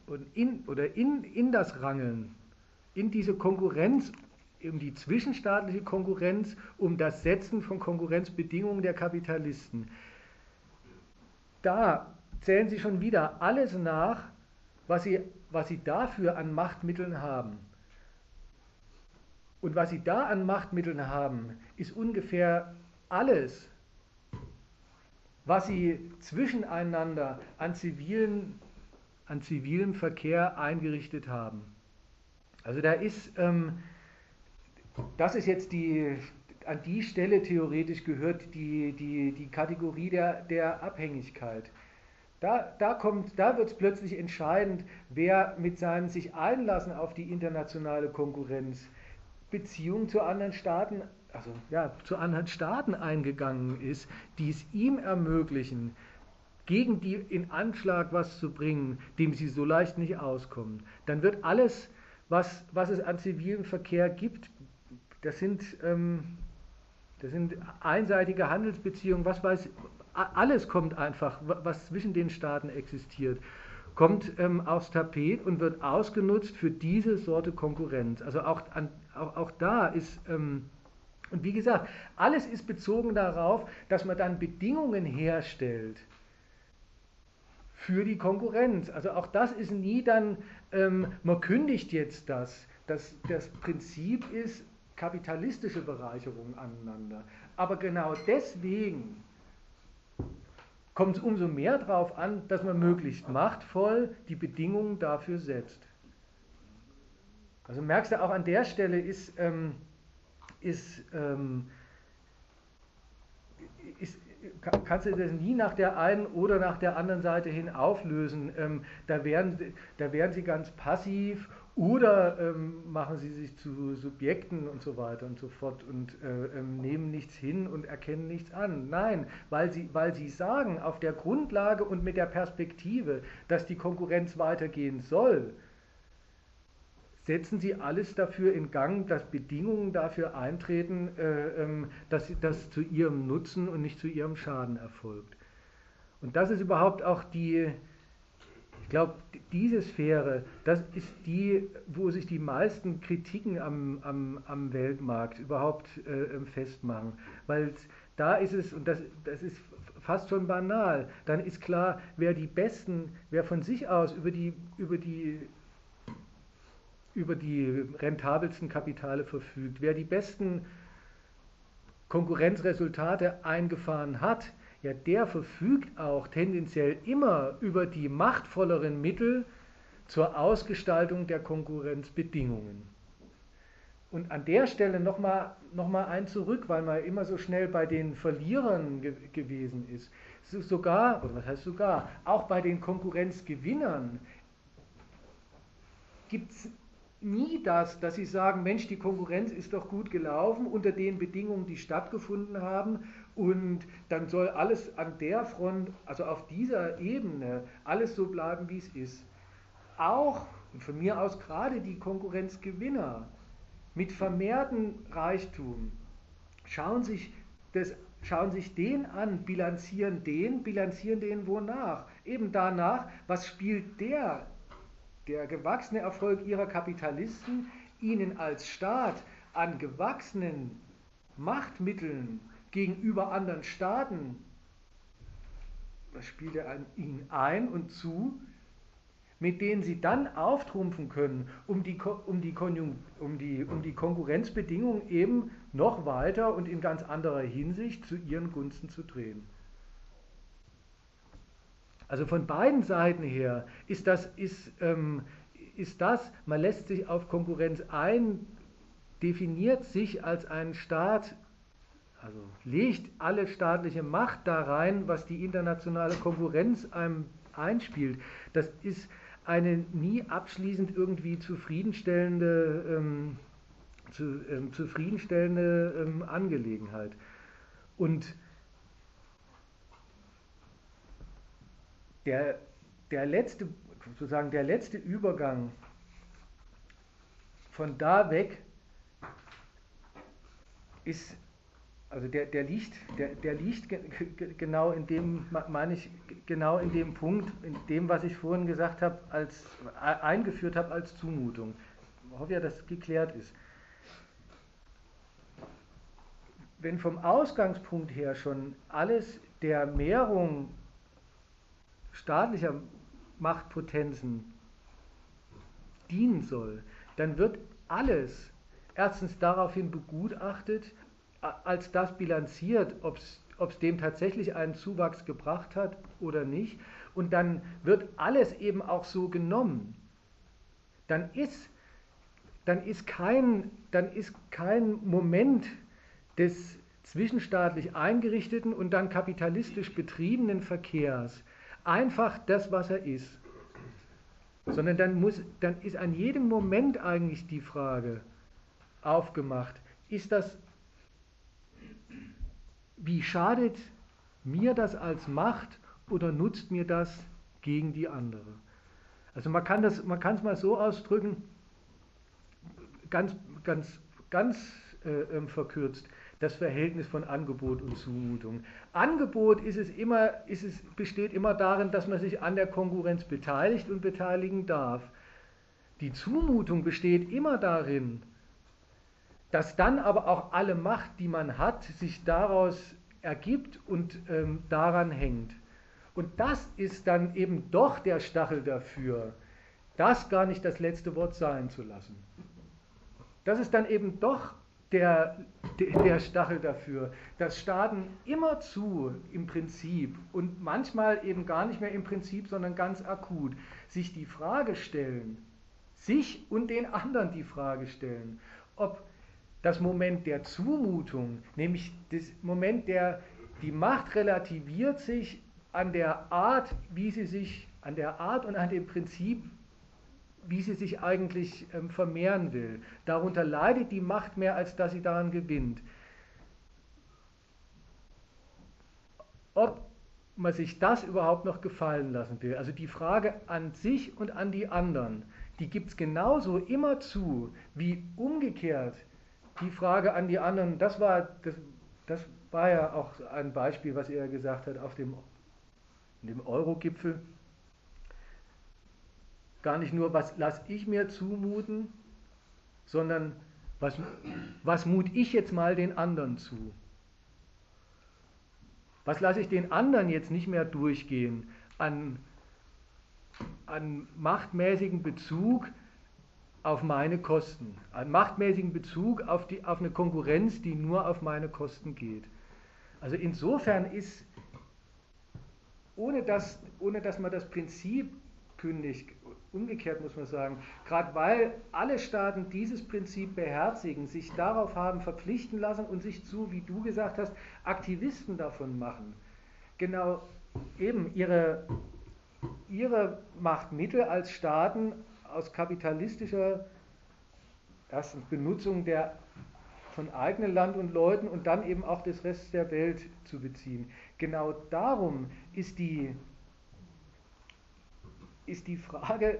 und in, oder in, in das Rangeln, in diese Konkurrenz, um die zwischenstaatliche Konkurrenz, um das Setzen von Konkurrenzbedingungen der Kapitalisten. Da zählen sie schon wieder alles nach, was sie, was sie dafür an Machtmitteln haben. Und was sie da an Machtmitteln haben, ist ungefähr alles, was sie zwischeneinander an zivilen an zivilem Verkehr eingerichtet haben. Also da ist, ähm, das ist jetzt die, an die Stelle theoretisch gehört die, die, die Kategorie der, der Abhängigkeit. Da, da, da wird es plötzlich entscheidend, wer mit seinem sich einlassen auf die internationale Konkurrenz Beziehungen zu anderen Staaten, also ja, zu anderen Staaten eingegangen ist, die es ihm ermöglichen, gegen die in Anschlag was zu bringen, dem sie so leicht nicht auskommen, dann wird alles, was, was es an zivilem Verkehr gibt, das sind, ähm, das sind einseitige Handelsbeziehungen, was weiß, alles kommt einfach, was zwischen den Staaten existiert, kommt ähm, aufs Tapet und wird ausgenutzt für diese Sorte Konkurrenz. Also auch, an, auch, auch da ist, ähm, und wie gesagt, alles ist bezogen darauf, dass man dann Bedingungen herstellt, für die Konkurrenz. Also auch das ist nie dann, ähm, man kündigt jetzt das. das. Das Prinzip ist kapitalistische Bereicherung aneinander. Aber genau deswegen kommt es umso mehr darauf an, dass man möglichst machtvoll die Bedingungen dafür setzt. Also merkst du auch an der Stelle ist, ähm, ist, ähm, ist, kannst du das nie nach der einen oder nach der anderen Seite hin auflösen. Ähm, da, werden, da werden sie ganz passiv oder ähm, machen sie sich zu Subjekten und so weiter und so fort und äh, ähm, nehmen nichts hin und erkennen nichts an. Nein, weil sie, weil sie sagen, auf der Grundlage und mit der Perspektive, dass die Konkurrenz weitergehen soll, setzen Sie alles dafür in Gang, dass Bedingungen dafür eintreten, äh, ähm, dass das zu Ihrem Nutzen und nicht zu Ihrem Schaden erfolgt. Und das ist überhaupt auch die, glaube, diese Sphäre, das ist die, wo sich die meisten Kritiken am, am, am Weltmarkt überhaupt äh, festmachen. Weil da ist es, und das, das ist fast schon banal, dann ist klar, wer die Besten, wer von sich aus über die, über die über die rentabelsten Kapitale verfügt. Wer die besten Konkurrenzresultate eingefahren hat, ja, der verfügt auch tendenziell immer über die machtvolleren Mittel zur Ausgestaltung der Konkurrenzbedingungen. und an der Stelle nochmal noch mal ein zurück, weil man immer so schnell bei den Verlierern ge gewesen ist. Sogar, oder was heißt sogar, auch bei den Konkurrenzgewinnern gibt es nie das, dass sie sagen, Mensch, die Konkurrenz ist doch gut gelaufen unter den Bedingungen, die stattgefunden haben und dann soll alles an der Front, also auf dieser Ebene, alles so bleiben, wie es ist. Auch, und von mir aus gerade die Konkurrenzgewinner mit vermehrtem Reichtum schauen sich, das, schauen sich den an, bilanzieren den, bilanzieren den wonach? Eben danach, was spielt der der gewachsene Erfolg ihrer Kapitalisten ihnen als Staat an gewachsenen Machtmitteln gegenüber anderen Staaten, was spielt er an ihnen ein und zu, mit denen sie dann auftrumpfen können, um die, um die, um die, um die Konkurrenzbedingungen eben noch weiter und in ganz anderer Hinsicht zu ihren Gunsten zu drehen. Also von beiden Seiten her ist das, ist, ähm, ist das, man lässt sich auf Konkurrenz ein, definiert sich als ein Staat, also legt alle staatliche Macht da rein, was die internationale Konkurrenz einem einspielt. Das ist eine nie abschließend irgendwie zufriedenstellende, ähm, zu, ähm, zufriedenstellende ähm, Angelegenheit. Und der, der letzte, sozusagen der letzte Übergang von da weg ist, also der, der liegt, der, der liegt genau in dem, meine ich, genau in dem Punkt, in dem, was ich vorhin gesagt habe, als eingeführt habe als Zumutung. Ich hoffe ja, dass es geklärt ist. Wenn vom Ausgangspunkt her schon alles der Mehrung staatlicher Machtpotenzen dienen soll, dann wird alles erstens daraufhin begutachtet, als das bilanziert, ob es dem tatsächlich einen Zuwachs gebracht hat oder nicht. Und dann wird alles eben auch so genommen. Dann ist, dann ist, kein, dann ist kein Moment des zwischenstaatlich eingerichteten und dann kapitalistisch betriebenen Verkehrs einfach das, was er ist. Sondern dann, muss, dann ist an jedem Moment eigentlich die Frage aufgemacht, ist das, wie schadet mir das als Macht oder nutzt mir das gegen die andere? Also man kann es mal so ausdrücken, ganz, ganz, ganz äh, ähm, verkürzt das Verhältnis von Angebot und Zumutung. Angebot ist es immer, ist es, besteht immer darin, dass man sich an der Konkurrenz beteiligt und beteiligen darf. Die Zumutung besteht immer darin, dass dann aber auch alle Macht, die man hat, sich daraus ergibt und ähm, daran hängt. Und das ist dann eben doch der Stachel dafür, das gar nicht das letzte Wort sein zu lassen. Das ist dann eben doch der, der Stachel dafür, dass Staaten immerzu im Prinzip und manchmal eben gar nicht mehr im Prinzip, sondern ganz akut sich die Frage stellen, sich und den anderen die Frage stellen, ob das Moment der Zumutung, nämlich das Moment der, die Macht relativiert sich an der Art, wie sie sich, an der Art und an dem Prinzip, wie sie sich eigentlich ähm, vermehren will. Darunter leidet die Macht mehr, als dass sie daran gewinnt. Ob man sich das überhaupt noch gefallen lassen will. Also die Frage an sich und an die anderen, die gibt es genauso immer zu, wie umgekehrt die Frage an die anderen. Das war, das, das war ja auch ein Beispiel, was er gesagt hat auf dem, dem Euro-Gipfel gar nicht nur, was lasse ich mir zumuten, sondern was, was mut ich jetzt mal den anderen zu? Was lasse ich den anderen jetzt nicht mehr durchgehen an, an machtmäßigen Bezug auf meine Kosten, an machtmäßigen Bezug auf, die, auf eine Konkurrenz, die nur auf meine Kosten geht. Also insofern ist, ohne dass, ohne dass man das Prinzip kündigt umgekehrt muss man sagen, gerade weil alle Staaten dieses Prinzip beherzigen, sich darauf haben verpflichten lassen und sich zu, wie du gesagt hast, Aktivisten davon machen, genau eben ihre, ihre Machtmittel als Staaten aus kapitalistischer erstens Benutzung der von eigenem Land und Leuten und dann eben auch des Restes der Welt zu beziehen. Genau darum ist die ist die Frage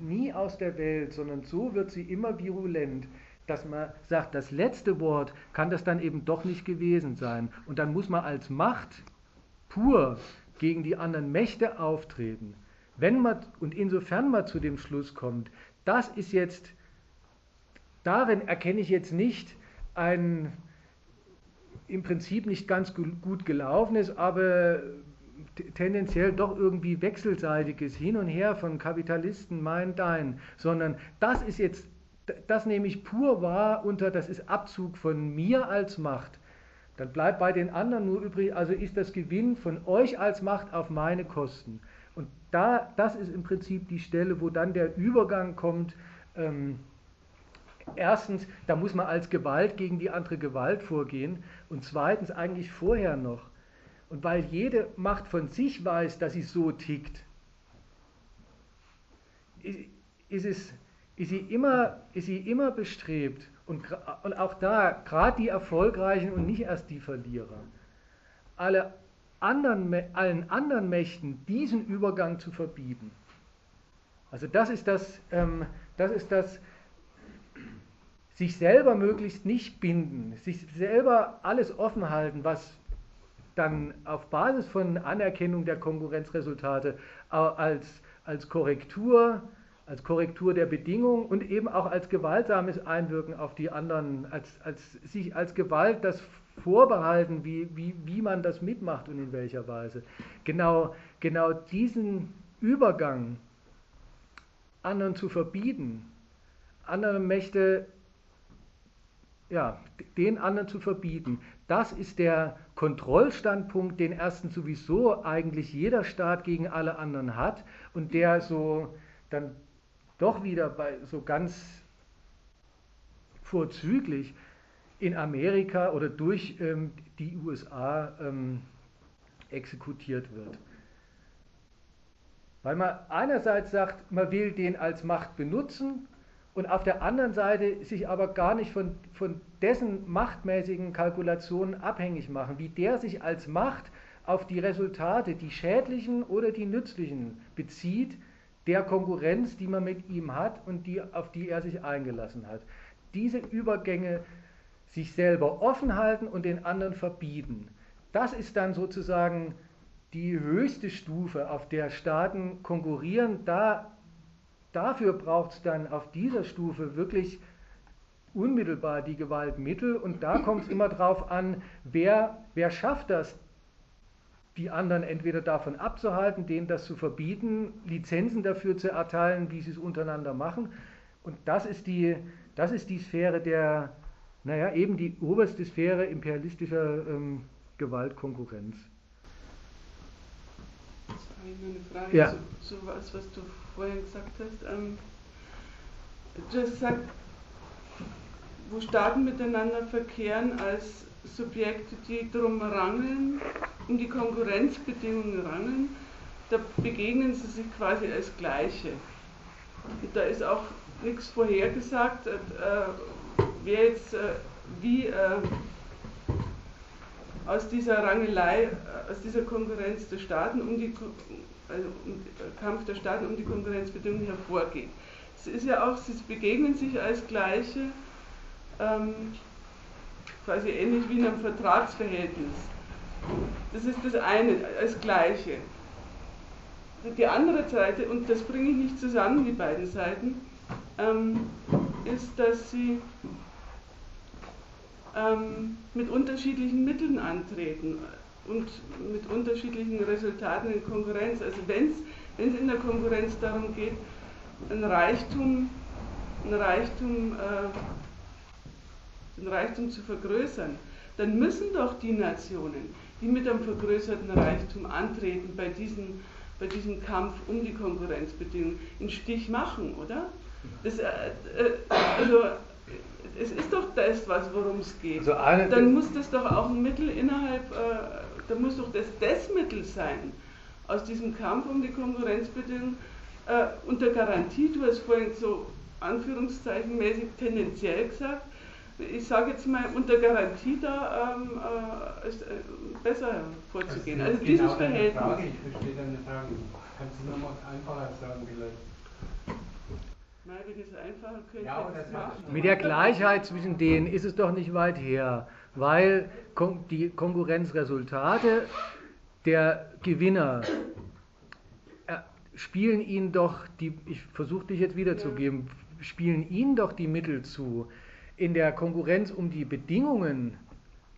nie aus der Welt, sondern so wird sie immer virulent, dass man sagt, das letzte Wort kann das dann eben doch nicht gewesen sein. Und dann muss man als Macht pur gegen die anderen Mächte auftreten. Wenn man und insofern man zu dem Schluss kommt, das ist jetzt, darin erkenne ich jetzt nicht ein im Prinzip nicht ganz gut gelaufenes, aber tendenziell doch irgendwie wechselseitiges Hin und Her von Kapitalisten, mein, dein, sondern das ist jetzt, das nehme ich pur wahr unter, das ist Abzug von mir als Macht. Dann bleibt bei den anderen nur übrig, also ist das Gewinn von euch als Macht auf meine Kosten. Da, das ist im Prinzip die Stelle, wo dann der Übergang kommt. Ähm, erstens, da muss man als Gewalt gegen die andere Gewalt vorgehen. Und zweitens eigentlich vorher noch und weil jede Macht von sich weiß, dass sie so tickt, ist, es, ist, sie, immer, ist sie immer bestrebt, und, und auch da, gerade die Erfolgreichen und nicht erst die Verlierer, alle anderen, allen anderen Mächten diesen Übergang zu verbieten. Also das ist das, ähm, das ist das, sich selber möglichst nicht binden, sich selber alles offen halten, was dann auf Basis von Anerkennung der Konkurrenzresultate als, als Korrektur, als Korrektur der Bedingungen und eben auch als gewaltsames Einwirken auf die anderen, als, als sich als Gewalt das vorbehalten, wie, wie, wie man das mitmacht und in welcher Weise. Genau, genau diesen Übergang anderen zu verbieten, andere Mächte, ja, den anderen zu verbieten, das ist der Kontrollstandpunkt, den erstens sowieso eigentlich jeder Staat gegen alle anderen hat und der so dann doch wieder bei so ganz vorzüglich in Amerika oder durch ähm, die USA ähm, exekutiert wird. Weil man einerseits sagt, man will den als Macht benutzen und auf der anderen Seite sich aber gar nicht von, von dessen machtmäßigen Kalkulationen abhängig machen, wie der sich als Macht auf die Resultate, die schädlichen oder die nützlichen, bezieht, der Konkurrenz, die man mit ihm hat und die, auf die er sich eingelassen hat. Diese Übergänge sich selber offen halten und den anderen verbieten, das ist dann sozusagen die höchste Stufe, auf der Staaten konkurrieren. Da dafür braucht es dann auf dieser Stufe wirklich unmittelbar die Gewaltmittel und da kommt es immer darauf an, wer, wer schafft das, die anderen entweder davon abzuhalten, denen das zu verbieten, Lizenzen dafür zu erteilen, wie sie es untereinander machen. Und das ist die, das ist die Sphäre der, naja, eben die oberste Sphäre imperialistischer ähm, Gewaltkonkurrenz. Das ich eine Frage ja. zu, zu was, was du vorhin gesagt hast. Ähm, du hast gesagt, wo Staaten miteinander verkehren als Subjekte, die drum rangeln, um die Konkurrenzbedingungen rangeln, da begegnen sie sich quasi als Gleiche. Und da ist auch nichts vorhergesagt, äh, wer jetzt äh, wie äh, aus dieser Rangelei, äh, aus dieser Konkurrenz der Staaten um die also um, Kampf der Staaten um die Konkurrenzbedingungen hervorgeht. Es ist ja auch, sie begegnen sich als Gleiche, ähm, quasi ähnlich wie in einem Vertragsverhältnis. Das ist das eine, als Gleiche. Die andere Seite, und das bringe ich nicht zusammen, die beiden Seiten, ähm, ist, dass sie ähm, mit unterschiedlichen Mitteln antreten und mit unterschiedlichen Resultaten in Konkurrenz. Also wenn es in der Konkurrenz darum geht, ein Reichtum, ein Reichtum, äh, den Reichtum zu vergrößern, dann müssen doch die Nationen, die mit einem vergrößerten Reichtum antreten, bei diesen bei diesem Kampf um die Konkurrenzbedingungen einen Stich machen, oder? Das, äh, äh, also, es ist doch das, worum es geht. Also Dann muss das doch auch ein Mittel innerhalb, äh, da muss doch das das Mittel sein, aus diesem Kampf um die Konkurrenzbedingungen äh, unter Garantie, du hast vorhin so anführungszeichenmäßig tendenziell gesagt, ich sage jetzt mal, unter Garantie da ähm, äh, ist, äh, besser vorzugehen. Also, genau dieses Verhältnis. Frage, ich verstehe deine Frage. Kannst du nochmal einfacher sagen vielleicht? Nein, wenn es einfacher könnte, ja, das machen. Mit der Gleichheit zwischen denen ist es doch nicht weit her, weil die Konkurrenzresultate der Gewinner äh, spielen ihnen doch die, ich versuche dich jetzt wiederzugeben, spielen ihnen doch die Mittel zu, in der Konkurrenz um die Bedingungen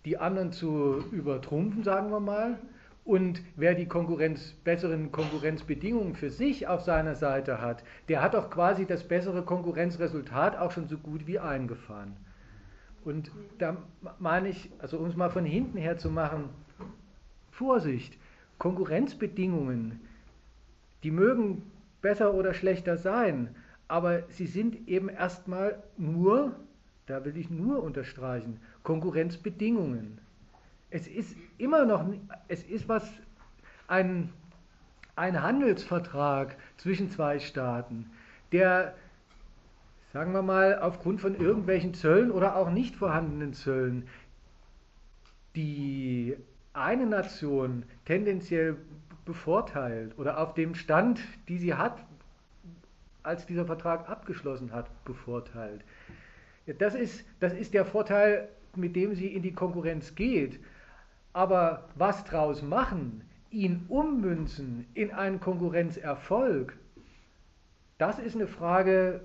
die anderen zu übertrumpfen, sagen wir mal. Und wer die Konkurrenz, besseren Konkurrenzbedingungen für sich auf seiner Seite hat, der hat auch quasi das bessere Konkurrenzresultat auch schon so gut wie eingefahren. Und da meine ich, also um es mal von hinten her zu machen, Vorsicht, Konkurrenzbedingungen, die mögen besser oder schlechter sein, aber sie sind eben erstmal nur da will ich nur unterstreichen, Konkurrenzbedingungen. Es ist immer noch, es ist was, ein, ein Handelsvertrag zwischen zwei Staaten, der, sagen wir mal, aufgrund von irgendwelchen Zöllen oder auch nicht vorhandenen Zöllen, die eine Nation tendenziell bevorteilt oder auf dem Stand, die sie hat, als dieser Vertrag abgeschlossen hat, bevorteilt. Das ist, das ist der Vorteil, mit dem sie in die Konkurrenz geht. Aber was draus machen, ihn ummünzen in einen Konkurrenzerfolg, das ist eine Frage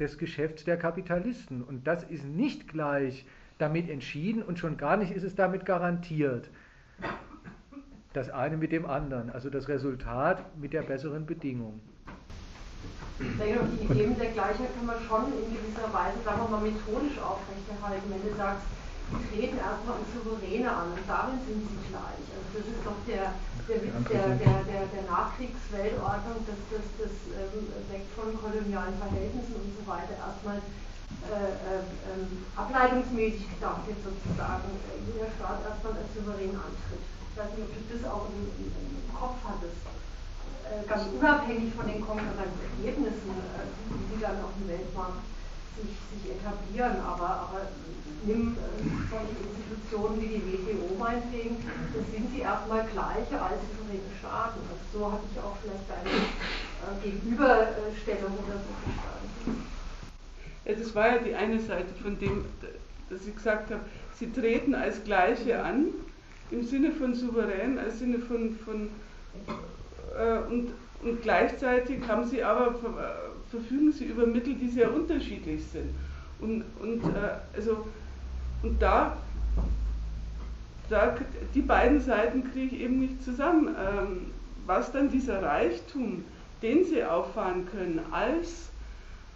des Geschäfts der Kapitalisten. Und das ist nicht gleich damit entschieden und schon gar nicht ist es damit garantiert. Das eine mit dem anderen, also das Resultat mit der besseren Bedingung. Denke, die Ideen der Gleichheit kann man schon in gewisser Weise, sagen wir mal, methodisch aufrechterhalten. Wenn du sagst, treten erstmal an Souveräne an und darin sind sie gleich. Also das ist doch der, der Witz der, der, der, der Nachkriegsweltordnung, das, das, das ähm, weg von kolonialen Verhältnissen und so weiter erstmal äh, äh, ähm, ableitungsmäßig gedacht wird sozusagen, äh, jeder Staat erstmal als souverän antritt. Ich weiß nicht, ob du das auch im, im, Kopf hattest. Äh, ganz unabhängig von den Konkurrenzergebnissen, äh, die dann auf dem Weltmarkt sich, sich etablieren. Aber, aber nimm äh, solche Institutionen wie die WTO meinetwegen, das sind sie erstmal gleiche als souveräne Staaten. Also so hatte ich auch vielleicht eine äh, Gegenüberstellung oder so verstanden. Ja, das war ja die eine Seite von dem, dass ich gesagt habe, sie treten als Gleiche an, im Sinne von souverän, als Sinne von, von äh, und, und gleichzeitig haben sie aber, äh, verfügen sie über Mittel, die sehr unterschiedlich sind. Und, und, äh, also, und da, da, die beiden Seiten kriege ich eben nicht zusammen. Ähm, was dann dieser Reichtum, den sie auffahren können, als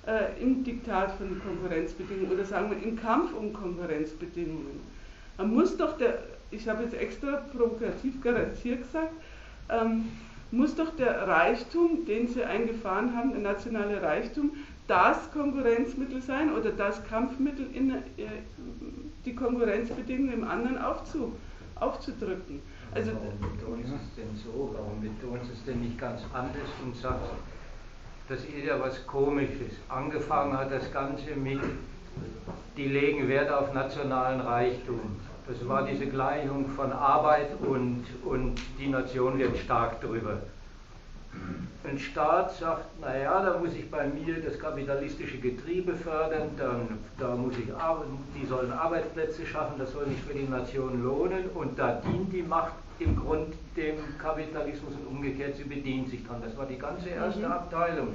äh, im Diktat von Konkurrenzbedingungen oder sagen wir im Kampf um Konkurrenzbedingungen. Man muss doch der, ich habe jetzt extra provokativ garantiert gesagt, ähm, muss doch der Reichtum, den sie eingefahren haben, der nationale Reichtum, das Konkurrenzmittel sein oder das Kampfmittel in äh, die Konkurrenzbedingungen im anderen aufzu, aufzudrücken. Also, warum betonen Sie es denn so? Warum betonen Sie es denn nicht ganz anders und sagen, das ist ja was Komisches. Angefangen hat das Ganze mit, die legen Wert auf nationalen Reichtum. Das war diese Gleichung von Arbeit und, und die Nation wird stark drüber. Ein Staat sagt, naja, da muss ich bei mir das kapitalistische Getriebe fördern, dann, da muss ich, die sollen Arbeitsplätze schaffen, das soll sich für die Nation lohnen und da dient die Macht im Grund dem Kapitalismus und umgekehrt, sie bedient sich dran. Das war die ganze erste mhm. Abteilung.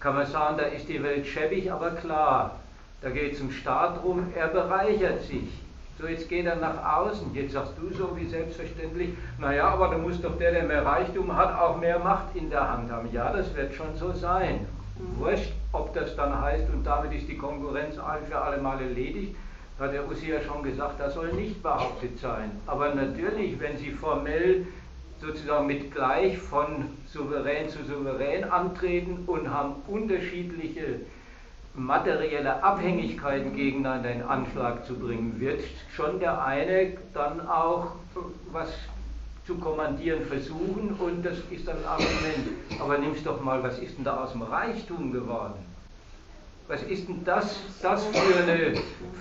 Kann man sagen, da ist die Welt schäbig, aber klar, da geht es um Staat rum, er bereichert sich. So, jetzt geht er nach außen. Jetzt sagst du so wie selbstverständlich, naja, aber da muss doch der, der mehr Reichtum hat, auch mehr Macht in der Hand haben. Ja, das wird schon so sein. Wurscht, ob das dann heißt, und damit ist die Konkurrenz ein für alle Mal erledigt, hat der Ussi ja schon gesagt, das soll nicht behauptet sein. Aber natürlich, wenn Sie formell sozusagen mit gleich von souverän zu souverän antreten und haben unterschiedliche materielle Abhängigkeiten gegeneinander in Anschlag zu bringen, wird schon der eine dann auch was zu kommandieren versuchen und das ist dann ein Argument. Aber nimmst doch mal, was ist denn da aus dem Reichtum geworden? Was ist denn das, das für, eine,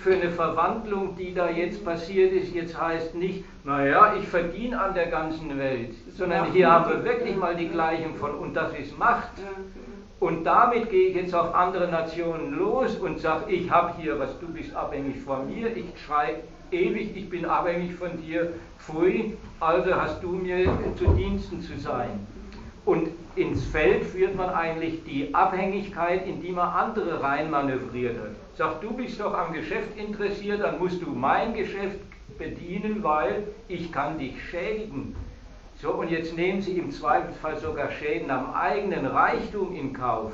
für eine Verwandlung, die da jetzt passiert ist? Jetzt heißt nicht, naja, ich verdiene an der ganzen Welt, sondern hier haben wir wirklich mal die Gleichung von, und das ist Macht. Und damit gehe ich jetzt auf andere Nationen los und sage, ich habe hier was, du bist abhängig von mir, ich schreibe ewig, ich bin abhängig von dir, pfui, also hast du mir zu Diensten zu sein. Und ins Feld führt man eigentlich die Abhängigkeit, in die man andere reinmanövriert hat. Sagt, du bist doch am Geschäft interessiert, dann musst du mein Geschäft bedienen, weil ich kann dich schädigen. So, und jetzt nehmen sie im Zweifelsfall sogar Schäden am eigenen Reichtum in Kauf.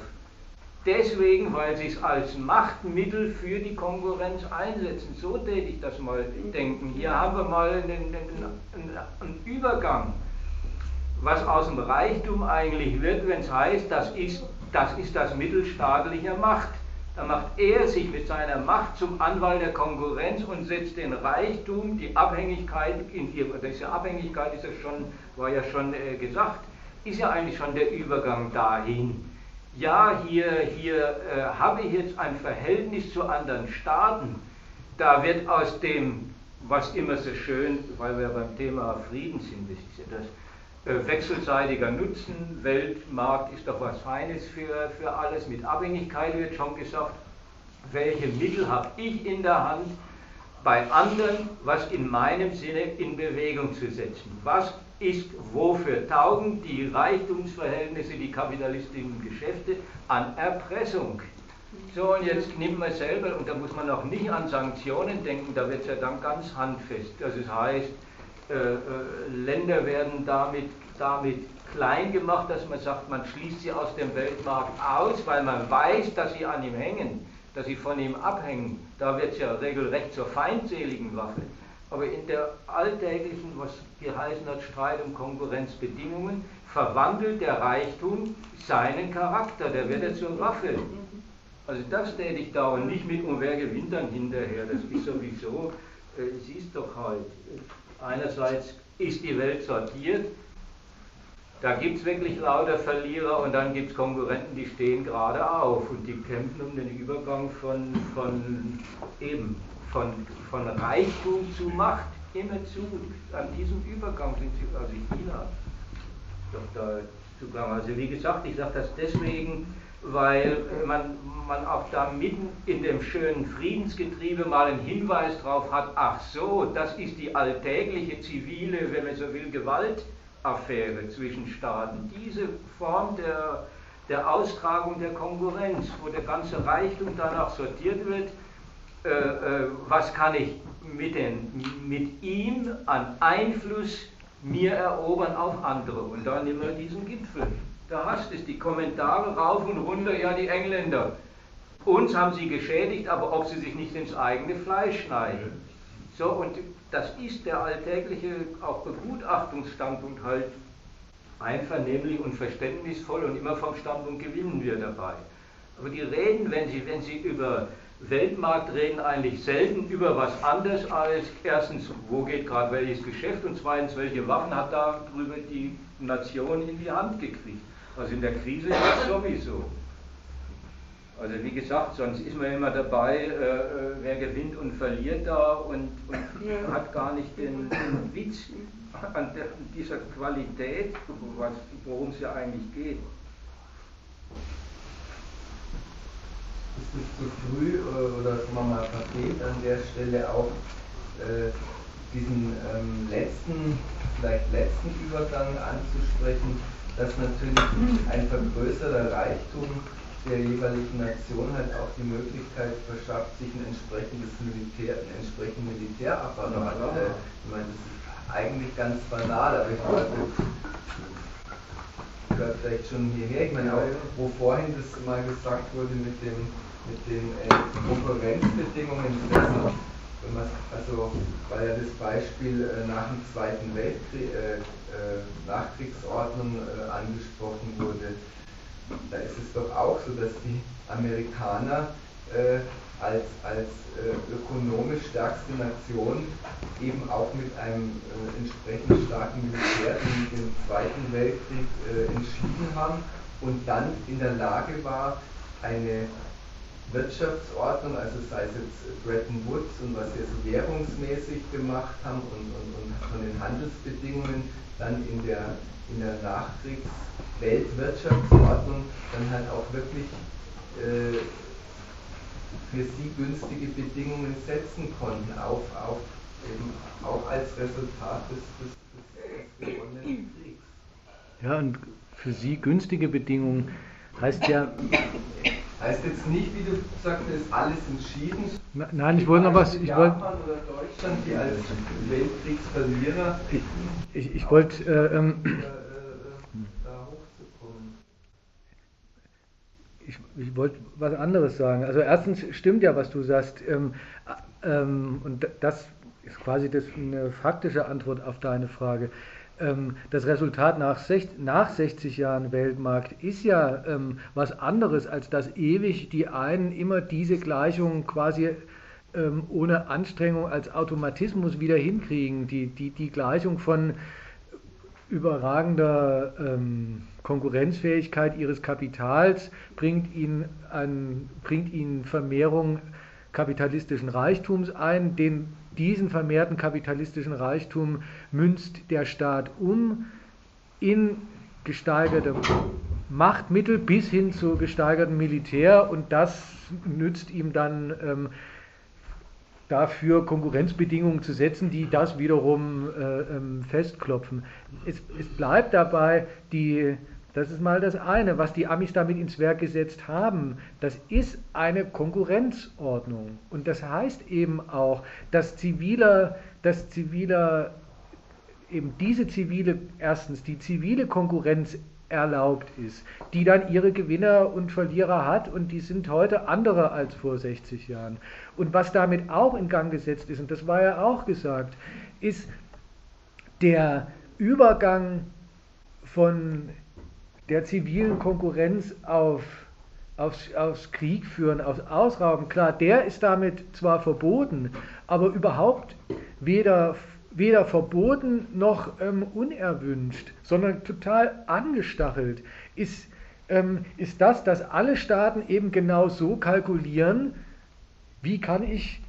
Deswegen, weil sie es als Machtmittel für die Konkurrenz einsetzen. So täte ich das mal denken. Hier haben wir mal einen, einen, einen Übergang was aus dem Reichtum eigentlich wird, wenn es heißt, das ist, das ist das Mittel staatlicher Macht. Da macht er sich mit seiner Macht zum Anwalt der Konkurrenz und setzt den Reichtum, die Abhängigkeit, in die, diese Abhängigkeit ist ja schon, war ja schon äh, gesagt, ist ja eigentlich schon der Übergang dahin. Ja, hier, hier äh, habe ich jetzt ein Verhältnis zu anderen Staaten. Da wird aus dem, was immer so schön, weil wir beim Thema Frieden sind, das ist ja das, äh, wechselseitiger Nutzen, Weltmarkt ist doch was Feines für, für alles, mit Abhängigkeit wird schon gesagt, welche Mittel habe ich in der Hand, bei anderen was in meinem Sinne in Bewegung zu setzen. Was ist wofür taugen die Reichtumsverhältnisse, die kapitalistischen Geschäfte an Erpressung? So, und jetzt nimmt man selber, und da muss man auch nicht an Sanktionen denken, da wird es ja dann ganz handfest. Das heißt, äh, äh, Länder werden damit, damit klein gemacht, dass man sagt, man schließt sie aus dem Weltmarkt aus, weil man weiß, dass sie an ihm hängen, dass sie von ihm abhängen. Da wird es ja regelrecht zur feindseligen Waffe. Aber in der alltäglichen, was geheißen hat, Streit um Konkurrenzbedingungen, verwandelt der Reichtum seinen Charakter, der wird ja zur Waffe. Also das täte ich da und nicht mit, und wer gewinnt dann hinterher, das ist sowieso, äh, siehst doch halt, Einerseits ist die Welt sortiert, da gibt es wirklich lauter Verlierer und dann gibt es Konkurrenten, die stehen gerade auf und die kämpfen um den Übergang von, von eben von, von Reichtum zu Macht. Immerzu, an diesem Übergang sind sie, also China, doch da zugang. Also wie gesagt, ich sage das deswegen, weil man, man auch da mitten in dem schönen Friedensgetriebe mal einen Hinweis drauf hat, ach so, das ist die alltägliche zivile, wenn man so will, Gewaltaffäre zwischen Staaten. Diese Form der, der Austragung der Konkurrenz, wo der ganze Reichtum danach sortiert wird, was kann ich mit, den, mit ihm an Einfluss mir erobern auf andere. Und dann nehmen wir diesen Gipfel. Da hast es die Kommentare rauf und runter, ja, die Engländer. Uns haben sie geschädigt, aber ob sie sich nicht ins eigene Fleisch schneiden. So, und das ist der alltägliche auch Begutachtungsstandpunkt halt einvernehmlich und verständnisvoll und immer vom Standpunkt gewinnen wir dabei. Aber die reden, wenn sie, wenn sie über Weltmarkt reden, eigentlich selten über was anderes als erstens, wo geht gerade welches Geschäft und zweitens, welche Waffen hat da drüber die Nation in die Hand gekriegt. Also in der Krise ist das sowieso. Also wie gesagt, sonst ist man immer dabei, äh, äh, wer gewinnt und verliert da und, und hat gar nicht den, den Witz an der, dieser Qualität, worum es ja eigentlich geht. Ist es zu früh äh, oder wir mal verfehlt an der Stelle auch äh, diesen ähm, letzten, vielleicht letzten Übergang anzusprechen, dass natürlich ein vergrößerter Reichtum der jeweiligen Nation halt auch die Möglichkeit verschafft, sich ein entsprechendes Militär, einen entsprechenden Militärapparat. Äh, ich meine, das ist eigentlich ganz banal, aber ich glaube, gehört vielleicht schon hierher. Ich meine auch, wo vorhin das mal gesagt wurde mit dem mit den äh, Konkurrenzbedingungen, also weil ja das Beispiel äh, nach dem Zweiten Weltkrieg, äh, äh, Nachkriegsordnung äh, angesprochen wurde, da ist es doch auch so, dass die Amerikaner äh, als, als ökonomisch stärkste Nation eben auch mit einem entsprechend starken Militär den, den Zweiten Weltkrieg entschieden haben und dann in der Lage war, eine Wirtschaftsordnung, also sei es jetzt Bretton Woods und was sie so währungsmäßig gemacht haben und, und, und von den Handelsbedingungen dann in der, in der Nachkriegsweltwirtschaftsordnung dann halt auch wirklich äh, für sie günstige Bedingungen setzen konnten, auf, auf, eben auch als Resultat des, des, des gewonnenen Kriegs. Ja, und für sie günstige Bedingungen heißt ja. Heißt jetzt nicht, wie du sagst, ist alles entschieden. Nein, ich wollte noch was. Ich wollte, Japan oder Deutschland, die als Weltkriegsverlierer. Ich, ich, ich wollte. Äh, ähm, ich, ich wollte was anderes sagen. Also erstens stimmt ja, was du sagst. Ähm, ähm, und das ist quasi das, eine faktische Antwort auf deine Frage. Ähm, das Resultat nach, sech, nach 60 Jahren Weltmarkt ist ja ähm, was anderes, als dass ewig die einen immer diese Gleichung quasi ähm, ohne Anstrengung als Automatismus wieder hinkriegen. Die, die, die Gleichung von überragender ähm, Konkurrenzfähigkeit ihres Kapitals bringt ihnen, an, bringt ihnen Vermehrung kapitalistischen Reichtums ein. Den, diesen vermehrten kapitalistischen Reichtum münzt der Staat um in gesteigerte Machtmittel bis hin zu gesteigertem Militär und das nützt ihm dann ähm, dafür Konkurrenzbedingungen zu setzen, die das wiederum äh, ähm, festklopfen. Es, es, bleibt dabei, die, das ist mal das eine, was die Amis damit ins Werk gesetzt haben, das ist eine Konkurrenzordnung. Und das heißt eben auch, dass ziviler, dass ziviler eben diese zivile, erstens die zivile Konkurrenz erlaubt ist, die dann ihre Gewinner und Verlierer hat und die sind heute andere als vor 60 Jahren. Und was damit auch in Gang gesetzt ist, und das war ja auch gesagt, ist der Übergang von der zivilen Konkurrenz auf, aufs, aufs Krieg führen, aufs Ausrauben. Klar, der ist damit zwar verboten, aber überhaupt weder weder verboten noch ähm, unerwünscht, sondern total angestachelt, ist, ähm, ist das, dass alle Staaten eben genau so kalkulieren, wie kann ich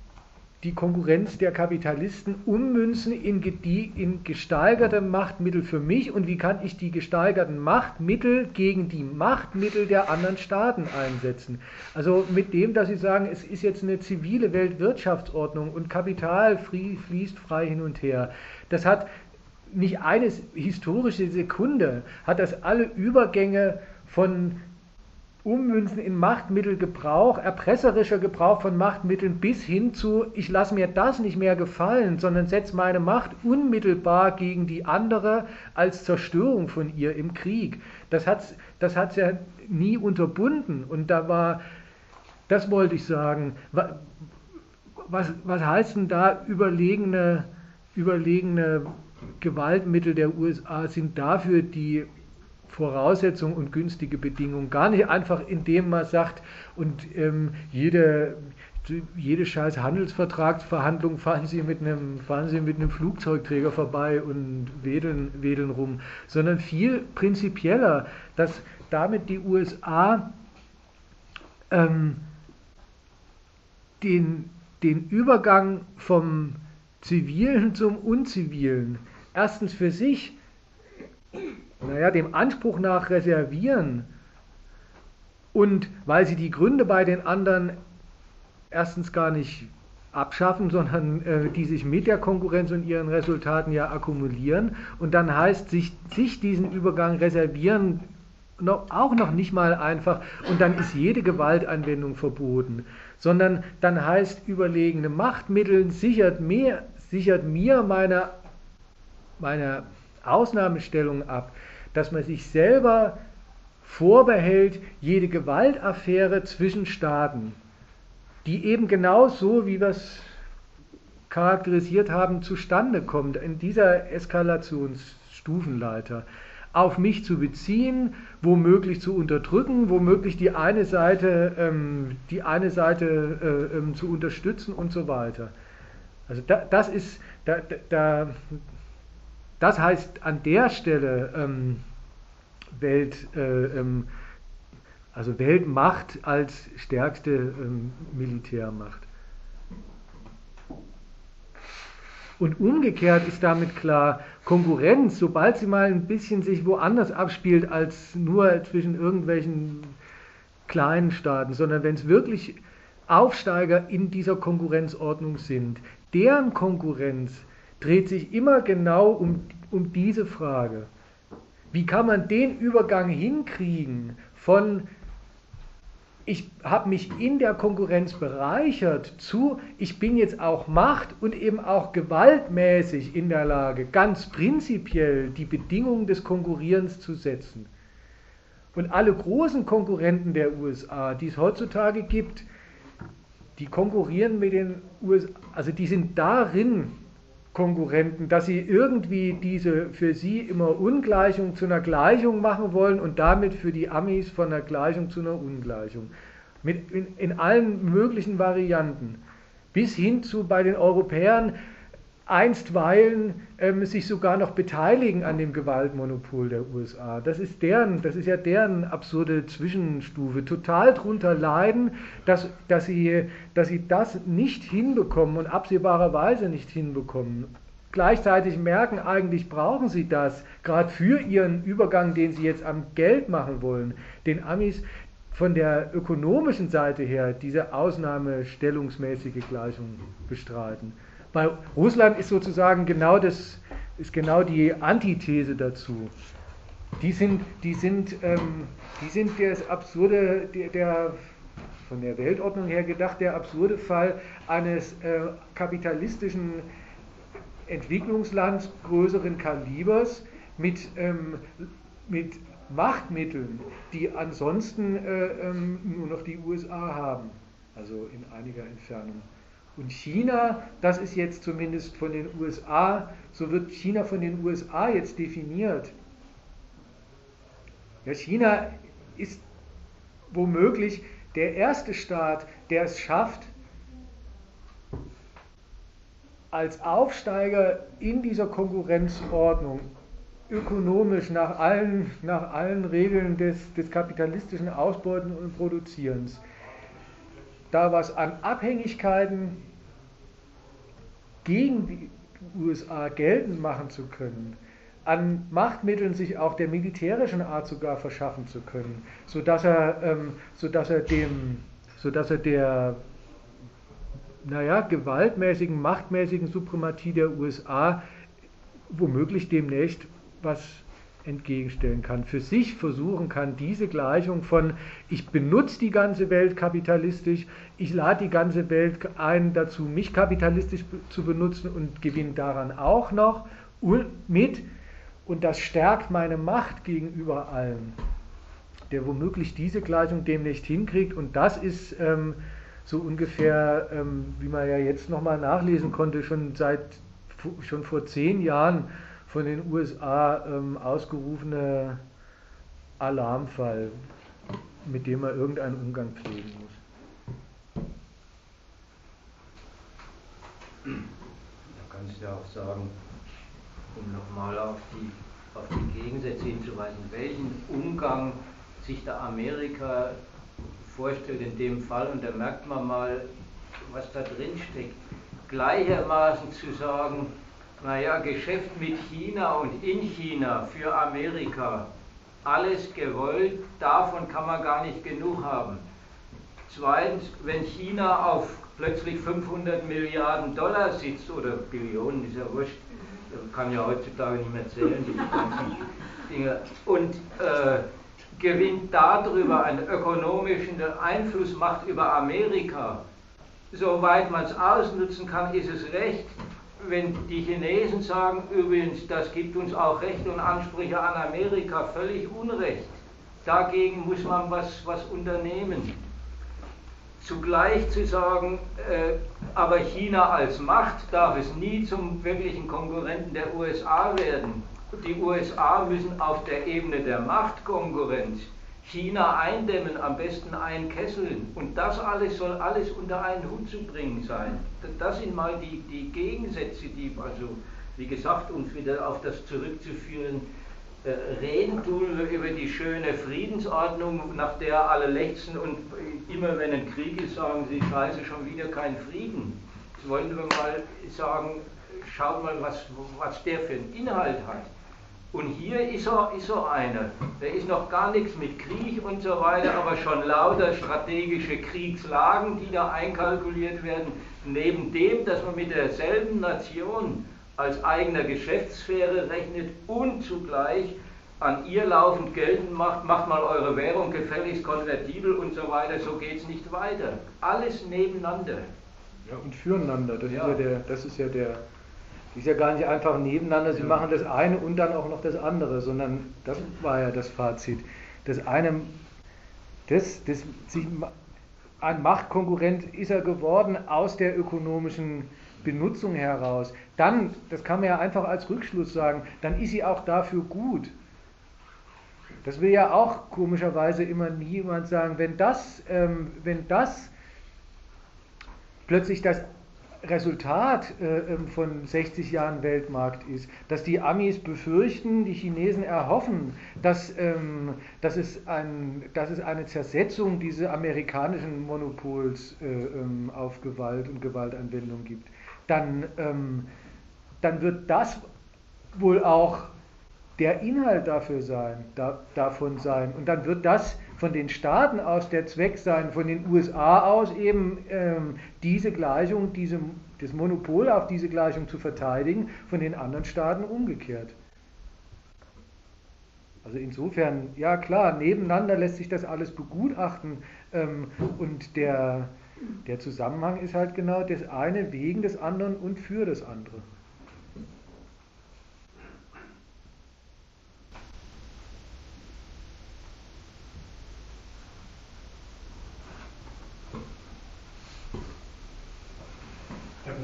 die Konkurrenz der Kapitalisten ummünzen in, in gesteigerte Machtmittel für mich und wie kann ich die gesteigerten Machtmittel gegen die Machtmittel der anderen Staaten einsetzen. Also mit dem, dass Sie sagen, es ist jetzt eine zivile Weltwirtschaftsordnung und Kapital fließt frei hin und her. Das hat nicht eine historische Sekunde, hat das alle Übergänge von Ummünzen in Machtmittelgebrauch, erpresserischer Gebrauch von Machtmitteln bis hin zu, ich lasse mir das nicht mehr gefallen, sondern setze meine Macht unmittelbar gegen die andere als Zerstörung von ihr im Krieg. Das hat es das hat's ja nie unterbunden. Und da war, das wollte ich sagen, was, was heißt denn da überlegene, überlegene Gewaltmittel der USA sind dafür die Voraussetzungen und günstige Bedingungen. Gar nicht einfach, indem man sagt, und ähm, jede, jede scheiß Handelsvertragsverhandlung fahren Sie, mit einem, fahren Sie mit einem Flugzeugträger vorbei und wedeln, wedeln rum, sondern viel prinzipieller, dass damit die USA ähm, den, den Übergang vom Zivilen zum Unzivilen erstens für sich naja, dem Anspruch nach reservieren und weil sie die Gründe bei den anderen erstens gar nicht abschaffen, sondern äh, die sich mit der Konkurrenz und ihren Resultaten ja akkumulieren. Und dann heißt sich, sich diesen Übergang reservieren noch, auch noch nicht mal einfach und dann ist jede Gewaltanwendung verboten, sondern dann heißt überlegene Machtmittel sichert mir, sichert mir meine, meine Ausnahmestellung ab dass man sich selber vorbehält, jede Gewaltaffäre zwischen Staaten, die eben genau so, wie wir es charakterisiert haben, zustande kommt in dieser Eskalationsstufenleiter auf mich zu beziehen, womöglich zu unterdrücken, womöglich die eine Seite, ähm, die eine Seite äh, ähm, zu unterstützen und so weiter. Also da, das ist, da, da, das heißt an der Stelle ähm, Welt, äh, ähm, also Weltmacht als stärkste ähm, Militärmacht. Und umgekehrt ist damit klar, Konkurrenz, sobald sie mal ein bisschen sich woanders abspielt als nur zwischen irgendwelchen kleinen Staaten, sondern wenn es wirklich Aufsteiger in dieser Konkurrenzordnung sind, deren Konkurrenz dreht sich immer genau um, um diese Frage. Wie kann man den Übergang hinkriegen von ich habe mich in der Konkurrenz bereichert zu, ich bin jetzt auch Macht und eben auch gewaltmäßig in der Lage, ganz prinzipiell die Bedingungen des Konkurrierens zu setzen. Und alle großen Konkurrenten der USA, die es heutzutage gibt, die konkurrieren mit den USA, also die sind darin Konkurrenten, dass sie irgendwie diese für sie immer Ungleichung zu einer Gleichung machen wollen und damit für die Amis von einer Gleichung zu einer Ungleichung. Mit in, in allen möglichen Varianten. Bis hin zu bei den Europäern einstweilen ähm, sich sogar noch beteiligen an dem Gewaltmonopol der USA. Das ist deren, das ist ja deren absurde Zwischenstufe. Total drunter leiden, dass, dass, sie, dass sie das nicht hinbekommen und absehbarerweise nicht hinbekommen. Gleichzeitig merken, eigentlich brauchen sie das, gerade für ihren Übergang, den sie jetzt am Geld machen wollen. Den Amis von der ökonomischen Seite her diese ausnahmestellungsmäßige Gleichung bestreiten. Bei Russland ist sozusagen genau das, ist genau die Antithese dazu. Die sind, die sind, ähm, die sind das absurde, der, der, von der Weltordnung her gedacht, der absurde Fall eines äh, kapitalistischen Entwicklungslands größeren Kalibers mit, ähm, mit Machtmitteln, die ansonsten äh, ähm, nur noch die USA haben, also in einiger Entfernung. Und China, das ist jetzt zumindest von den USA, so wird China von den USA jetzt definiert. Ja, China ist womöglich der erste Staat, der es schafft, als Aufsteiger in dieser Konkurrenzordnung ökonomisch nach allen, nach allen Regeln des, des kapitalistischen Ausbeuten und Produzierens, da was an Abhängigkeiten gegen die USA geltend machen zu können, an Machtmitteln sich auch der militärischen Art sogar verschaffen zu können, sodass er, ähm, sodass er dem, sodass er der naja, gewaltmäßigen, machtmäßigen Suprematie der USA womöglich demnächst was entgegenstellen kann, für sich versuchen kann, diese Gleichung von ich benutze die ganze Welt kapitalistisch, ich lade die ganze Welt ein dazu, mich kapitalistisch zu benutzen und gewinne daran auch noch mit. Und das stärkt meine Macht gegenüber allen, der womöglich diese Gleichung demnächst hinkriegt. Und das ist ähm, so ungefähr, ähm, wie man ja jetzt nochmal nachlesen konnte, schon seit schon vor zehn Jahren von den USA ähm, ausgerufene Alarmfall, mit dem man irgendeinen Umgang pflegen muss. Da kannst du ja auch sagen, um nochmal auf die, auf die Gegensätze hinzuweisen, welchen Umgang sich der Amerika vorstellt in dem Fall, und da merkt man mal, was da drin steckt, gleichermaßen zu sagen, naja, Geschäft mit China und in China für Amerika, alles gewollt, davon kann man gar nicht genug haben. Zweitens, wenn China auf plötzlich 500 Milliarden Dollar sitzt, oder Billionen, ist ja wurscht, kann ja heutzutage nicht mehr zählen, diese ganzen Dinge, und äh, gewinnt darüber einen ökonomischen Einfluss, macht über Amerika, soweit man es ausnutzen kann, ist es recht, wenn die Chinesen sagen, übrigens, das gibt uns auch Rechte und Ansprüche an Amerika, völlig Unrecht. Dagegen muss man was, was unternehmen. zugleich zu sagen, äh, aber China als Macht darf es nie zum wirklichen Konkurrenten der USA werden. Die USA müssen auf der Ebene der Machtkonkurrenz China eindämmen, am besten einkesseln. Und das alles soll alles unter einen Hut zu bringen sein. Das sind mal die, die Gegensätze, die, also wie gesagt, uns wieder auf das zurückzuführen, äh, reden tun über die schöne Friedensordnung, nach der alle lechzen und immer wenn ein Krieg ist, sagen sie, scheiße, schon wieder kein Frieden. Jetzt wollen wir mal sagen, schaut mal, was, was der für einen Inhalt hat. Und hier ist er, ist er einer. Der ist noch gar nichts mit Krieg und so weiter, aber schon lauter strategische Kriegslagen, die da einkalkuliert werden. Neben dem, dass man mit derselben Nation als eigener Geschäftssphäre rechnet und zugleich an ihr laufend geltend macht, macht mal eure Währung gefälligst konvertibel und so weiter, so geht es nicht weiter. Alles nebeneinander. Ja, und füreinander, das, ja. Ist, ja der, das ist ja der, ist ja gar nicht einfach nebeneinander, sie ja. machen das eine und dann auch noch das andere, sondern das war ja das Fazit. Das eine, das, das, sich, ein Machtkonkurrent ist er geworden aus der ökonomischen Benutzung heraus. Dann, das kann man ja einfach als Rückschluss sagen, dann ist sie auch dafür gut. Das will ja auch komischerweise immer niemand sagen, wenn das, ähm, wenn das plötzlich das Resultat äh, ähm, von 60 Jahren Weltmarkt ist, dass die Amis befürchten, die Chinesen erhoffen, dass, ähm, dass, es, ein, dass es eine Zersetzung dieses amerikanischen Monopols äh, ähm, auf Gewalt und Gewaltanwendung gibt, dann, dann wird das wohl auch der Inhalt dafür sein, da, davon sein. Und dann wird das von den Staaten aus der Zweck sein, von den USA aus eben ähm, diese Gleichung, diese, das Monopol auf diese Gleichung zu verteidigen, von den anderen Staaten umgekehrt. Also insofern, ja klar, nebeneinander lässt sich das alles begutachten ähm, und der, der Zusammenhang ist halt genau das eine wegen des anderen und für das andere.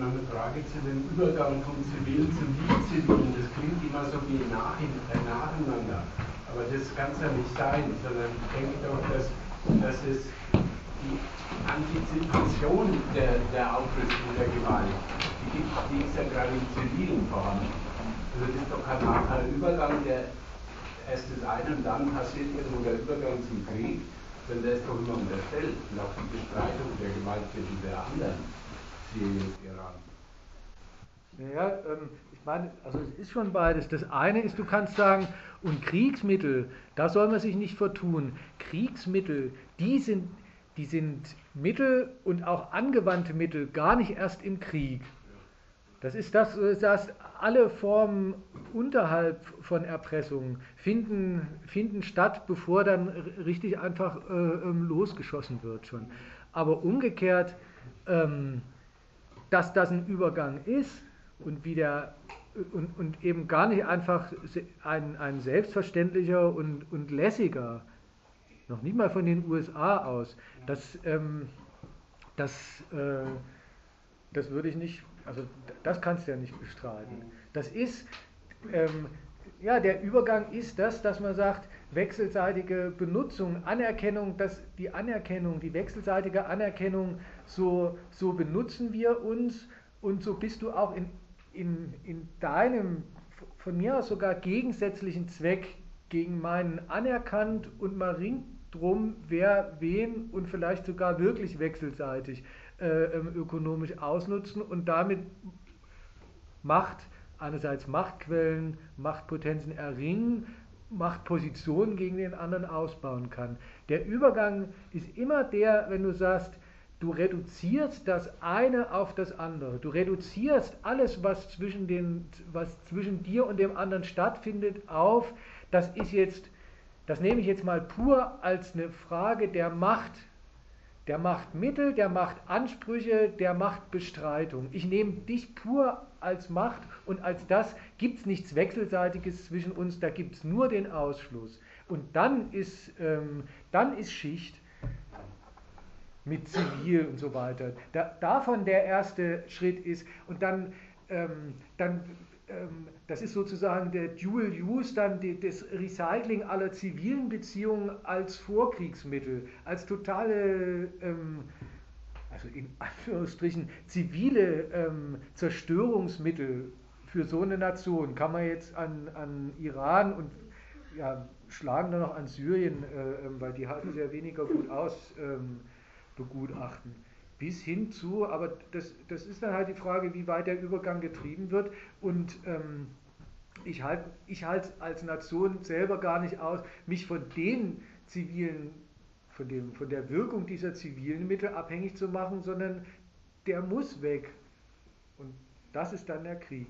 noch eine Frage zu dem Übergang vom Zivil zum Nicht-Zivil. Das klingt immer so wie nach, äh, nacheinander. Aber das kann es ja nicht sein, sondern ich denke doch, dass, dass es die Antizipation der, der Aufrüstung der Gewalt, die, gibt, die ist ja gerade im Zivilen vorhanden. Also das ist doch kein nacher Übergang, der erst das eine und dann passiert irgendwo der Übergang zum Krieg, sondern der ist doch immer unterstellt. Und auch die Bestreitung der Gewalt für die anderen die Iran? Naja, ähm, ich meine, also es ist schon beides. Das eine ist, du kannst sagen, und Kriegsmittel, da soll man sich nicht vertun. Kriegsmittel, die sind, die sind Mittel und auch angewandte Mittel gar nicht erst im Krieg. Das ist das, das alle Formen unterhalb von Erpressung finden, finden statt, bevor dann richtig einfach äh, ähm, losgeschossen wird schon. Aber umgekehrt, ähm, dass das ein Übergang ist und, wieder, und, und eben gar nicht einfach ein, ein selbstverständlicher und, und lässiger, noch nicht mal von den USA aus, das, ähm, das, äh, das würde ich nicht, also das kannst du ja nicht bestreiten. Das ist, ähm, ja, der Übergang ist das, dass man sagt, wechselseitige Benutzung, Anerkennung, dass die Anerkennung, die wechselseitige Anerkennung, so, so benutzen wir uns und so bist du auch in, in, in deinem, von mir aus sogar gegensätzlichen Zweck gegen meinen anerkannt und mal ringt drum, wer wen und vielleicht sogar wirklich wechselseitig äh, ähm, ökonomisch ausnutzen und damit Macht, einerseits Machtquellen, Machtpotenzen erringen, Machtpositionen gegen den anderen ausbauen kann. Der Übergang ist immer der, wenn du sagst, du reduzierst das eine auf das andere. Du reduzierst alles, was zwischen, den, was zwischen dir und dem anderen stattfindet, auf, das ist jetzt, das nehme ich jetzt mal pur als eine Frage der Macht, der Machtmittel, der Machtansprüche, der Machtbestreitung. Ich nehme dich pur als Macht und als das gibt es nichts Wechselseitiges zwischen uns, da gibt es nur den Ausschluss. Und dann ist, ähm, dann ist Schicht. Mit Zivil und so weiter. Da, davon der erste Schritt ist und dann, ähm, dann ähm, das ist sozusagen der Dual Use, dann die, das Recycling aller zivilen Beziehungen als Vorkriegsmittel, als totale, ähm, also in Anführungsstrichen, zivile ähm, Zerstörungsmittel für so eine Nation. Kann man jetzt an, an Iran und ja, schlagen dann noch an Syrien, äh, ähm, weil die halten ja weniger gut aus, ähm, begutachten bis hin zu, aber das, das ist dann halt die Frage, wie weit der Übergang getrieben wird. Und ähm, ich halte ich halt als Nation selber gar nicht aus, mich von den zivilen, von, dem, von der Wirkung dieser zivilen Mittel abhängig zu machen, sondern der muss weg. Und das ist dann der Krieg.